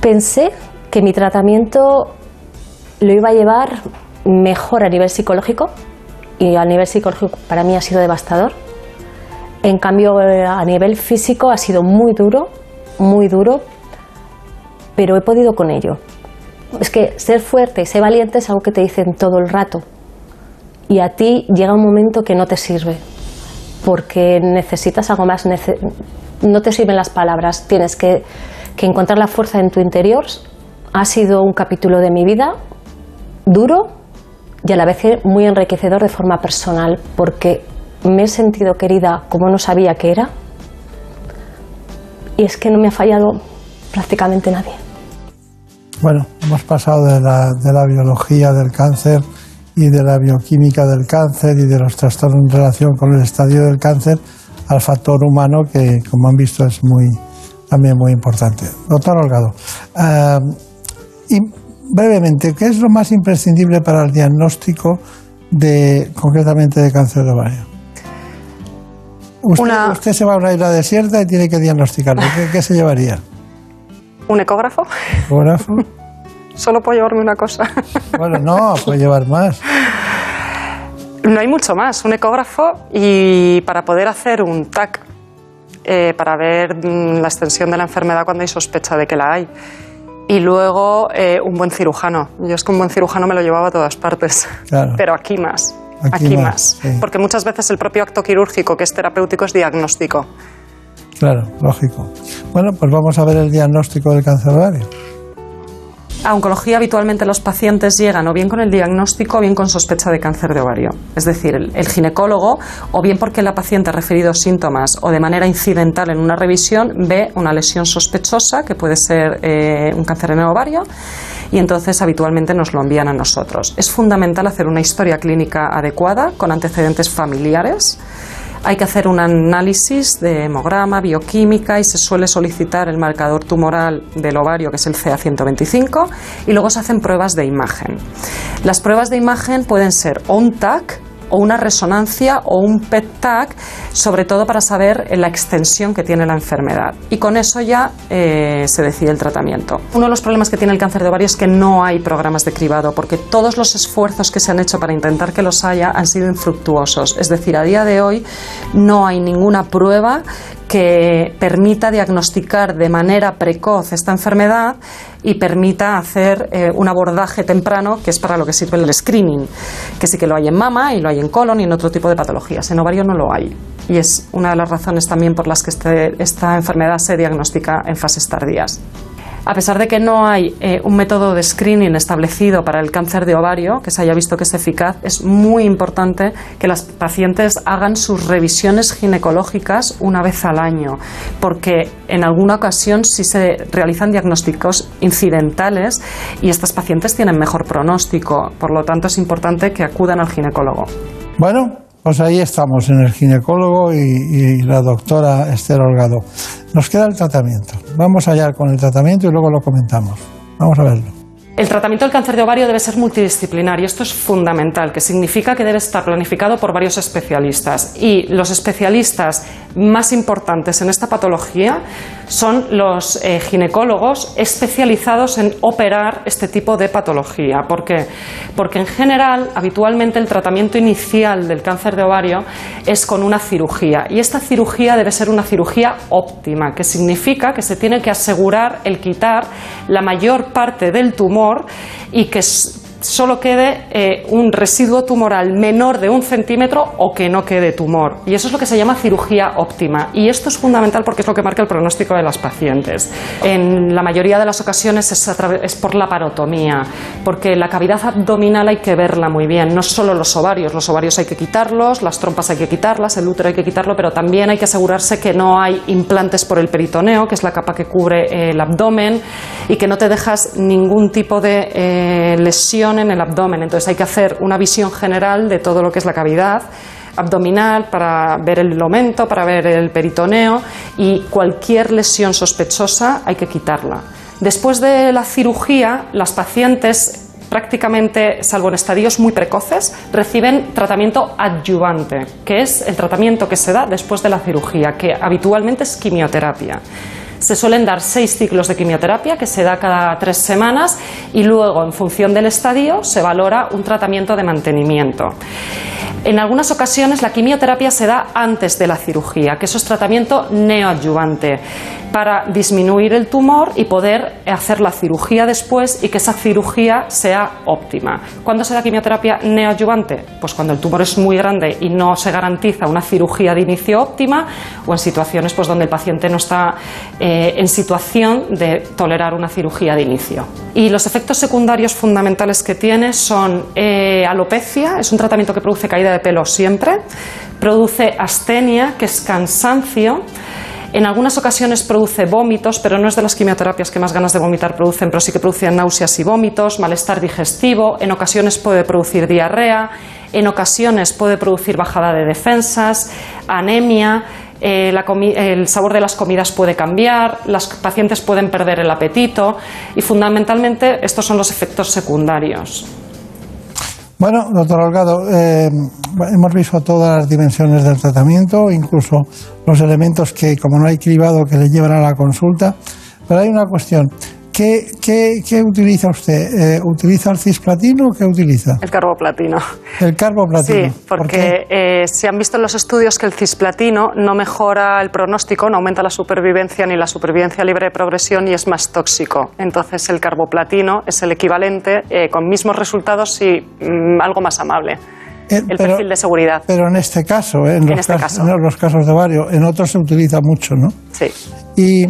Pensé que mi tratamiento lo iba a llevar mejor a nivel psicológico y a nivel psicológico para mí ha sido devastador. En cambio, eh, a nivel físico ha sido muy duro, muy duro, pero he podido con ello. Es que ser fuerte y ser valiente es algo que te dicen todo el rato. Y a ti llega un momento que no te sirve, porque necesitas algo más. nece- no te sirven las palabras, tienes que, que encontrar la fuerza en tu interior. Ha sido un capítulo de mi vida duro y a la vez muy enriquecedor de forma personal, porque me he sentido querida como no sabía que era. Y es que no me ha fallado prácticamente nadie. Bueno, hemos pasado de la, de la biología del cáncer y de la bioquímica del cáncer y de los trastornos en relación con el estadio del cáncer al factor humano que, como han visto, es muy, también muy importante. Doctor Holgado, y brevemente, ¿qué es lo más imprescindible para el diagnóstico de, concretamente de cáncer de ovario? Usted, Una- usted se va a una isla desierta y tiene que diagnosticarlo. ¿Qué, qué se llevaría? ¿Un ecógrafo? ¿Ecógrafo? Solo puedo llevarme una cosa. Bueno, no, puede llevar más. No hay mucho más. Un ecógrafo y para poder hacer un TAC, eh, para ver mm, la extensión de la enfermedad cuando hay sospecha de que la hay. Y luego eh, un buen cirujano. Yo es que un buen cirujano me lo llevaba a todas partes. Claro. Pero aquí más. Aquí Aquí, más, más. sí. Porque muchas veces el propio acto quirúrgico, que es terapéutico, es diagnóstico. Claro, lógico. Bueno, pues vamos a ver el diagnóstico del cáncer ovario. A oncología habitualmente los pacientes llegan o bien con el diagnóstico o bien con sospecha de cáncer de ovario. Es decir, el, ginecólogo, o bien porque la paciente ha referido síntomas o de manera incidental en una revisión, ve una lesión sospechosa, que puede ser eh, un cáncer en el ovario, y entonces habitualmente nos lo envían a nosotros. Es fundamental hacer una historia clínica adecuada con antecedentes familiares. Hay que hacer un análisis de hemograma, bioquímica y se suele solicitar el marcador tumoral del ovario, que es el CA125, y luego se hacen pruebas de imagen. Las pruebas de imagen pueden ser o un TAC o una resonancia o un PET-TAC, sobre todo para saber la extensión que tiene la enfermedad. Y con eso ya eh, se decide el tratamiento. Uno de los problemas que tiene el cáncer de ovario es que no hay programas de cribado, porque todos los esfuerzos que se han hecho para intentar que los haya han sido infructuosos. Es decir, a día de hoy no hay ninguna prueba que permita diagnosticar de manera precoz esta enfermedad y permita hacer eh, un abordaje temprano, que es para lo que sirve el screening, que sí que lo hay en mama y lo hay en colon y en otro tipo de patologías. En ovario no lo hay. Y es una de las razones también por las que este- esta enfermedad se diagnostica en fases tardías. A pesar de que no hay eh, un método de screening establecido para el cáncer de ovario que se haya visto que es eficaz, es muy importante que las pacientes hagan sus revisiones ginecológicas una vez al año, porque en alguna ocasión sí se realizan diagnósticos incidentales y estas pacientes tienen mejor pronóstico. Por lo tanto, es importante que acudan al ginecólogo. Bueno, pues ahí estamos en el ginecólogo y, la doctora Esther Holgado. Nos queda el tratamiento. Vamos allá con el tratamiento y luego lo comentamos. Vamos a verlo. El tratamiento del cáncer de ovario debe ser multidisciplinar y esto es fundamental, que significa que debe estar planificado por varios especialistas. Y los especialistas más importantes en esta patología son los eh, ginecólogos especializados en operar este tipo de patología. ¿Por qué? Porque en general, habitualmente el tratamiento inicial del cáncer de ovario es con una cirugía y esta cirugía debe ser una cirugía óptima, que significa que se tiene que asegurar el quitar la mayor parte del tumor y que s- solo quede eh, un residuo tumoral menor de un centímetro o que no quede tumor. Y eso es lo que se llama cirugía óptima. Y esto es fundamental porque es lo que marca el pronóstico de las pacientes. En la mayoría de las ocasiones es, es por la parotomía, porque la cavidad abdominal hay que verla muy bien, no solo los ovarios. Los ovarios hay que quitarlos, las trompas hay que quitarlas, el útero hay que quitarlo, pero también hay que asegurarse que no hay implantes por el peritoneo, que es la capa que cubre eh, el abdomen, y que no te dejas ningún tipo de eh, lesión en el abdomen. Entonces hay que hacer una visión general de todo lo que es la cavidad abdominal para ver el aumento, para ver el peritoneo y cualquier lesión sospechosa hay que quitarla. Después de la cirugía, las pacientes prácticamente, salvo en estadios muy precoces, reciben tratamiento adyuvante, que es el tratamiento que se da después de la cirugía, que habitualmente es quimioterapia. Se suelen dar seis ciclos de quimioterapia que se da cada tres semanas y luego, en función del estadio, se valora un tratamiento de mantenimiento. En algunas ocasiones la quimioterapia se da antes de la cirugía, que eso es tratamiento neoadyuvante, para disminuir el tumor y poder hacer la cirugía después y que esa cirugía sea óptima. ¿Cuándo se da quimioterapia neoadyuvante? Pues cuando el tumor es muy grande y no se garantiza una cirugía de inicio óptima o en situaciones pues, donde el paciente no está eh, en situación de tolerar una cirugía de inicio. Y los efectos secundarios fundamentales que tiene son eh, alopecia, es un tratamiento que produce caída de pelo siempre, produce astenia, que es cansancio, en algunas ocasiones produce vómitos, pero no es de las quimioterapias que más ganas de vomitar producen, pero sí que produce náuseas y vómitos, malestar digestivo, en ocasiones puede producir diarrea, en ocasiones puede producir bajada de defensas, anemia, eh, la el sabor de las comidas puede cambiar, las pacientes pueden perder el apetito y fundamentalmente estos son los efectos secundarios. Bueno, doctor Holgado, eh, hemos visto todas las dimensiones del tratamiento, incluso los elementos que, como no hay cribado, que le llevan a la consulta. Pero hay una cuestión. ¿Qué, qué, qué utiliza usted? Eh, ¿Utiliza el cisplatino o qué utiliza? El carboplatino. El carboplatino. Sí, porque eh, se han visto en los estudios que el cisplatino no mejora el pronóstico, no aumenta la supervivencia ni la supervivencia libre de progresión y es más tóxico. Entonces el carboplatino es el equivalente eh, con mismos resultados y mm, algo más amable. Eh, el pero- perfil de seguridad. Pero en este caso, eh, en, los, este casos, caso. en los casos de varios, en otros se utiliza mucho, ¿no? Sí. Y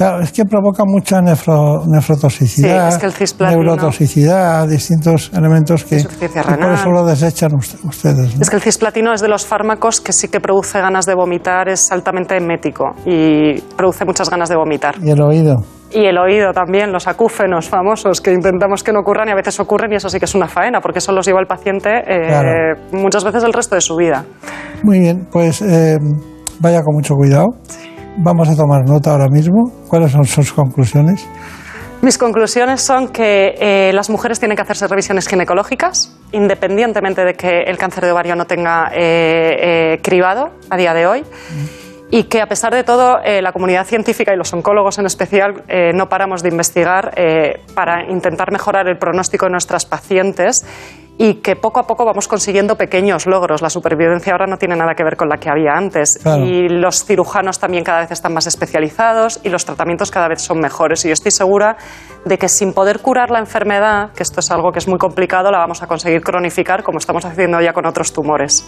claro, es que provoca mucha nefro- nefrotoxicidad, Sí, es que el cisplatino- neurotoxicidad, distintos elementos que y por eso lo desechan usted- ustedes. ¿no? Es que el cisplatino es de los fármacos que sí que produce ganas de vomitar, es altamente emético y produce muchas ganas de vomitar. Y el oído. Y el oído también, los acúfenos famosos que intentamos que no ocurran y a veces ocurren y eso sí que es una faena porque eso los lleva el paciente eh, Claro. muchas veces el resto de su vida. Muy bien, pues eh, vaya con mucho cuidado. Vamos a tomar nota ahora mismo. ¿Cuáles son sus conclusiones? Mis conclusiones son que eh, las mujeres tienen que hacerse revisiones ginecológicas, independientemente de que el cáncer de ovario no tenga eh, eh, cribado a día de hoy. Y que a pesar de todo, eh, la comunidad científica y los oncólogos en especial eh, no paramos de investigar eh, para intentar mejorar el pronóstico de nuestras pacientes y que poco a poco vamos consiguiendo pequeños logros. La supervivencia ahora no tiene nada que ver con la que había antes. Claro. Y los cirujanos también cada vez están más especializados y los tratamientos cada vez son mejores. Y yo estoy segura de que sin poder curar la enfermedad, que esto es algo que es muy complicado, la vamos a conseguir cronificar como estamos haciendo ya con otros tumores.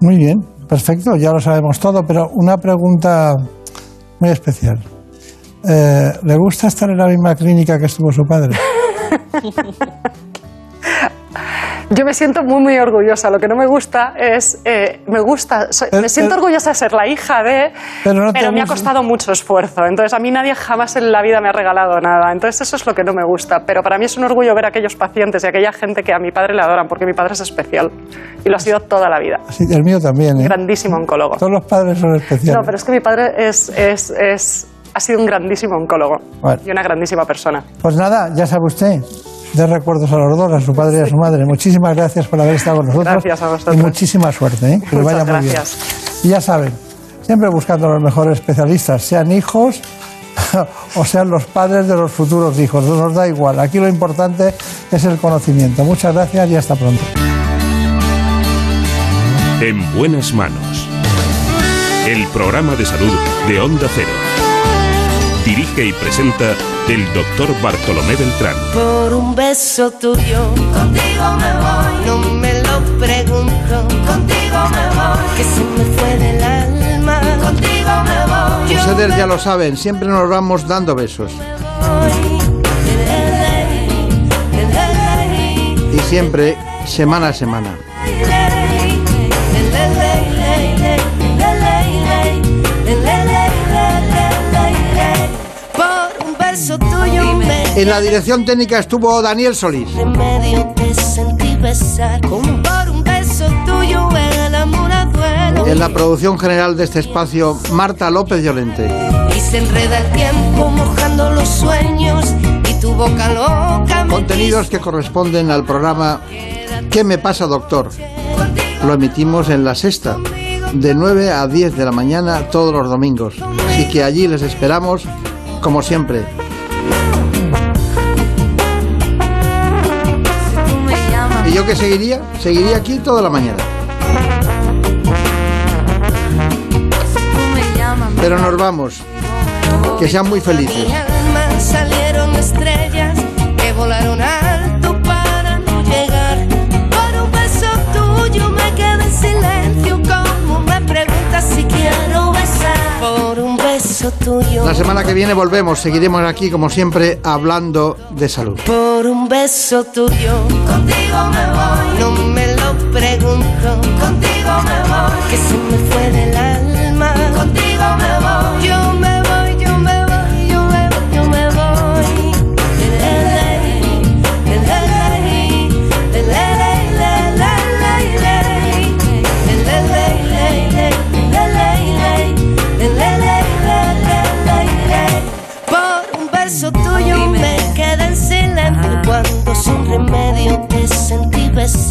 Muy bien, perfecto, ya lo sabemos todo, pero una pregunta muy especial. Eh, ¿Le gusta estar en la misma clínica que estuvo su padre? Yo me siento muy, muy orgullosa. Lo que no me gusta es. eh, me gusta. soy- Pero- me siento pero- orgullosa de ser la hija de. Pero no te me ha costado mucho esfuerzo. Entonces, a mí nadie jamás en la vida me ha regalado nada. Entonces, eso es lo que no me gusta. Pero para mí es un orgullo ver a aquellos pacientes y a aquella gente que a mi padre le adoran, porque mi padre es especial. Y lo ha sido toda la vida. Sí, el mío también, ¿eh? Grandísimo oncólogo. Todos los padres son especiales. No, pero es que mi padre es, es, es- ha sido un grandísimo oncólogo Bueno. y una grandísima persona. Pues nada, ya sabe usted, de recuerdos a los dos, a su padre y a su madre. Muchísimas gracias por haber estado con nosotros. Gracias a vosotros. Y muchísima suerte, ¿eh? que Muchas vaya muy gracias. bien. Y ya saben, siempre buscando a los mejores especialistas, sean hijos o sean los padres de los futuros hijos, no nos da igual. Aquí lo importante es el conocimiento. Muchas gracias y hasta pronto. En buenas manos. El programa de salud de Onda Cero. Dirige y presenta el doctor Bartolomé Beltrán. Por un beso tuyo, contigo me voy. No me lo pregunto, contigo me voy. Que se me fue del alma, contigo me voy. Ustedes ya lo saben, siempre nos vamos dando besos. Y siempre, semana a semana. En la dirección técnica estuvo Daniel Solís. En la producción general de este espacio, Marta López Llorente. Y se enreda el tiempo mojando los sueños y tu boca loca me Contenidos que corresponden al programa ¿Qué me pasa, doctor? Lo emitimos en la sexta, de 9 a 10 de la mañana todos los domingos. Así que allí les esperamos, como siempre. ¿Y yo qué seguiría? Seguiría aquí toda la mañana. Pero nos vamos. Que sean muy felices. La semana que viene volvemos. Seguiremos aquí, como siempre, hablando de salud. Por un beso tuyo, contigo me voy. No me lo pregunto, contigo me voy. Que se me fue del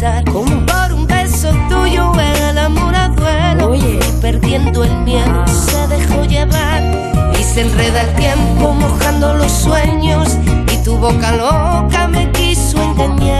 sentí besar. Por un beso tuyo el amor a duelo y perdiendo el miedo se dejó llevar. Y se enreda el tiempo mojando los sueños. Y tu boca loca me quiso engañar.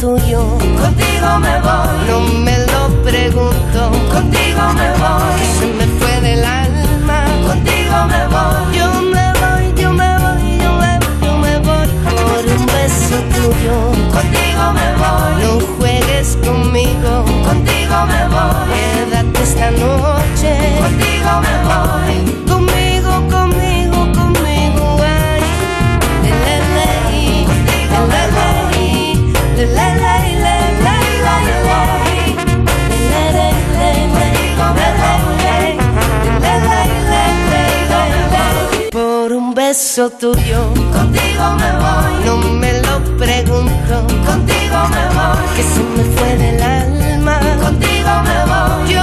Tuyo. Contigo me voy. No me lo pregunto. Contigo me voy. Se me fue del alma. Contigo me voy. Yo me voy, yo me voy, yo me voy, yo me voy por un beso tuyo. Contigo me voy. No juegues conmigo. Contigo me voy. Quédate esta noche. Contigo me voy. beso tuyo. Contigo me voy. No me lo pregunto. Contigo me voy. Que se me fue del alma. Contigo me voy. Yo